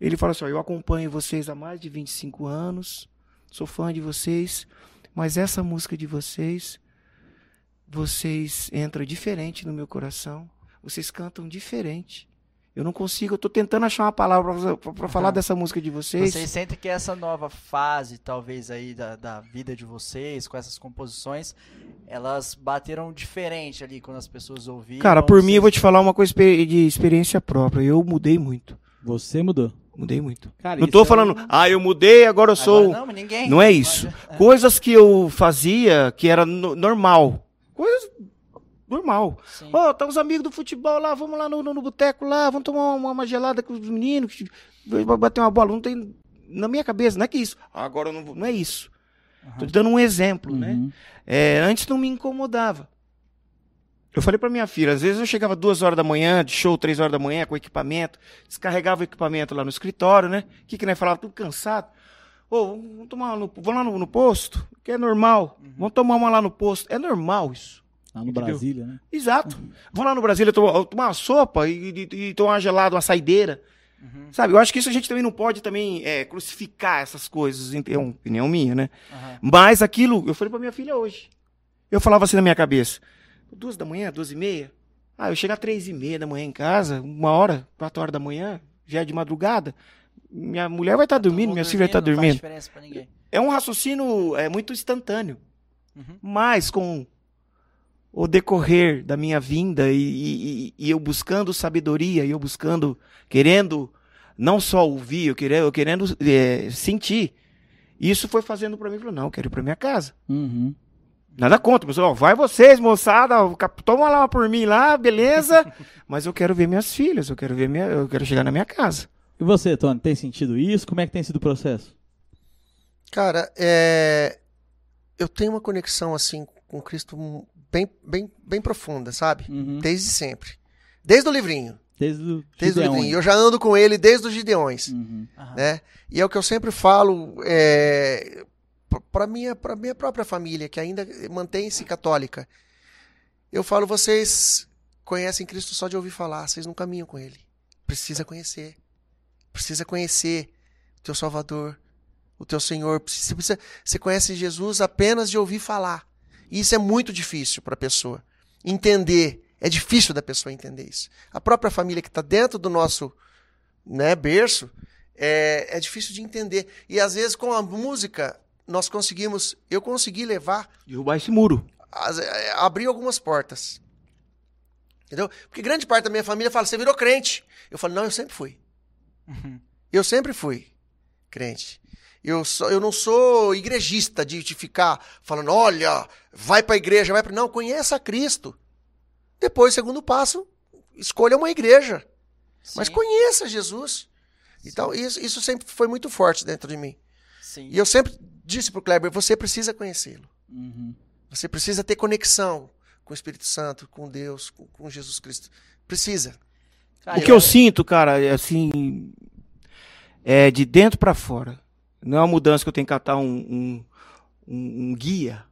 Ele falou assim, ó, eu acompanho vocês há mais de 25 anos, sou fã de vocês, mas essa música de vocês, vocês entram diferente no meu coração. Vocês cantam diferente. Eu não consigo, eu tô tentando achar uma palavra pra- pra falar Aham. dessa música de vocês. Vocês sentem que essa nova fase, talvez, aí da, da vida de vocês, com essas composições, elas bateram diferente ali quando as pessoas ouviram? Cara, por mim eu vou vocês- te falar uma coisa de experiência própria. Eu mudei muito. Você mudou. Mudei muito. Cara, não tô é falando, um- ah, eu mudei, agora eu sou. Agora não, ninguém. Não é isso. Coisas que eu fazia que era no- normal. Coisas normal. Ó, tá os amigos do futebol lá, vamos lá no, no, no boteco lá, vamos tomar uma, uma gelada com os meninos, bater uma bola. Não tem. Na minha cabeça, não é que isso. Agora eu não vou. Não é isso. Tô te dando um exemplo, né? Uhum. É, antes não me incomodava. Eu falei pra minha filha, às vezes eu chegava duas horas da manhã, de show, três horas da manhã, com equipamento, descarregava o equipamento lá no escritório, né? O que que nós falava? Tudo cansado. Ô, vamos tomar no, vamos lá no, no posto, que é normal. Vamos tomar uma lá no posto. É normal isso. Lá no Entendeu? Brasília, né? Exato. Vamos lá no Brasil tomar, tomar uma sopa e, e, e tomar uma gelada, uma saideira. Sabe, eu acho que isso a gente também não pode também é, crucificar essas coisas, é uma opinião minha, né? Mas aquilo, eu falei pra minha filha hoje. Eu falava assim na minha cabeça: duas da manhã, duas e meia. Ah, eu chego às três e meia da manhã em casa, uma hora, quatro horas da manhã, já é de madrugada. Minha mulher vai estar dormindo, Vou minha filha vai estar não faz dormindo. diferença pra ninguém. É um raciocínio é, muito instantâneo. Uhum. Mas com o decorrer da minha vinda e, e- e eu buscando sabedoria, e eu buscando, querendo não só ouvir, eu querendo, eu querendo é, sentir. Isso foi fazendo pra mim, falou, não, eu quero ir pra minha casa. Uhum. Nada contra, pessoal. Ó, Vai vocês, moçada. Toma lá por mim lá, beleza. Mas eu quero ver minhas filhas, eu quero ver minha, eu quero chegar na minha casa. E você, Tony, tem sentido isso? Como é que tem sido o processo? Cara, é... eu tenho uma conexão assim com Cristo bem, bem, bem profunda, sabe? Uhum. Desde sempre. Desde o livrinho. Desde o Desde o livrinho. Eu já ando com ele desde os Gideões. Uhum. Né? E é o que eu sempre falo é, para minha minha própria família que ainda mantém-se católica. Eu falo vocês conhecem Cristo só de ouvir falar, vocês não caminham com ele. Precisa conhecer. Precisa conhecer o teu Salvador, o teu Senhor. Você, precisa, você conhece Jesus apenas de ouvir falar. E isso é muito difícil para a pessoa entender. É difícil da pessoa entender isso. A própria família que está dentro do nosso né, berço é, é difícil de entender. E às vezes com a música nós conseguimos, eu consegui levar, Derrubar esse muro. as- é, abrir algumas portas. Entendeu? Porque grande parte da minha família fala, você virou crente. Eu falo, não, eu sempre fui. Uhum. Eu sempre fui crente. Eu, sou, eu não sou igrejista de, de ficar falando, olha, vai pra igreja, vai pra... Não, conheça Cristo. Depois, segundo passo, escolha uma igreja. Mas Sim, conheça Jesus. Então, isso, isso sempre foi muito forte dentro de mim. sim. E eu sempre disse pro Kleber, você precisa conhecê-lo. Uhum. Você precisa ter conexão com o Espírito Santo, com Deus, com, com Jesus Cristo. Precisa. Cara, o que eu sinto, cara, é assim. É de dentro pra fora. Não é uma mudança que eu tenho que catar um, um, um- um guia.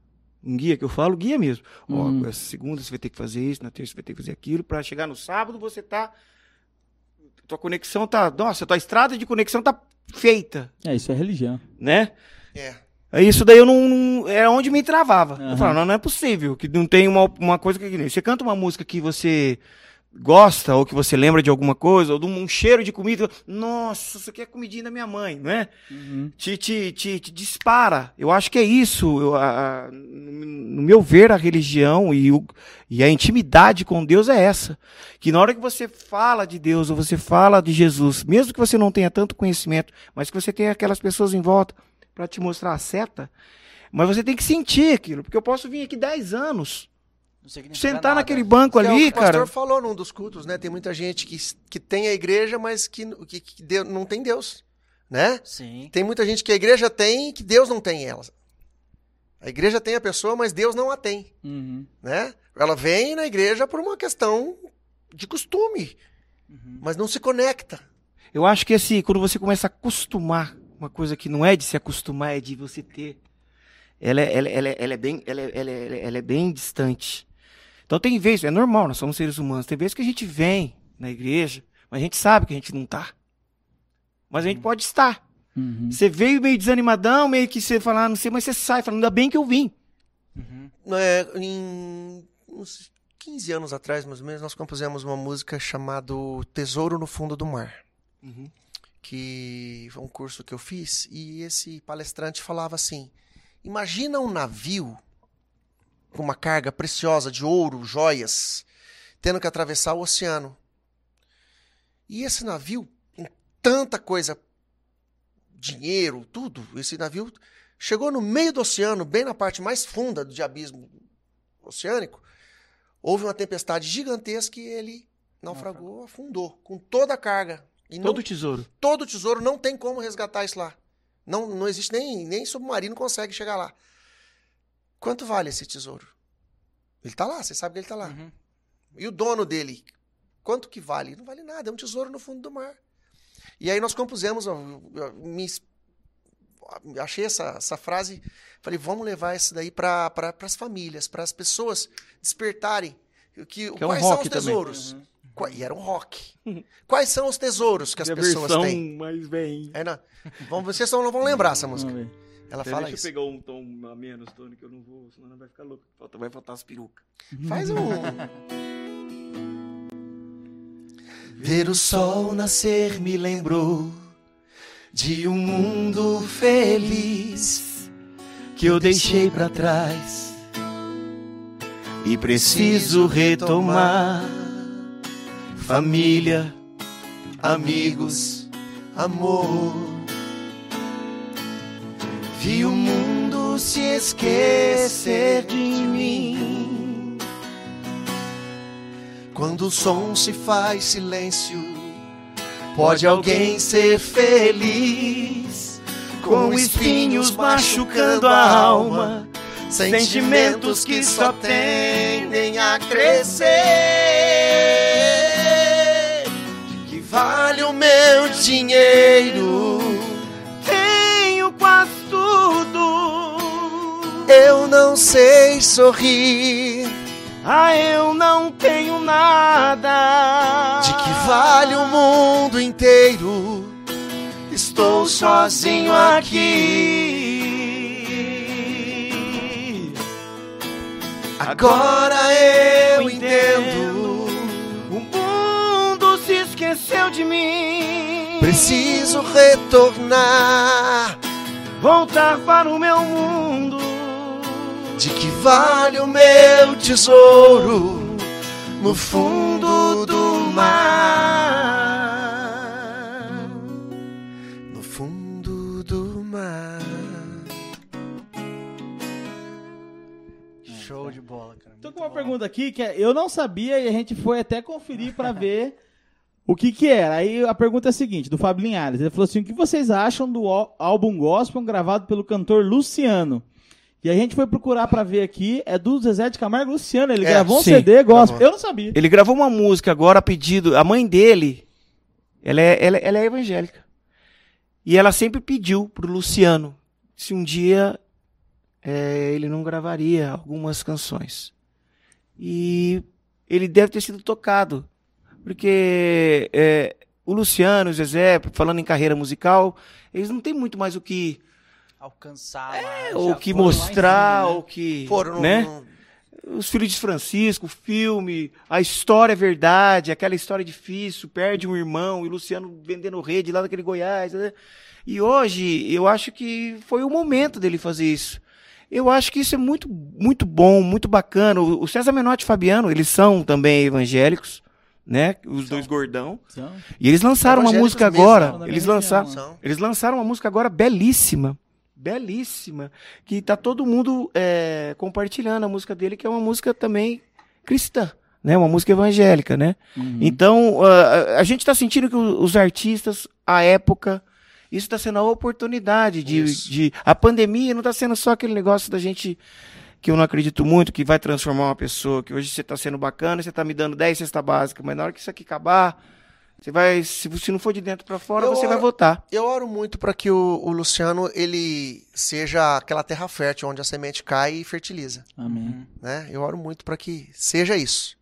Um guia que eu falo, guia mesmo. Uhum. Ó, essa segunda você vai ter que fazer isso, na terça você vai ter que fazer aquilo, pra chegar no sábado você tá. Tua conexão tá. Nossa, tua estrada de conexão tá feita, É, isso é religião. né? É. Isso daí eu não. não- era onde me travava. Aham. Eu falava, não, não é possível. Que não tem uma, uma coisa que. Você canta uma música que você gosta, ou que você lembra de alguma coisa, ou de um cheiro de comida. Nossa, isso aqui é comidinha da minha mãe, não é? Uhum. Te, te, te, te dispara. Eu acho que é isso. Eu, a- a- no no meu ver, a religião e, o, e a intimidade com Deus é essa. Que na hora que você fala de Deus, ou você fala de Jesus, mesmo que você não tenha tanto conhecimento, mas que você tenha aquelas pessoas em volta para te mostrar a seta, mas você tem que sentir aquilo. Porque eu posso vir aqui 10 anos, sentar nada. naquele banco Que é o ali, que o pastor cara. falou num dos cultos, né? Tem muita gente que, que tem a igreja, mas que, que, que Deus- não tem Deus, né? Sim. Tem muita gente que a igreja tem e que Deus não tem ela. A igreja tem a pessoa, mas Deus não a tem, Uhum. né? Ela vem na igreja por uma questão de costume, Uhum. mas não se conecta. Eu acho que assim, quando você começa a acostumar, uma coisa que não é de se acostumar, é de você ter. Ela é, ela, ela, é- ela é bem, ela, é- ela, é- ela é bem distante. Então tem vezes, é normal, nós somos seres humanos, tem vezes que a gente vem na igreja, mas a gente sabe que a gente não tá. Mas a gente pode estar. Uhum. Você veio meio desanimadão, meio que você fala, ah, não sei, mas você sai falando, ainda bem que eu vim. Uhum. É, em uns 15 anos atrás, mais ou menos, nós compusemos uma música chamada Tesouro no Fundo do Mar. Que foi um curso que eu fiz, e esse palestrante falava assim: imagina um navio com uma carga preciosa de ouro, joias, tendo que atravessar o oceano. E esse navio, com tanta coisa, dinheiro, tudo, esse navio chegou no meio do oceano, bem na parte mais funda do abismo oceânico. Houve uma tempestade gigantesca e ele naufragou, afundou, com toda a carga. E não Todo tesouro. todo tesouro não tem como resgatar isso lá. Não, não existe nem, nem submarino consegue chegar lá. Quanto vale esse tesouro? Ele tá lá, você sabe que ele tá lá. Uhum. E o dono dele, quanto que vale? Não vale nada, é um tesouro no fundo do mar. E aí nós compusemos, me achei essa, essa frase, falei, vamos levar isso daí para pra, as famílias, para as pessoas despertarem que, Que é um quais são os tesouros. Qua- E era um rock. Quais são os tesouros que as pessoas versão têm? mais bem. É, não. Vamos, vocês não vão lembrar essa música. Ela Deixa fala eu isso. pegar um tom a menos, Tony, que eu não vou, senão não vai ficar louco. Falta- Vai faltar as perucas. Faz um. Ver o sol nascer me lembrou de um mundo feliz que eu deixei pra trás e preciso retomar família, amigos, amor. Vi o mundo se esquecer de mim. Quando o som se faz silêncio, pode alguém ser feliz? Com espinhos machucando a alma, sentimentos que só tendem a crescer. Vale o meu dinheiro? Tenho quase tudo. Eu não sei sorrir. Ah, eu não tenho nada. De que vale o mundo inteiro? Estou sozinho aqui. Agora eu entendo. De mim. Preciso retornar. voltar para o meu mundo. De que vale o meu tesouro no fundo do mar? No fundo do mar. Show de bola, cara. Tô com uma bom. pergunta aqui que é- eu não sabia e a gente foi até conferir pra ver o que que era. Aí a pergunta é a seguinte, do Fábio Linhares. Ele falou assim, o que vocês acham do álbum gospel gravado pelo cantor Luciano? E a gente foi procurar pra ver aqui, é do Zezé de Camargo Luciano. Ele É, gravou um sim, CD gospel. gravou. Eu não sabia. Ele gravou uma música agora a pedido. A mãe dele, ela é, ela, ela é evangélica. E ela sempre pediu pro Luciano se um dia é, ele não gravaria algumas canções. E ele deve ter sido tocado. Porque é, o Luciano, o Zezé, falando em carreira musical, eles não têm muito mais o que, Alcançar é, lá, o já que mostrar, cima, né? o que. Foram né? no- Os Filhos de Francisco, o filme, a história é verdade, aquela história difícil, perde um irmão, e o Luciano vendendo rede lá daquele Goiás. né? E hoje, eu acho que foi o momento dele fazer isso. Eu acho que isso é muito, muito bom, muito bacana. O César Menotti e o Fabiano, eles são também evangélicos, né? Os dois gordão. Então, E eles lançaram uma música agora. né? Eles lançaram, região, São. eles lançaram uma música agora belíssima. Belíssima. Que tá todo mundo é, compartilhando a música dele, que é uma música também cristã, né? Uma música evangélica, né? uhum. Então, a, a gente tá sentindo que os artistas, a época, isso tá sendo a oportunidade de, de. A pandemia não tá sendo só aquele negócio da gente. Que eu não acredito muito, que vai transformar uma pessoa, que hoje você tá sendo bacana, você tá me dando 10 cesta básica, mas na hora que isso aqui acabar, você vai. Se, se não for de dentro pra fora, Eu você vai oro- votar. Eu oro muito para que o, o Luciano ele seja aquela terra fértil onde a semente cai e fertiliza, Amém. né? Eu oro muito para que seja isso.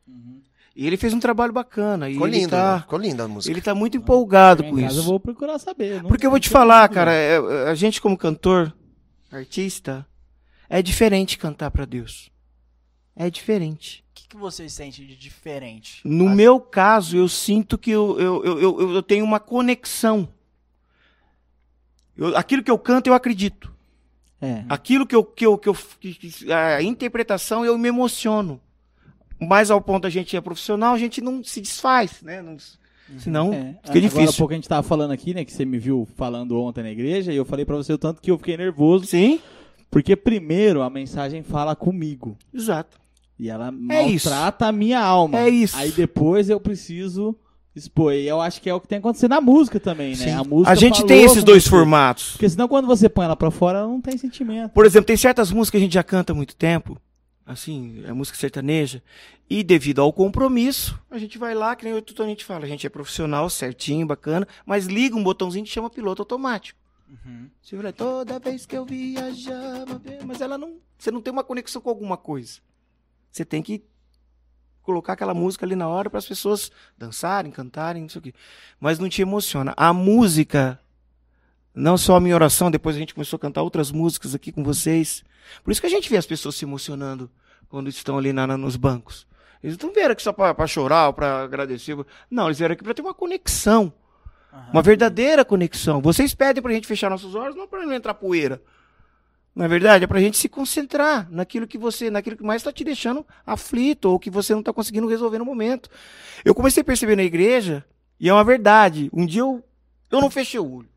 E ele fez um trabalho bacana. E Ficou ele lindo, né? tá, ficou linda a música. ele tá muito empolgado Em com casa eu isso. vou procurar saber. não- Porque eu vou te falar, cara, é- a gente como cantor, artista, é diferente cantar pra Deus. É diferente. O que, que vocês sentem de diferente? No meu caso, eu sinto que eu, eu, eu, eu, eu tenho uma conexão. Eu- aquilo que eu canto, eu acredito. É. Aquilo que eu, que eu, que eu que- a interpretação, eu me emociono. Mas ao ponto a gente é profissional, a gente não se desfaz, né? Não, senão É, fica Agora há difícil. pouco a gente tava falando aqui, né, que você me viu falando ontem na igreja, e eu falei pra você o tanto que eu fiquei nervoso, Sim, porque primeiro a mensagem fala comigo, exato. e ela É isso. maltrata a minha alma. É isso. Aí depois eu preciso expor, e eu acho que é o que tem acontecido na música também, né? Sim. A música A gente tem esses dois você. formatos. Porque senão quando você põe ela pra fora, ela não tem sentimento. Por exemplo, tem certas músicas que a gente já canta há muito tempo. assim, é música sertaneja. E devido ao compromisso, a gente vai lá, que nem o a gente fala, a gente é profissional, certinho, bacana, mas liga um botãozinho que chama piloto automático. Fala, toda vez que eu viajava, mas ela não, você não tem uma conexão com alguma coisa. Você tem que colocar aquela música ali na hora para as pessoas dançarem, cantarem, não sei o quê. Mas não te emociona. A música, não só a minha oração, depois a gente começou a cantar outras músicas aqui com vocês. Por isso que a gente vê as pessoas se emocionando quando estão ali na, na- nos bancos. Eles não vieram aqui só para chorar ou para agradecer. Não, eles vieram aqui para ter uma conexão. Uma verdadeira conexão. Vocês pedem pra gente fechar nossos olhos, não para não entrar poeira. Não é verdade? É pra gente se concentrar naquilo que você, naquilo que mais está te deixando aflito ou que você não está conseguindo resolver no momento. Eu comecei a perceber na igreja, e é uma verdade. Um dia eu, eu não fechei o olho.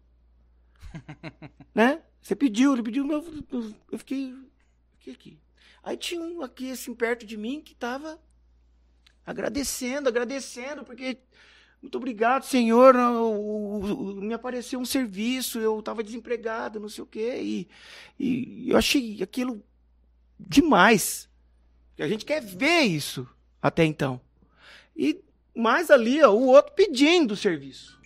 né? Você pediu, ele pediu, eu, eu, eu fiquei, fiquei aqui. Aí tinha um aqui assim perto de mim que estava agradecendo, agradecendo, porque muito obrigado, Senhor. me apareceu um serviço, eu estava desempregado, não sei o quê. E, e eu achei aquilo demais. A gente quer ver isso até então. E mais ali, ó, o outro pedindo serviço.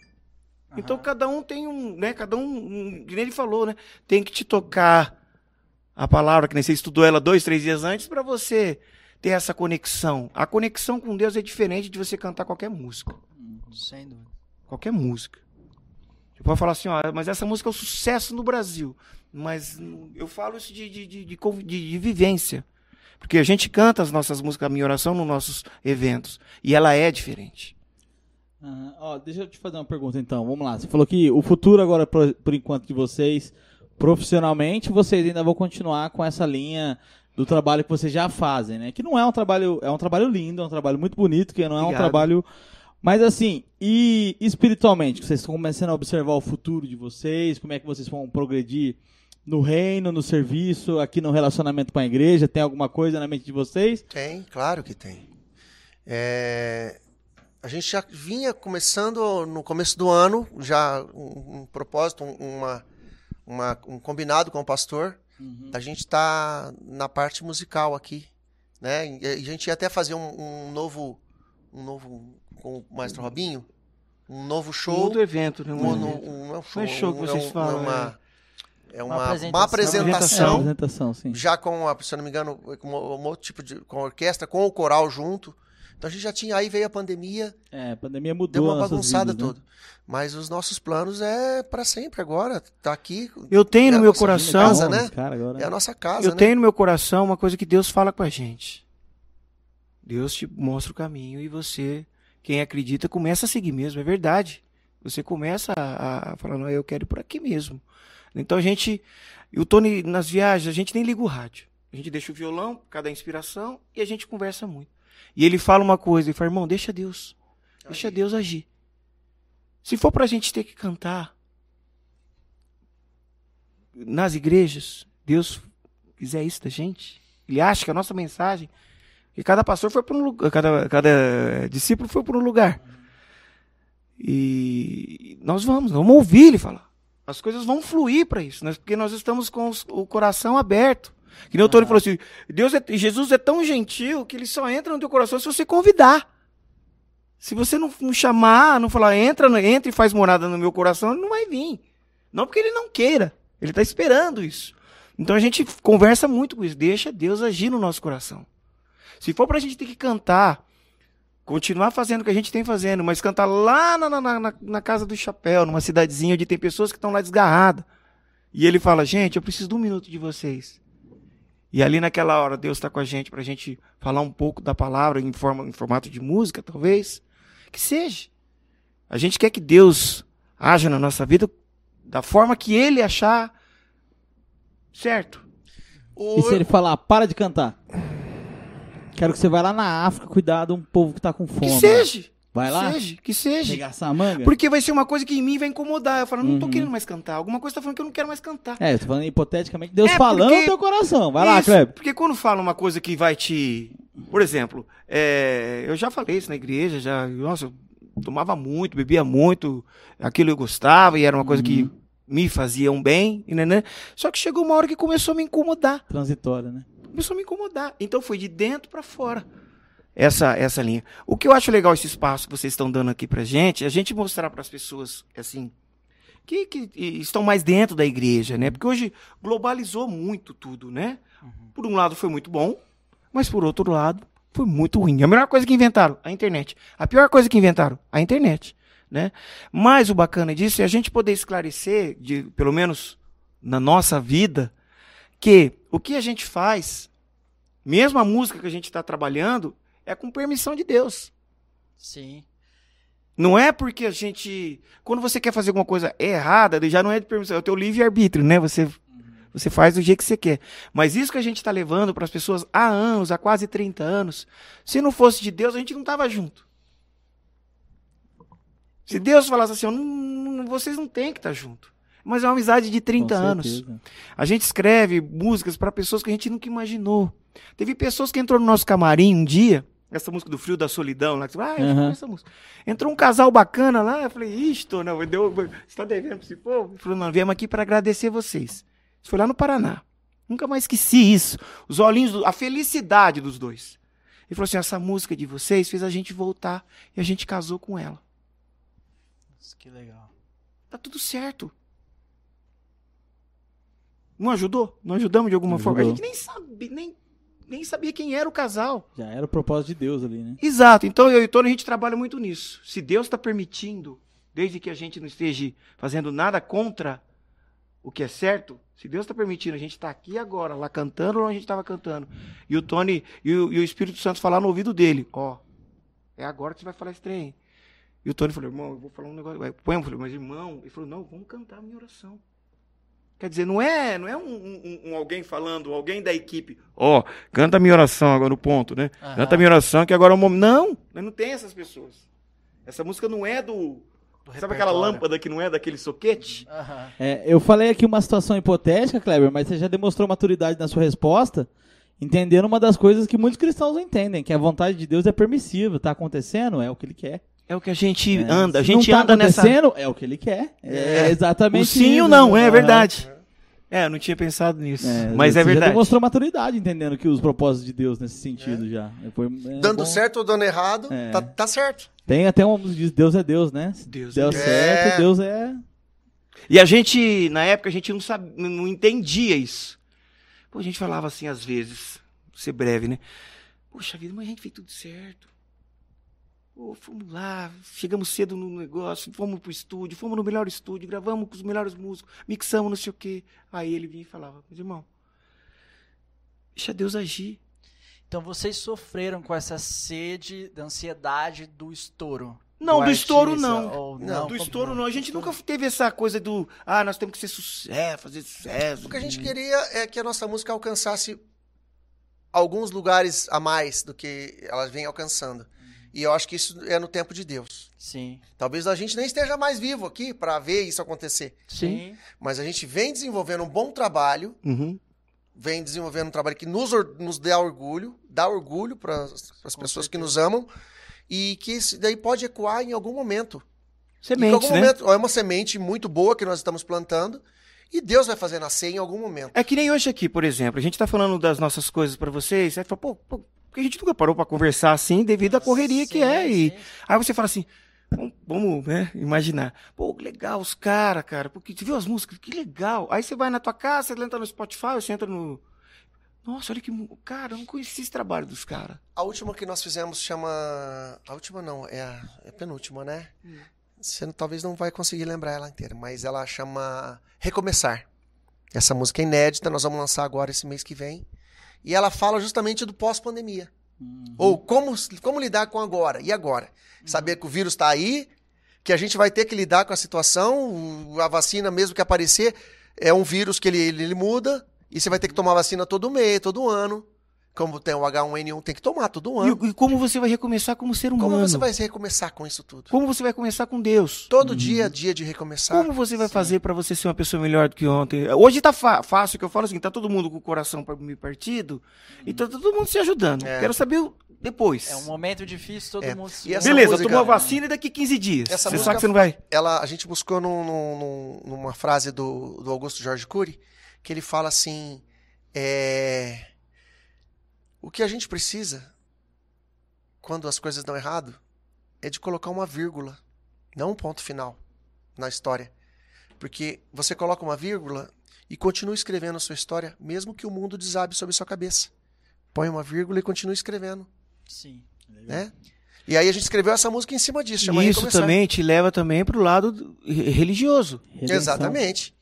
Então cada um tem um, né? Cada um, um, que nem ele falou, né? Tem que te tocar a palavra, que nem você estudou ela dois, três dias antes, para você ter essa conexão. A conexão com Deus é diferente de você cantar qualquer música. Sem dúvida. Qualquer música. Você pode falar assim, ó, mas essa música é um sucesso no Brasil. Mas eu falo isso de, de, de, de, de- de vivência. Porque a gente canta as nossas músicas, a minha oração, nos nossos eventos. E ela é diferente. Aham. Ó, deixa eu te fazer uma pergunta então. Vamos lá. Você falou que o futuro agora, por, por enquanto, de vocês, profissionalmente, vocês ainda vão continuar com essa linha do trabalho que vocês já fazem, né? Que não é um trabalho, é um trabalho lindo, é um trabalho muito bonito, que não é um Obrigado. trabalho. Mas assim, e espiritualmente, vocês estão começando a observar o futuro de vocês, como é que vocês vão progredir no reino, no serviço, aqui no relacionamento com a igreja? Tem alguma coisa na mente de vocês? Tem, claro que tem. É, a gente já vinha começando no começo do ano, já um, um propósito, um, uma, uma- um combinado com o pastor, da gente estar na parte musical aqui, né? E a gente ia até fazer um, um novo, um novo com o Maestro Robinho, um novo Um show, outro evento, né? um, Um- um, não é um show, Não é show que um- vocês é um- falam, é uma, é uma, uma apresentação. É, apresentação apresentação, sim. já com, a, se eu não me engano, com um outro tipo de com a orquestra, com o coral junto. Então a gente já tinha, aí veio a pandemia, É, a pandemia mudou deu uma bagunçada vidas, né? toda. Mas os nossos planos é para sempre agora, tá aqui. Eu tenho no É a meu nossa coração. casa, né? cara agora. É a nossa casa, Eu né? tenho no meu coração uma coisa que Deus fala com a gente. Deus te mostra o caminho e você, quem acredita, começa a seguir mesmo. É verdade. Você começa a, a falar, não, eu quero ir por aqui mesmo. Então a gente, o Tony, nas viagens, a gente nem liga o rádio. A gente deixa o violão, cada inspiração, e a gente conversa muito. E ele fala uma coisa, ele fala, irmão, deixa Deus. Deixa Deus agir. Se for pra gente ter que cantar nas igrejas, Deus quiser isso da gente, ele acha que a nossa mensagem, que cada pastor foi para um lugar, cada, cada discípulo foi para um lugar. E nós vamos, vamos ouvir ele falar. As coisas vão fluir para isso, né? porque nós estamos com os- o coração aberto. Que nem o Tony falou assim: Deus é, Jesus é tão gentil que ele só entra no teu coração se você convidar. Se você não, não chamar, não falar, entra, entra e faz morada no meu coração, ele não vai vir. Não porque ele não queira, ele está esperando isso. Então a gente conversa muito com isso, deixa Deus agir no nosso coração. Se for pra gente ter que cantar, continuar fazendo o que a gente tem fazendo, mas cantar lá na, na, na, na casa do chapéu, numa cidadezinha onde tem pessoas que estão lá desgarradas. E ele fala, gente, eu preciso de um minuto de vocês. E ali naquela hora Deus está com a gente pra gente falar um pouco da palavra em, forma, em formato de música, talvez. Que seja. A gente quer que Deus haja na nossa vida da forma que ele achar certo. E se ele falar, para de cantar? Quero que você vá lá na África cuidar de um povo que tá com fome. Que seja. Vai lá? Que seja, que seja. Regaçar a manga? Porque vai ser uma coisa que em mim vai incomodar. Eu falo, não tô Uhum. querendo mais cantar. Alguma coisa tá falando que eu não quero mais cantar. É, eu tô falando hipoteticamente, Deus É, falando porque- no teu coração. Vai lá, Isso, Kleber. Porque quando fala uma coisa que vai te. Por exemplo, é, eu já falei isso na igreja, já. Nossa, eu tomava muito, bebia muito, aquilo eu gostava e era uma coisa Uhum. que me fazia um bem, né, né? Só que chegou uma hora que começou a me incomodar. Transitória, né? Começou a me incomodar. Então foi de dentro para fora essa essa linha. O que eu acho legal esse espaço que vocês estão dando aqui pra gente, é a gente mostrar para as pessoas assim que, que estão mais dentro da igreja, né? Porque hoje globalizou muito tudo, né? Por um lado foi muito bom, mas por outro lado foi muito ruim. A melhor coisa que inventaram, a internet. A pior coisa que inventaram, a internet, né? Mas o bacana disso é a gente poder esclarecer, de, pelo menos na nossa vida, que o que a gente faz, mesmo a música que a gente está trabalhando, é com permissão de Deus. Sim. Não é porque a gente. Quando você quer fazer alguma coisa errada, já não é de permissão, é o teu livre-arbítrio, né? Você, você faz do jeito que você quer. Mas isso que a gente está levando para as pessoas há anos, há quase 30 anos, se não fosse de Deus, a gente não estava junto. Se Deus falasse assim, não, vocês não têm que estar tá junto. Mas é uma amizade de 30 anos. A gente escreve músicas para pessoas que a gente nunca imaginou. Teve pessoas que entrou no nosso camarim um dia essa música do Frio da Solidão, lá, ah, eu uhum. essa música. Entrou um casal bacana lá, eu falei, isto, não, deu, você tá devendo pra esse povo? Ele falou, não, viemos aqui para agradecer vocês. Isso foi lá no Paraná. Nunca mais esqueci isso. Os olhinhos, do, a felicidade dos dois. Ele falou assim, essa música de vocês fez a gente voltar e a gente casou com ela. Nossa, que legal. Tá tudo certo. Não ajudou? Não ajudamos de alguma forma? A gente nem sabe, nem nem sabia quem era o casal. Já era o propósito de Deus ali, né? Exato. Então eu e o Tony, a gente trabalha muito nisso. Se Deus está permitindo, desde que a gente não esteja fazendo nada contra o que é certo, se Deus está permitindo a gente estar tá aqui agora, lá cantando onde a gente estava cantando, e o Tony e o, e o, Espírito Santo falar no ouvido dele, ó, é agora que você vai falar esse trem. E o Tony falou, irmão, eu vou falar um negócio. Põe, eu falei, mas irmão, ele falou, não, vamos cantar a minha oração. Quer dizer, não é, não é um, um, um alguém falando, alguém da equipe, ó, oh, canta a minha oração agora no ponto, né? Uhum. Canta a minha oração que agora é o momento. Não, não tem essas pessoas. Essa música não é do. do sabe aquela lâmpada que não é daquele soquete? Uhum. É, eu falei aqui uma situação hipotética, Kleber, mas você já demonstrou maturidade na sua resposta, entendendo uma das coisas que muitos cristãos não entendem, que a vontade de Deus é permissiva, tá acontecendo, é o que ele quer. É o que a gente é. anda. A gente não tá anda nessa. É o que ele quer. É, é exatamente. O sim ou não, é verdade. É, eu não tinha pensado nisso. É, mas é verdade. Você demonstrou maturidade entendendo que os propósitos de Deus nesse sentido é. já. Foi, é dando bom. certo ou dando errado, é. tá, tá, certo. Tem até um diz Deus é Deus, né? Deus Deu é certo, Deus é. E a gente, na época, a gente não, sabe, não entendia isso. Pô, a gente falava assim às vezes, vou ser breve, né? Poxa vida, mas a gente fez tudo certo. Pô, fomos lá, chegamos cedo no negócio, fomos pro estúdio, fomos no melhor estúdio, gravamos com os melhores músicos, mixamos não sei o quê. Aí ele vinha e falava, mas irmão, deixa Deus agir. Então vocês sofreram com essa sede, da ansiedade do estouro? Não, do, do estouro não. não. não. do estouro não. A gente nunca teve essa coisa do, ah, nós temos que ser sucesso, fazer sucesso. O que a gente queria é que a nossa música alcançasse alguns lugares a mais do que elas vêm alcançando. E eu acho que isso é no tempo de Deus. Sim. Talvez a gente nem esteja mais vivo aqui para ver isso acontecer. Sim. Mas a gente vem desenvolvendo um bom trabalho, uhum. vem desenvolvendo um trabalho que nos, nos dá orgulho, dá orgulho para as pessoas certeza. que nos amam, e que isso daí pode ecoar em algum momento. Semente, em algum né? momento, é uma semente muito boa que nós estamos plantando, e Deus vai fazer nascer em algum momento. É que nem hoje aqui, por exemplo. A gente está falando das nossas coisas para vocês. Aí fala, pô, pô, porque a gente nunca parou para conversar assim devido à correria sim, que é. E aí você fala assim, vamos, vamos né, imaginar. Pô, legal os caras, cara. Porque você viu as músicas? Que legal. Aí você vai na tua casa, você entra no Spotify, você entra no. Nossa, olha que. Cara, eu não conheci esse trabalho dos caras. A última que nós fizemos chama. A última não, é a, é a penúltima, né? Hum. Você talvez não vai conseguir lembrar ela inteira, mas ela chama Recomeçar. Essa música é inédita, nós vamos lançar agora esse mês que vem. E ela fala justamente do pós-pandemia. Uhum. Ou como, como lidar com agora. E agora? Uhum. Saber que o vírus está aí, que a gente vai ter que lidar com a situação, a vacina, mesmo que aparecer, é um vírus que ele, ele muda, e você vai ter que tomar vacina todo mês, todo ano. Como tem o H1N1, tem que tomar todo ano. E, e, como você vai recomeçar como ser humano? Como você vai recomeçar com isso tudo? Como você vai começar com Deus? Todo uhum. dia é dia de recomeçar. Como você vai Sim. fazer para você ser uma pessoa melhor do que ontem? Hoje tá fácil, que eu falo assim, tá todo mundo com o coração me partido, uhum. e tá todo mundo se ajudando. É. Quero saber depois. É um momento difícil, todo é. mundo se Beleza, música, tomou a vacina e daqui 15 dias. Essa você sabe que você não vai. Ela, a gente buscou num, num, numa frase do, do Augusto Jorge Cury, que ele fala assim. É que a gente precisa, quando as coisas dão errado, é de colocar uma vírgula, não um ponto final na história. Porque você coloca uma vírgula e continua escrevendo a sua história, mesmo que o mundo desabe sobre sua cabeça. Põe uma vírgula e continua escrevendo, Sim. né? E aí a gente escreveu essa música em cima disso, chama E isso também te leva também pro lado do- re- religioso. Redenção. Exatamente.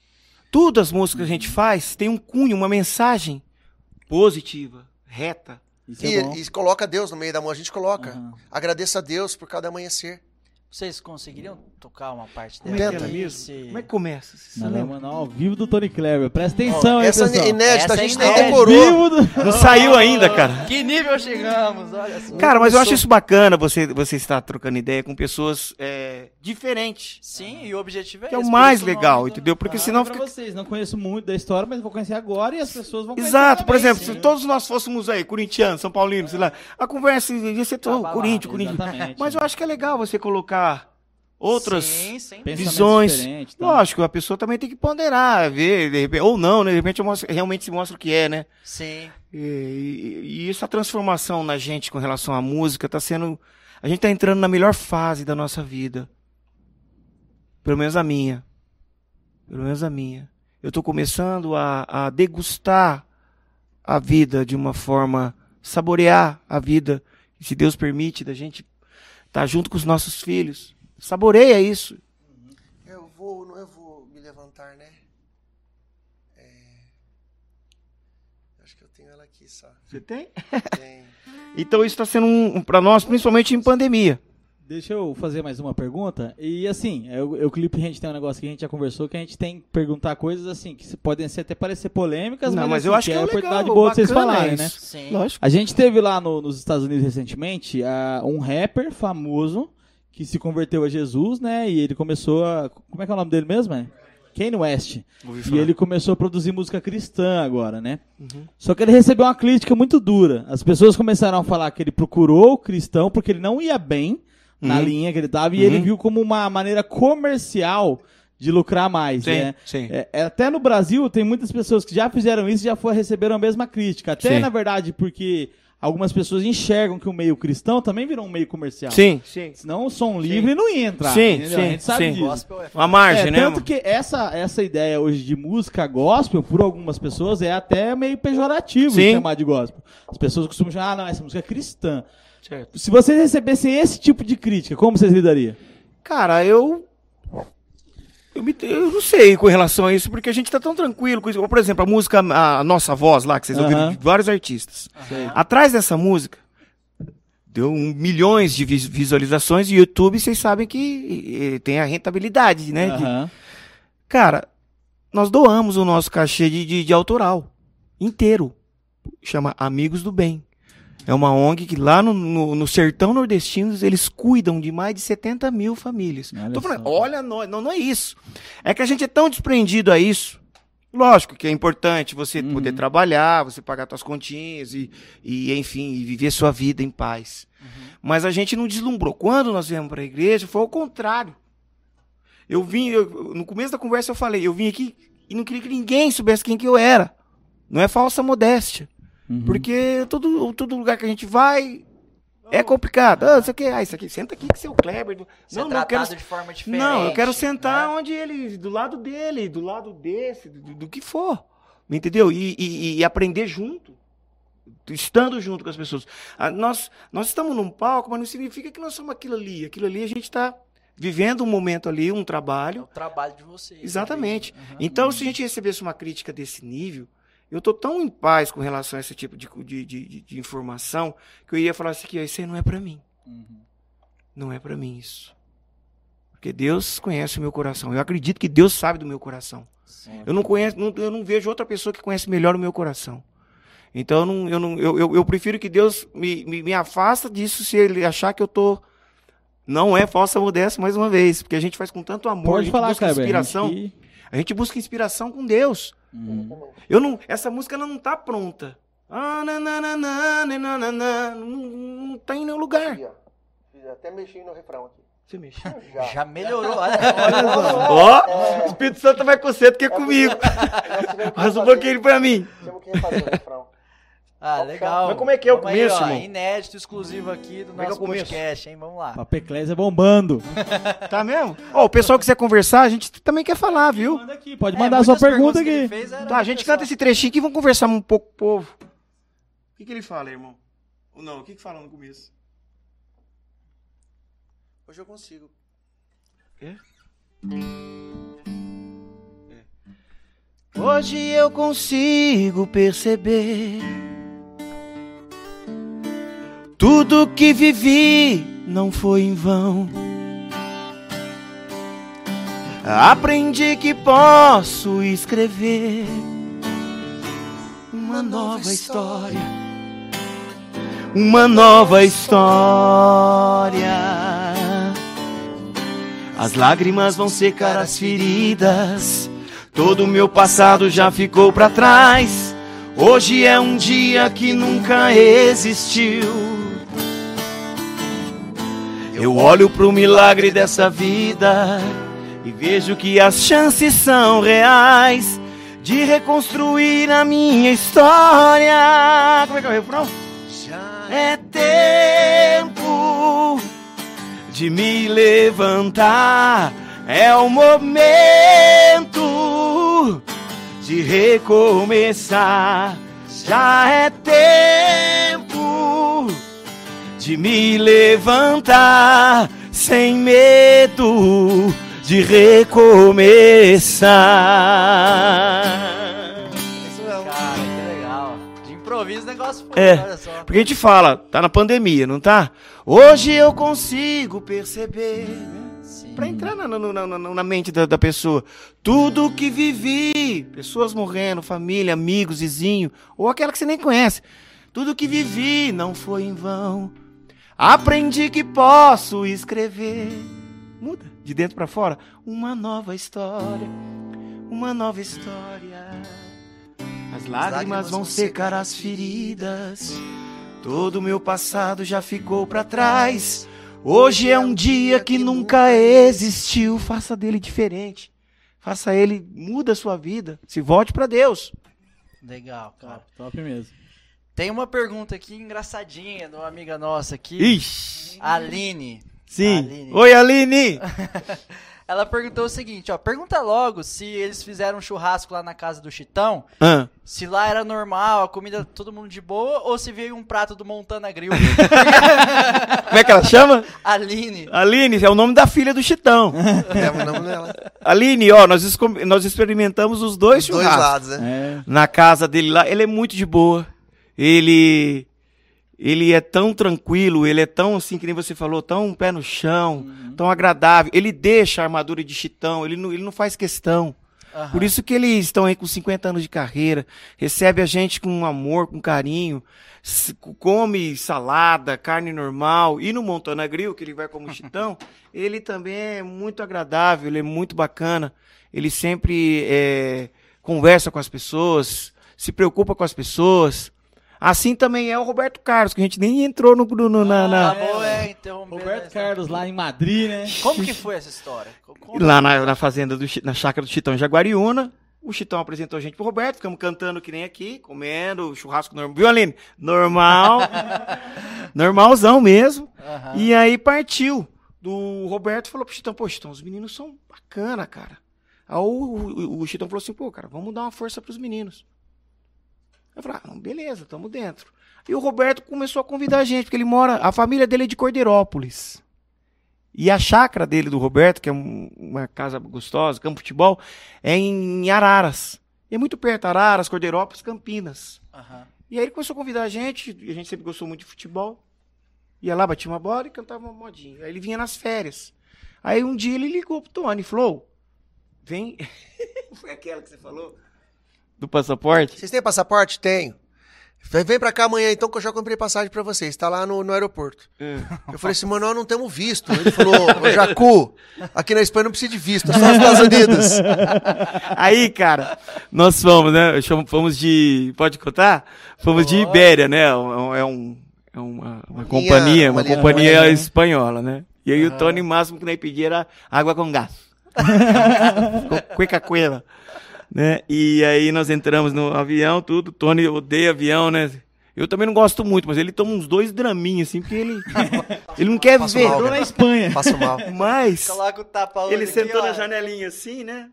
Tudo as músicas que a gente faz tem um cunho, uma mensagem positiva, reta. Isso é. E, e coloca Deus no meio da mão, a gente coloca. Aham. Agradeça a Deus por cada amanhecer. Vocês conseguiriam tocar uma parte Como dela? é que era mesmo? Como é que começa? Vamos mandar ao vivo do Tony Kleber. Presta atenção aí, Essa pessoal. é inédita, Essa a é gente nem inédita. decorou. Vivo do... Não saiu ainda, cara. Que nível chegamos? Olha só. Cara, mas eu acho isso bacana, você, você estar trocando ideia com pessoas é, diferentes. Sim, e o objetivo é Que é o mais legal, nome entendeu? Porque Ah, senão fica... vocês, não conheço muito da história, mas vou conhecer agora e as pessoas vão conhecer Exato, por exemplo, sim. se todos nós fôssemos aí, corintianos, São Paulinos, sei lá, a conversa ia ser todo lá, Corinthians, Corinthians. Mas eu acho que é legal você colocar outras Sim, visões. diferentes, tá? Lógico, a pessoa também tem que ponderar, ver, de repente, ou não, né? De repente mostra- realmente se mostra o que é, né? Sim. E, e- e essa transformação na gente com relação à música tá sendo. A gente tá entrando na melhor fase da nossa vida. Pelo menos a minha. Pelo menos a minha. Eu tô começando a, a degustar a vida de uma forma. saborear a vida. Se Deus permite, da gente estar junto com os nossos filhos. Saboreia isso. Eu vou, não eu vou me levantar, né? É... Acho que eu tenho ela aqui só. Você tem? Tem. Então isso está sendo um, um para nós, principalmente em pandemia. Deixa eu fazer mais uma pergunta. E assim, eu, eu clipe a gente tem um negócio que a gente já conversou que a gente tem que perguntar coisas assim que se- podem ser, até parecer polêmicas, Não, mas, mas assim, eu acho que é é a legal, oportunidade boa de vocês falarem, né? isso. Sim. Lógico. A gente teve lá no- nos Estados Unidos recentemente ah, um rapper famoso que se converteu a Jesus, né? E ele começou a. Como é que é o nome dele mesmo? É? Kanye West. E ele começou a produzir música cristã agora, né? Uhum. Só que ele recebeu uma crítica muito dura. As pessoas começaram a falar que ele procurou o cristão porque ele não ia bem na Uhum. linha que ele tava e Uhum. ele viu como uma maneira comercial de lucrar mais, Sim, né? sim. É, é, até no Brasil tem muitas pessoas que já fizeram isso e já foi, receberam a mesma crítica. Até, Sim. na verdade, porque algumas pessoas enxergam que o meio cristão também virou um meio comercial. Sim, sim. Senão o som livre não ia entrar. Sim, entendeu? sim, a gente sabe sim. disso. Gospel é Uma margem, É, né? tanto que essa, essa ideia hoje de música gospel, por algumas pessoas, é até meio pejorativo Sim. chamar de gospel. As pessoas costumam chamar, ah, não, essa música é cristã. Certo. Se vocês recebessem esse tipo de crítica, como vocês lidariam? Cara, eu. Eu, me- eu não sei com relação a isso, porque a gente tá tão tranquilo com isso. Por exemplo, a música A Nossa Voz lá, que vocês ouviram de vários artistas. Sei. Atrás dessa música, deu um- milhões de vis- visualizações e YouTube, vocês sabem que tem a rentabilidade, né? de-. Cara, nós doamos o nosso cachê de, de, de autoral inteiro. Chama Amigos do Bem. É uma ONG que lá no, no, no sertão nordestino eles cuidam de mais de 70 mil famílias. Olha falando, olha, não, não, não é isso. É que a gente é tão desprendido a isso. Lógico que é importante você Uhum. poder trabalhar, você pagar suas continhas e, e, enfim, e viver sua vida em paz. Mas a gente não deslumbrou. Quando nós viemos para a igreja, foi ao contrário. Eu vim, eu- no começo da conversa eu falei, eu vim aqui e não queria que ninguém soubesse quem que eu era. Não é falsa modéstia. Uhum. Porque todo, todo lugar que a gente vai é complicado. Ah, isso aqui, ah, isso aqui, senta aqui que seu Kleber. Ser Não, não, eu quero, de forma diferente. não, eu quero sentar né? onde ele, do lado dele, do lado desse, do, do que for. Entendeu? E, e- e aprender junto. Estando junto com as pessoas. Ah, nós, nós estamos num palco, mas não significa que nós somos aquilo ali. Aquilo ali a gente está vivendo um momento ali, um trabalho. O trabalho de vocês. Exatamente. Uhum. Então, se a gente recebesse uma crítica desse nível, eu tô tão em paz com relação a esse tipo de, de, de, de- informação que eu ia falar assim: que isso aí não é para mim. Uhum. Não é para mim isso. Porque Deus conhece o meu coração. Eu acredito que Deus sabe do meu coração. Eu não conheço, não- eu não vejo outra pessoa que conhece melhor o meu coração. Então eu, não, eu, não, eu, eu, eu prefiro que Deus me, me, me afasta disso se ele achar que eu tô. Não é falsa modéstia, mais uma vez, porque a gente faz com tanto amor, a Pode gente falar, busca Kleber. inspiração. que- A gente busca inspiração com Deus. Eu não, essa música ela não tá pronta. Ah, nananana, nananana, não, não tá em nenhum lugar. Até mexi no refrão aqui. Você mexeu? Já. Já melhorou. Né? Ó, é. Espírito Santo vai com você do que é, é comigo. Faz um pouquinho pra mim. Temos que refazer o refrão. Ah, legal. Mas como é que é o começo, aí, ó, irmão? Inédito, exclusivo aqui do Como é é nosso começo? podcast, hein? Vamos lá. Papo Eclésia bombando. Tá mesmo? Ó, o pessoal quiser conversar, a gente também quer falar, viu? Manda aqui, pode É, mandar a sua pergunta aqui. Tá, a gente pessoal. canta esse trechinho aqui e vamos conversar um pouco com o povo. O que, que ele fala, irmão? Ou não, o que, que fala no começo? Hoje eu consigo. Hoje eu consigo perceber tudo que vivi não foi em vão. Aprendi que posso escrever uma nova história, uma nova história. As lágrimas vão secar as feridas. Todo o meu passado já ficou pra trás. Hoje é um dia que nunca existiu. Eu olho pro milagre dessa vida e vejo que as chances são reais de reconstruir a minha história. Como é que é o refrão? Já É tempo de me levantar. É o momento de recomeçar. Já é tempo de me levantar sem medo de recomeçar. Isso mesmo. Cara, que legal. De improviso o negócio foi, É. olha só. Porque a gente fala, tá na pandemia, não tá? Hoje eu consigo perceber. Sim. Pra entrar na, na, na- na- na mente da, da pessoa. Tudo que vivi, pessoas morrendo, família, amigos, vizinho, ou aquela que você nem conhece. Tudo que vivi não foi em vão. Aprendi que posso escrever. Muda, de dentro pra fora. Uma nova história. Uma nova história. As lágrimas vão secar as feridas. Todo o meu passado já ficou pra trás. Hoje é um dia que nunca existiu. Faça dele diferente. Faça ele, muda a sua vida. Se volte pra Deus. Legal, cara. Top, top mesmo. Tem uma pergunta aqui engraçadinha de uma amiga nossa aqui, Ixi. Aline. Sim. Aline. Oi, Aline. Ela perguntou o seguinte, ó, pergunta logo se eles fizeram um churrasco lá na casa do Chitão, Ah, se lá era normal, a comida todo mundo de boa, ou se veio um prato do Montana Grill. como é que ela chama? Aline. Aline, é o nome da filha do Chitão. É, o nome dela. Aline, ó, nós, nós experimentamos os dois Os dois churrascos. lados, né? É. na casa dele lá. Ele é muito de boa. Ele ele é tão tranquilo, ele é tão assim que nem você falou, tão pé no chão, tão agradável. Ele deixa a armadura de chitão, ele não, ele não faz questão. Aham. Por isso que eles estão aí com 50 anos de carreira, recebe a gente com amor, com carinho, come salada, carne normal. E no Montana Grill, que ele vai como chitão, ele também é muito agradável, ele é muito bacana. Ele sempre é, conversa com as pessoas, se preocupa com as pessoas. Assim também é o Roberto Carlos, que a gente nem entrou no, no- no- na, na- Ah, boa, é, interrompendo Roberto Carlos lá em Madrid, né? Como que foi essa história? Como- lá na, na fazenda do na chácara do Chitão em Jaguariúna. O Chitão apresentou a gente pro Roberto, ficamos cantando que nem aqui, comendo, churrasco normal. Viu, Aline? Normal. Normalzão mesmo. Aham. E aí partiu. Do Roberto falou pro Chitão, pô, Chitão, os meninos são bacana, cara. Aí o, o, o Chitão falou assim, pô, cara, vamos dar uma força pros meninos. Eu falei, ah, beleza, tamo dentro. E o Roberto começou a convidar a gente, porque ele mora, a família dele é de Cordeirópolis. E a chácara dele, do Roberto, que é um- uma casa gostosa, campo de futebol, é em Araras. E é muito perto, Araras, Cordeirópolis, Campinas. Aham. E aí ele começou a convidar a gente, e a gente sempre gostou muito de futebol. Ia lá, batia uma bola e cantava uma modinha. Aí ele vinha nas férias. Aí um dia ele ligou pro Tony e falou: Vem. Foi aquela que você falou? Do passaporte? Vocês têm passaporte? Tenho. Vem vem pra cá amanhã então que eu já comprei passagem pra vocês. Tá lá no, no aeroporto. Eu falei assim, mano, nós não temos visto. Ele falou, ô Jacu, aqui na Espanha não precisa de visto, é só nos Estados Unidos. Aí, cara, nós fomos, né? Fomos de. Pode contar? Fomos de Pode. Ibéria, né? É um- É, um, é uma, uma companhia, uma uma companhia né? espanhola, né? E aí o Aham. Tony máximo que nós pedia era água com gás. Cueca cuela. Né? E aí nós entramos no avião, tudo. Tony odeia avião, né? Eu também não gosto muito, mas ele toma uns dois draminhos, assim, porque ele. ele não quer Passo ver. mal, na Espanha. Passo mal. Mas. Coloca o tapa Ele sentou na janelinha assim, né?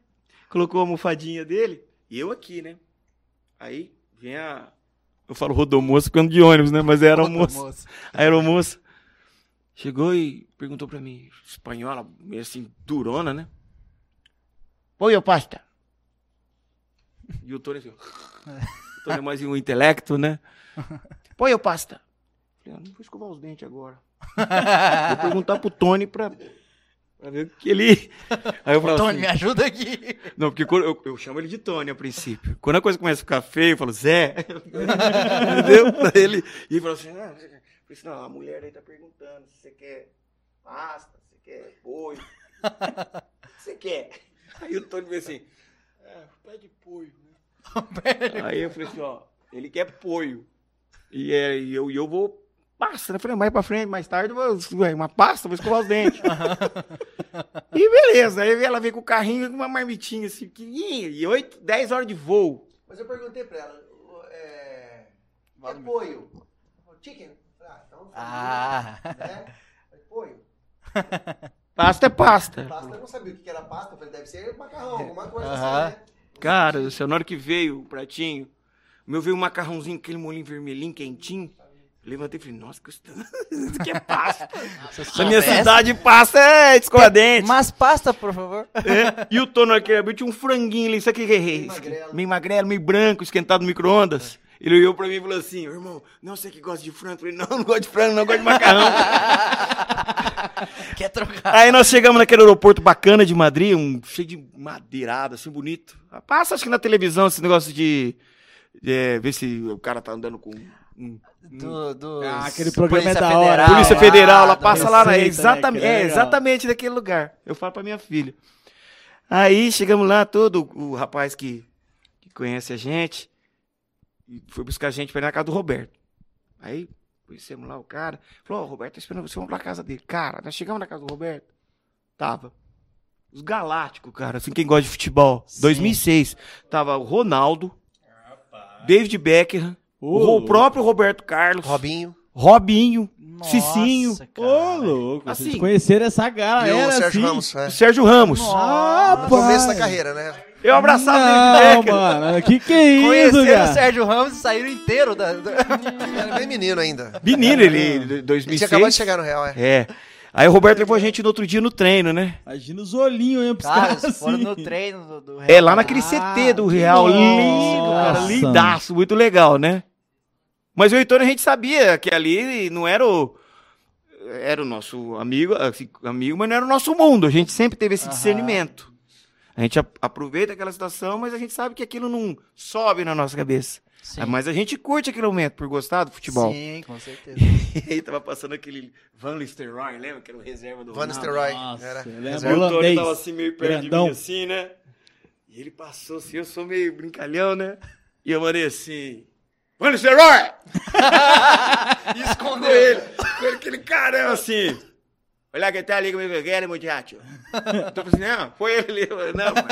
Colocou a almofadinha dele. E eu aqui, né? Aí vem a. Eu falo rodomoça porque eu ando de ônibus, né? Mas era almoço. A aeromoça. Chegou e perguntou pra mim, espanhola, meio assim, durona, né? Oi, eu pasta. E o Tony assim, ó. o Tony é mais um intelecto, né? Oi, eu pasta. Falei, ah, não vou escovar os dentes agora. vou perguntar pro Tony pra, pra ver o que ele... Aí eu falo Tony, assim, me ajuda aqui. não, porque eu, eu chamo ele de Tony a princípio. Quando a coisa começa a ficar feia, eu falo, Zé. Entendeu? Pra ele. E ele falou assim: não, eu falei assim, não, a mulher aí tá perguntando se você quer pasta, se você quer polho. O que você quer? Aí o Tony veio assim: é, pede polho. né?" Aí eu falei assim: ó, ele quer polho. E, é, e eu, e eu vou. Pasta, né? Eu falei, mais pra frente, mais tarde, eu vou, uma pasta, vou escovar os dentes. E beleza, aí ela veio com o carrinho com uma marmitinha assim, pequenininha, e 8, 10 horas de voo. Mas eu perguntei pra ela, o- é... apoio? Chicken? Ah, então... Ah. Né? Apoio. Pasta é pasta. Pasta, eu não sabia o que era pasta. Eu falei, deve ser macarrão, alguma coisa Aham. assim, né? Cara, do céu, na hora que veio o pratinho, o meu veio um macarrãozinho, aquele molinho vermelhinho, quentinho. Levantei e falei, nossa, que aqui é pasta. Na minha cidade, pasta é escova dente. Mas pasta, por favor. É, E o Tono aqui abriu, tinha um franguinho ali, isso aqui que é meio magrelo. meio magrelo, meio branco, esquentado no micro-ondas. Ele olhou pra mim e falou assim, irmão, não sei que gosta de frango. Eu falei, não, não gosto de frango, não gosto de macarrão. Quer trocar? Aí nós chegamos naquele aeroporto bacana de Madrid, um cheio de madeirada, assim, bonito. Passa, acho que na televisão, esse negócio de, é, ver se o cara tá andando com... um- Do, do Ah, aquele programa é Polícia da hora. Federal, Polícia lá, Federal, ela da- passa lá, na, né, exatamente, que é é, exatamente naquele lugar. Eu falo pra minha filha. Aí chegamos lá, todo o rapaz que, que conhece a gente, e foi buscar a gente pra ir na casa do Roberto. Aí conhecemos lá o cara, falou, ó, o Roberto tá esperando você, vamos pra casa dele. Cara, nós chegamos na casa do Roberto, tava. Os Galácticos, cara, assim, quem gosta de futebol, 2006, tava o Ronaldo, David Beckham, o, próprio Roberto Carlos, Robinho. Robinho, Nossa, Cicinho. Ô, louco. Assim. Vocês conheceram essa galera E o Sérgio assim. Ramos, é. o Sérgio Ramos. Ah, No começo da carreira, né? Eu abraçava o Não, David Beckham. mano. Que que é isso, Conheceram o cara? Sérgio Ramos e saíram inteiro da. da- Ele era bem menino ainda. Menino, ele, de Ele 2006. tinha acabado de chegar no Real, é. É. Aí o Roberto levou a gente no outro dia no treino, né? Imagina os olhinhos, hein, Cara, caras eles foram assim. no treino do, do É, lá naquele Ah, CT do Real. nossa. Lindo, cara. Lindaço, muito legal, né? Mas o Heitor, a gente sabia que ali não era o... Era o nosso amigo, assim, amigo, mas não era o nosso mundo. A gente sempre teve esse Aham. discernimento. A gente a- aproveita aquela situação, mas a gente sabe que aquilo não sobe na nossa cabeça. Sim. Mas a gente curte aquele momento por gostar do futebol. Sim, com certeza. E aí tava passando aquele Van Nistelrooy, lembra? Que era o reserva do Van. Nossa, Era. é o Tony tava assim meio perto grandão. de mim, assim, né? E ele passou assim, eu sou meio brincalhão, né? E eu mandei assim, Van Nistelrooy! E escondeu ele, com ele, aquele carão assim. Olha que tá ali comigo, quero, muchacho. Então eu falei assim, não, foi ele ali. Falei, Não, mano.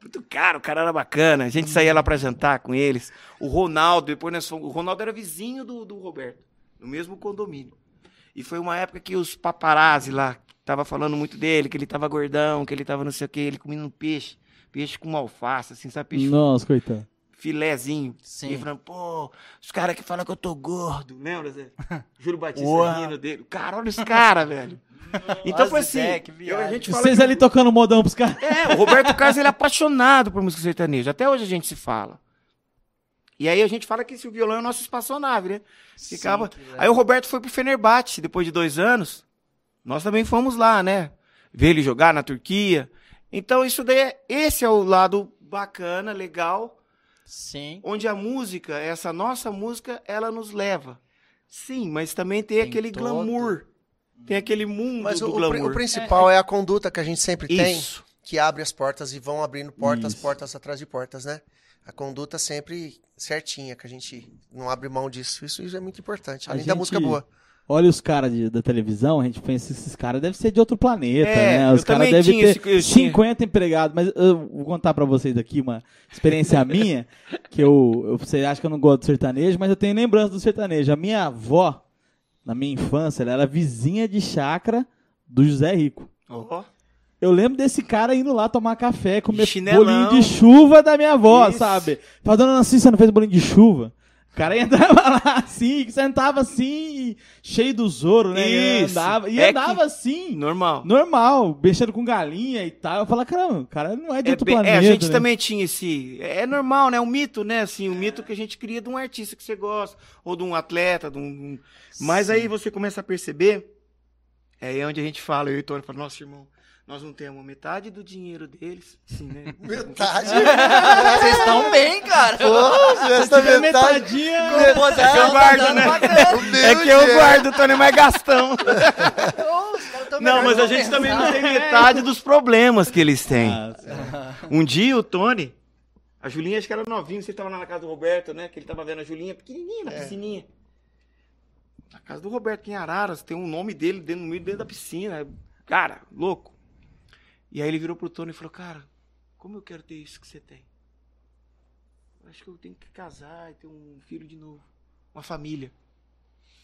Muito caro, o cara era bacana. A gente saía lá pra jantar com eles. O Ronaldo, depois nós fomos, o Ronaldo era vizinho do, do Roberto, no mesmo condomínio. E foi uma época que os paparazzi lá tava falando muito dele, que ele tava gordão, que ele tava não sei o que, ele comendo peixe, peixe com alface, assim, sabe? Peixe Nossa, coitado. Filézinho. Sim. E falando, pô, os caras que falam que eu tô gordo, lembra, Zé? Júlio Batista Uau. rindo dele. Cara, olha esse cara, velho. Então foi as assim. que eu- a gente Vocês que- ali tocando modão pros caras. É, o Roberto Carlos ele é apaixonado por música sertaneja. Até hoje a gente se fala. E aí a gente fala que esse violão é o nosso espaçonave, né? Ficava... que aí o Roberto foi pro Fenerbahçe depois de dois anos. Nós também fomos lá, né? Ver ele jogar na Turquia. Então isso daí, é- esse é o lado bacana, legal, Sim. onde a música, essa nossa música, ela nos leva. Sim, mas também tem, Tem aquele todo. glamour. Tem aquele mundo Mas do o, glamour. o principal é, a conduta que a gente sempre tem, Isso. que abre as portas e vão abrindo portas, Isso. portas atrás de portas, né? A conduta sempre certinha, que a gente não abre mão disso. Isso, isso é muito importante. A Além da gente- música boa. Olha os caras da televisão, a gente pensa, esses caras devem ser de outro planeta, É, né? Os caras devem ter esse- eu tinha. 50 empregados. Mas eu vou contar pra vocês aqui uma experiência minha, que eu, eu você acha que eu não gosto do sertanejo, mas eu tenho lembrança do sertanejo. A minha avó, na minha infância, ela era vizinha de chácara do José Rico. Ó. Eu lembro desse cara indo lá tomar café, comer Chinelão. bolinho de chuva da minha avó, Isso. sabe? Fala, dona Nancy, você não fez bolinho de chuva? O cara entrava lá assim, sentava assim, cheio do zoro, né? E Isso. andava, e É andava assim, Normal. normal, mexendo com galinha e tal. Eu falava, caramba, o cara não é de É, outro bem- é, planeta. a gente né? também tinha esse. É normal, né? Um mito, né? Assim, um mito que a gente cria de um artista que você gosta, ou de um atleta, de um. Mas aí você começa a perceber. É onde a gente fala, eu e o Tony fala, nossa, irmão, nós não temos metade do dinheiro deles. Sim, né? Metade. Vocês estão bem, cara. Pô, essa metade. metadinha. Composição É que eu guardo, né? É que eu guardo, o Tony é mais gastão. Não, mas a gente também não tem metade dos problemas que eles têm. Ah. Um dia o Tony, a Julinha acho que era novinho, você tava lá na casa do Roberto, né? Que ele tava vendo a Julinha pequenininha, na piscininha. Na casa do Roberto, em Araras, tem um nome dele dentro, no meio dentro da piscina. Cara, louco. E aí ele virou pro Tony e falou, cara, como eu quero ter isso que você tem? Eu acho que eu tenho que casar e ter um filho de novo. Uma família.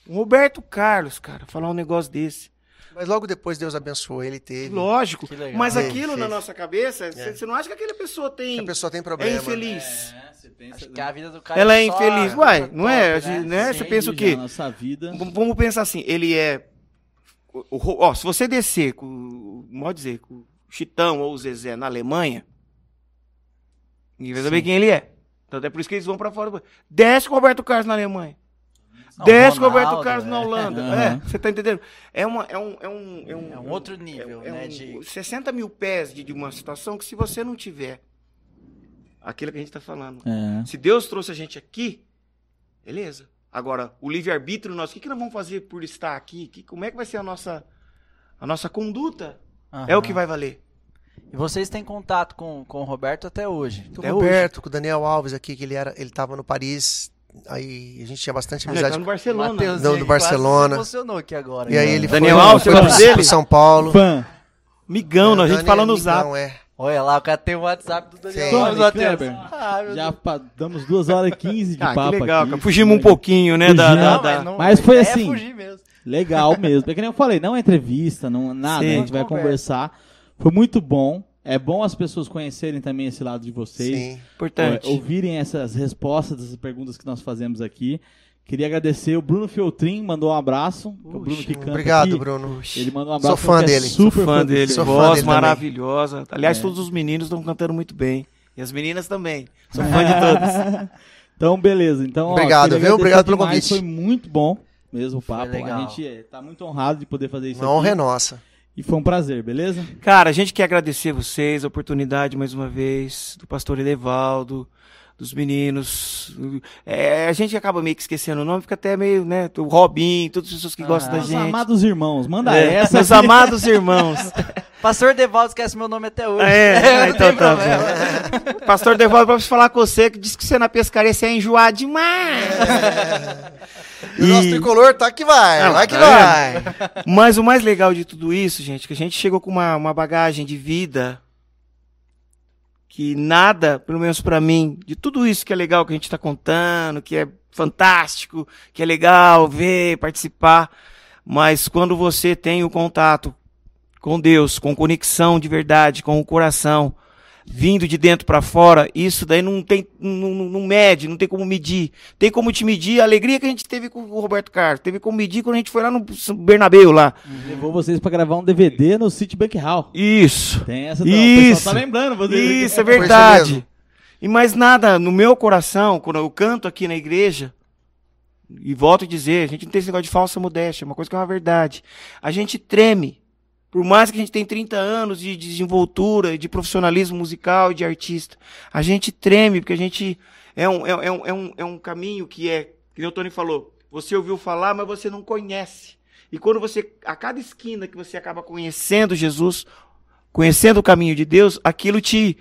Um Roberto Carlos, cara, falar um negócio desse. Mas logo depois Deus abençoou, ele teve. Lógico. Que legal. Mas Fez, aquilo na nossa cabeça, É. você não acha que aquela pessoa tem. Que a pessoa tem é problema. infeliz. É, você pensa- Acho que a vida do cara Ela é infeliz. Uai, não é? top, né? né? Você pensa o quê? na Nossa vida. Vamos pensar assim, ele é. o- o Ro- ó, se você descer com. Pode dizer, com Chitão ou o Zezé na Alemanha, ninguém vai saber quem ele é. Então é por isso que eles vão pra fora. Desce com o Roberto Carlos na Alemanha. Não, Desce com o Roberto Ronaldo, Carlos na é. Holanda. Aham. É, você tá entendendo? É, uma, é, um, é, um, é, um, É um outro nível, é né, um- de- 60 mil pés de, de uma situação que se você não tiver aquilo que a gente tá falando, É. se Deus trouxe a gente aqui, beleza. Agora, o livre-arbítrio nosso, o que, que nós vamos fazer por estar aqui? Que, como é que vai ser a nossa, a nossa conduta? É o que vai valer. E vocês têm contato com, com o Roberto até hoje. Com Até o Roberto, com o Daniel Alves aqui, que ele era, ele tava no Paris. Aí a gente tinha bastante Ele tá amizade. no Barcelona. Mateuzinho Não, do Barcelona. emocionou aqui agora. E aí né? ele Daniel foi, Alves, foi você pro, dele? pro São Paulo. Fã. Migão, a gente Dani fala é no zap. é. Olha lá, o cara tem o WhatsApp do Daniel Sim. Matheus. Kleber. Ah, Já Deus. pa- damos duas horas e 15 de Ah, papo que legal, aqui. Fugimos um pouquinho, né? Da, Fugimos. da- Não, da- mas, não, Mas foi é assim. fugir mesmo. Legal mesmo. É que nem eu falei, não é entrevista, não, nada. Sim. A gente vai Conversa. conversar. Foi muito bom. É bom as pessoas conhecerem também esse lado de vocês. Sim. Importante. é, ouvirem essas respostas, essas perguntas que nós fazemos aqui. Queria agradecer o Bruno Feltrin, mandou um abraço. é o Bruno que canta Obrigado, aqui. Bruno. Ele mandou um abraço. Sou fã é dele. Super Sou fã dele, Sou fã voz dele também. maravilhosa. Aliás, É. todos os meninos estão cantando muito bem. E as meninas também. Sou fã de todos. Então, beleza. Então, ó, Obrigado, queria viu? Obrigado pelo demais, convite. Foi muito bom mesmo papo. legal. A gente é, tá muito honrado de poder fazer isso Uma honra é nossa. E foi um prazer, beleza? Cara, a gente quer agradecer vocês, a oportunidade mais uma vez, do pastor Edevaldo, dos meninos. É, a gente acaba meio que esquecendo o nome, fica até meio, né? O Robin, todas as pessoas que gostam da Meus gente. amados irmãos, manda É, essa. meus amados irmãos. Pastor Devaldo esquece meu nome até hoje. É, não então tem tá problema. bom. Pastor Devaldo, pra falar com você, que disse que você na pescaria você é enjoado demais. E, o nosso tricolor tá que vai, Ah, vai que tá vai. Mas o mais legal de tudo isso, gente, que a gente chegou com uma, uma bagagem de vida que nada, pelo menos pra mim, de tudo isso que é legal que a gente tá contando, que é fantástico, que é legal ver, participar, mas quando você tem o contato com Deus, com conexão de verdade, com o coração, vindo de dentro pra fora, isso daí não tem, não, não- não mede, não tem como medir. Tem como te medir a alegria que a gente teve com o Roberto Carlos, teve como medir quando a gente foi lá no Bernabéu lá. Levou vocês pra gravar um DVD no Citibank Hall. Isso. Tem essa. O Isso. pessoal tá lembrando vocês. Isso, é isso verdade. E mais nada, no meu coração, quando eu canto aqui na igreja, e volto a dizer, a gente não tem esse negócio de falsa modéstia, é uma coisa que é uma verdade. A gente treme. Por mais que a gente tenha 30 anos de desenvoltura, de profissionalismo musical, de artista, a gente treme, porque a gente é um, é, é um, é um, é um caminho que é, que o Tony falou, você ouviu falar, mas você não conhece. E quando você, a cada esquina que você acaba conhecendo Jesus, conhecendo o caminho de Deus, aquilo te,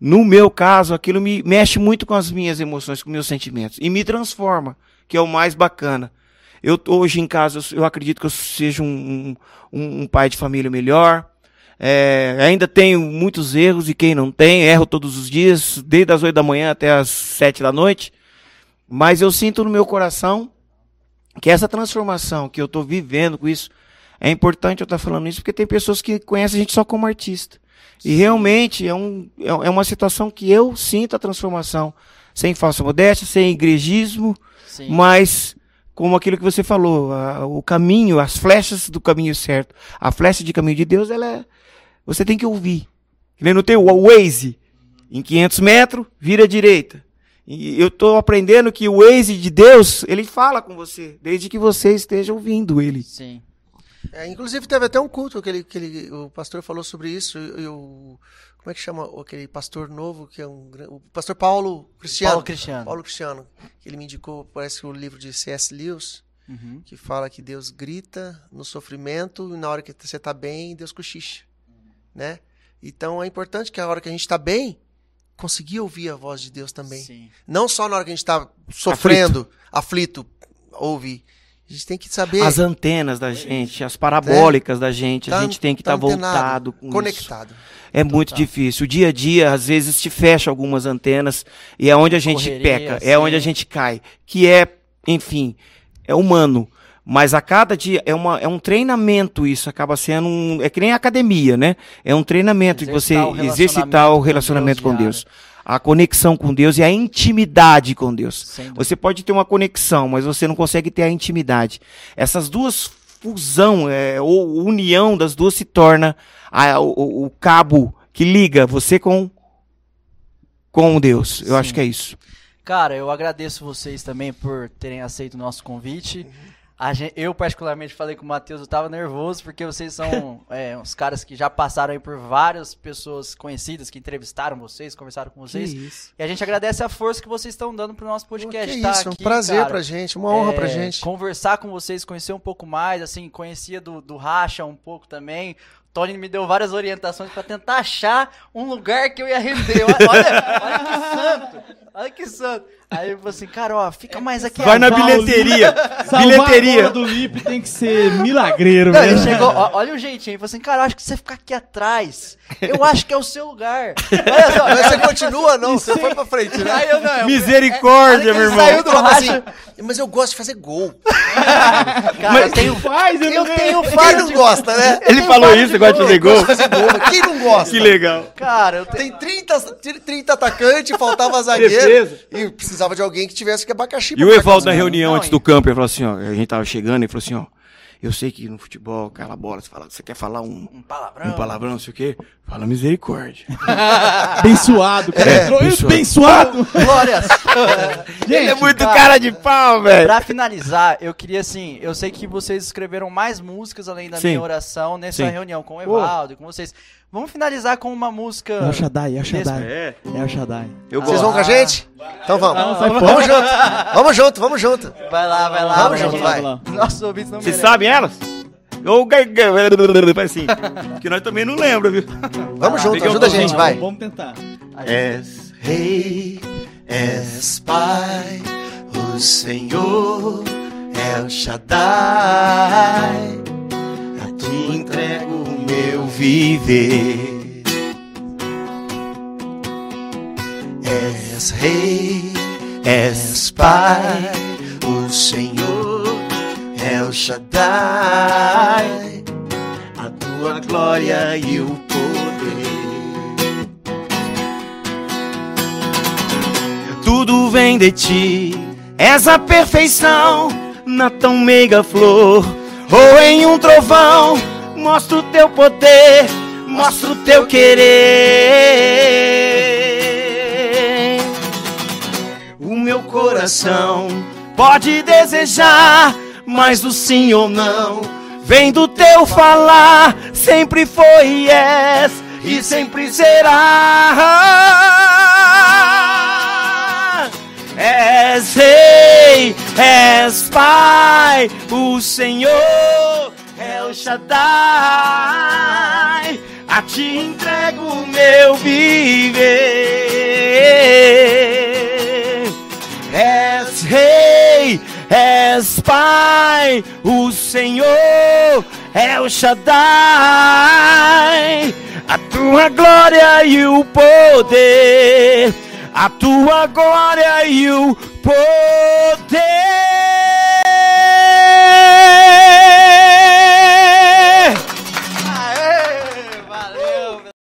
no meu caso, aquilo me mexe muito com as minhas emoções, com meus sentimentos e me transforma, que é o mais bacana. Eu hoje em casa eu, acredito que eu seja um, um, um pai de família melhor. É, ainda tenho muitos erros e quem não tem, erro todos os dias, desde as 8 da manhã até as 7 da noite. Mas eu sinto no meu coração que essa transformação que eu estou vivendo com isso, é importante eu estar falando isso, porque tem pessoas que conhecem a gente só como artista. E realmente é, um, é é uma situação que eu sinto a transformação, sem falsa modéstia, sem igrejismo, Sim. mas como aquilo que você falou, a- o caminho, as flechas do caminho certo. A flecha de caminho de Deus, ela é, você tem que ouvir. Nem no teu Waze, em 500 metros, vira à direita. E eu estou aprendendo que o Waze de Deus, ele fala com você, desde que você esteja ouvindo ele. Sim. É, inclusive teve até um culto que, ele, que ele, o pastor falou sobre isso. E, e o, como é que chama aquele pastor novo que é um o pastor Paulo Cristiano. Paulo Cristiano. Paulo Cristiano. Que ele me indicou, parece que o livro de C.S. Lewis, Uhum. que fala que Deus grita no sofrimento e na hora que você está bem, Deus cochicha, né? Então é importante que a hora que a gente está bem, conseguir ouvir a voz de Deus também. Sim. Não só na hora que a gente está sofrendo, aflito, ouvir. A gente tem que saber As antenas da gente, as parabólicas da gente, a Tá- gente tem que tá estar antenado, voltado com isso. conectado. É muito difícil. O dia a dia, às vezes, te fecha algumas antenas e é onde a gente Correria, peca, é sim. onde a gente cai. Que é, enfim, é humano. Mas a cada dia é, uma, é um treinamento isso, acaba sendo um. É que nem academia, né? É um treinamento de você Exercitar o exercitar o relacionamento com com Deus Deus. A conexão com Deus e a intimidade com Deus. Você pode ter uma conexão, mas você não consegue ter a intimidade. Essas duas fusão, é, ou união das duas se torna a- o, o- o cabo que liga você com com Deus. Eu Sim. acho que é isso. Cara, eu agradeço vocês também por terem aceito o nosso convite. A gen- eu, particularmente, falei com o Matheus, eu tava nervoso, porque vocês são é, uns caras que já passaram aí por várias pessoas conhecidas que entrevistaram vocês, conversaram com vocês. isso. E a gente agradece a força que vocês estão dando pro nosso Pô, que podcast. tá isso, é um aqui, prazer cara. pra gente, uma honra pra É, gente. Conversar com vocês, conhecer um pouco mais, assim, conhecia do, do Racha um pouco também. O Tony me deu várias orientações pra tentar achar um lugar que eu ia render. Olha, olha que santo! Olha que santo! Aí eu falei assim, cara, ó, fica mais aqui. Vai na bilheteria. A bilheteria. bola do Lip tem que ser milagreiro, Não, né? ele chegou, ó, olha o jeitinho, ele falou assim, cara, eu acho que você ficar aqui atrás, eu acho que é o seu lugar. Olha só, Mas você continua, não, você foi pra frente, né? Aí eu, não, eu- Misericórdia, que meu irmão. saiu do racha. assim, mas eu gosto de fazer gol. Cara, eu tenho, Faz, eu não tenho Quem falha não gosta, né? Ele falou isso, gosta de fazer gol. Fazer gol. Quem não gosta? Que legal. Cara, eu tenho... Tem 30, 30 atacantes, faltava zagueiro. Defesa. E precisava de alguém que tivesse que abacaxi. E o Evaldo na caras. reunião Não, antes e- do campo, ele falou assim, ó, a gente tava chegando, ele falou assim, ó, eu sei que no futebol, cala a bola, você, fala, você quer falar um, Um palavrão. um palavrão, não sei o quê, fala misericórdia. Abençoado, cara. É, abençoado. abençoado. Glórias! Gente, Ele é muito cara, cara de pau, velho. Pra finalizar, eu queria assim, eu sei que vocês escreveram mais músicas além da Sim. minha oração nessa Sim. reunião com o Evaldo e com vocês. Vamos finalizar com uma música. É o Shaddai, é o Shaddai. É, É o Shaddai. eu Vocês gosto. vão com a gente? Então vamos. Não, vamos fora. junto. Vamos junto, vamos junto. Vai lá, vai lá, Vamos, gente, vai. Nossos ouvintes não Vocês sabem elas? Ou assim, que nós também não lembramos, viu? Vamos junto, ajuda a gente, vai. Vamos tentar. És Rei, és Pai, o Senhor é o Shaddai. Ti entrego o meu viver. És Rei, és Pai, o Senhor é o Shaddai. A tua glória e o poder. Tudo vem de ti, és a perfeição na tão meiga flor. Ou em um trovão, mostra o teu poder, mostra o teu querer. O meu coração pode desejar, mas o sim ou não vem do teu falar. Sempre foi e és e sempre será. És rei, és pai, o Senhor é o Shaddai. A ti entrego o meu viver. És rei, és Pai, o Senhor é o Shaddai. A tua glória e o poder, a tua glória e o poder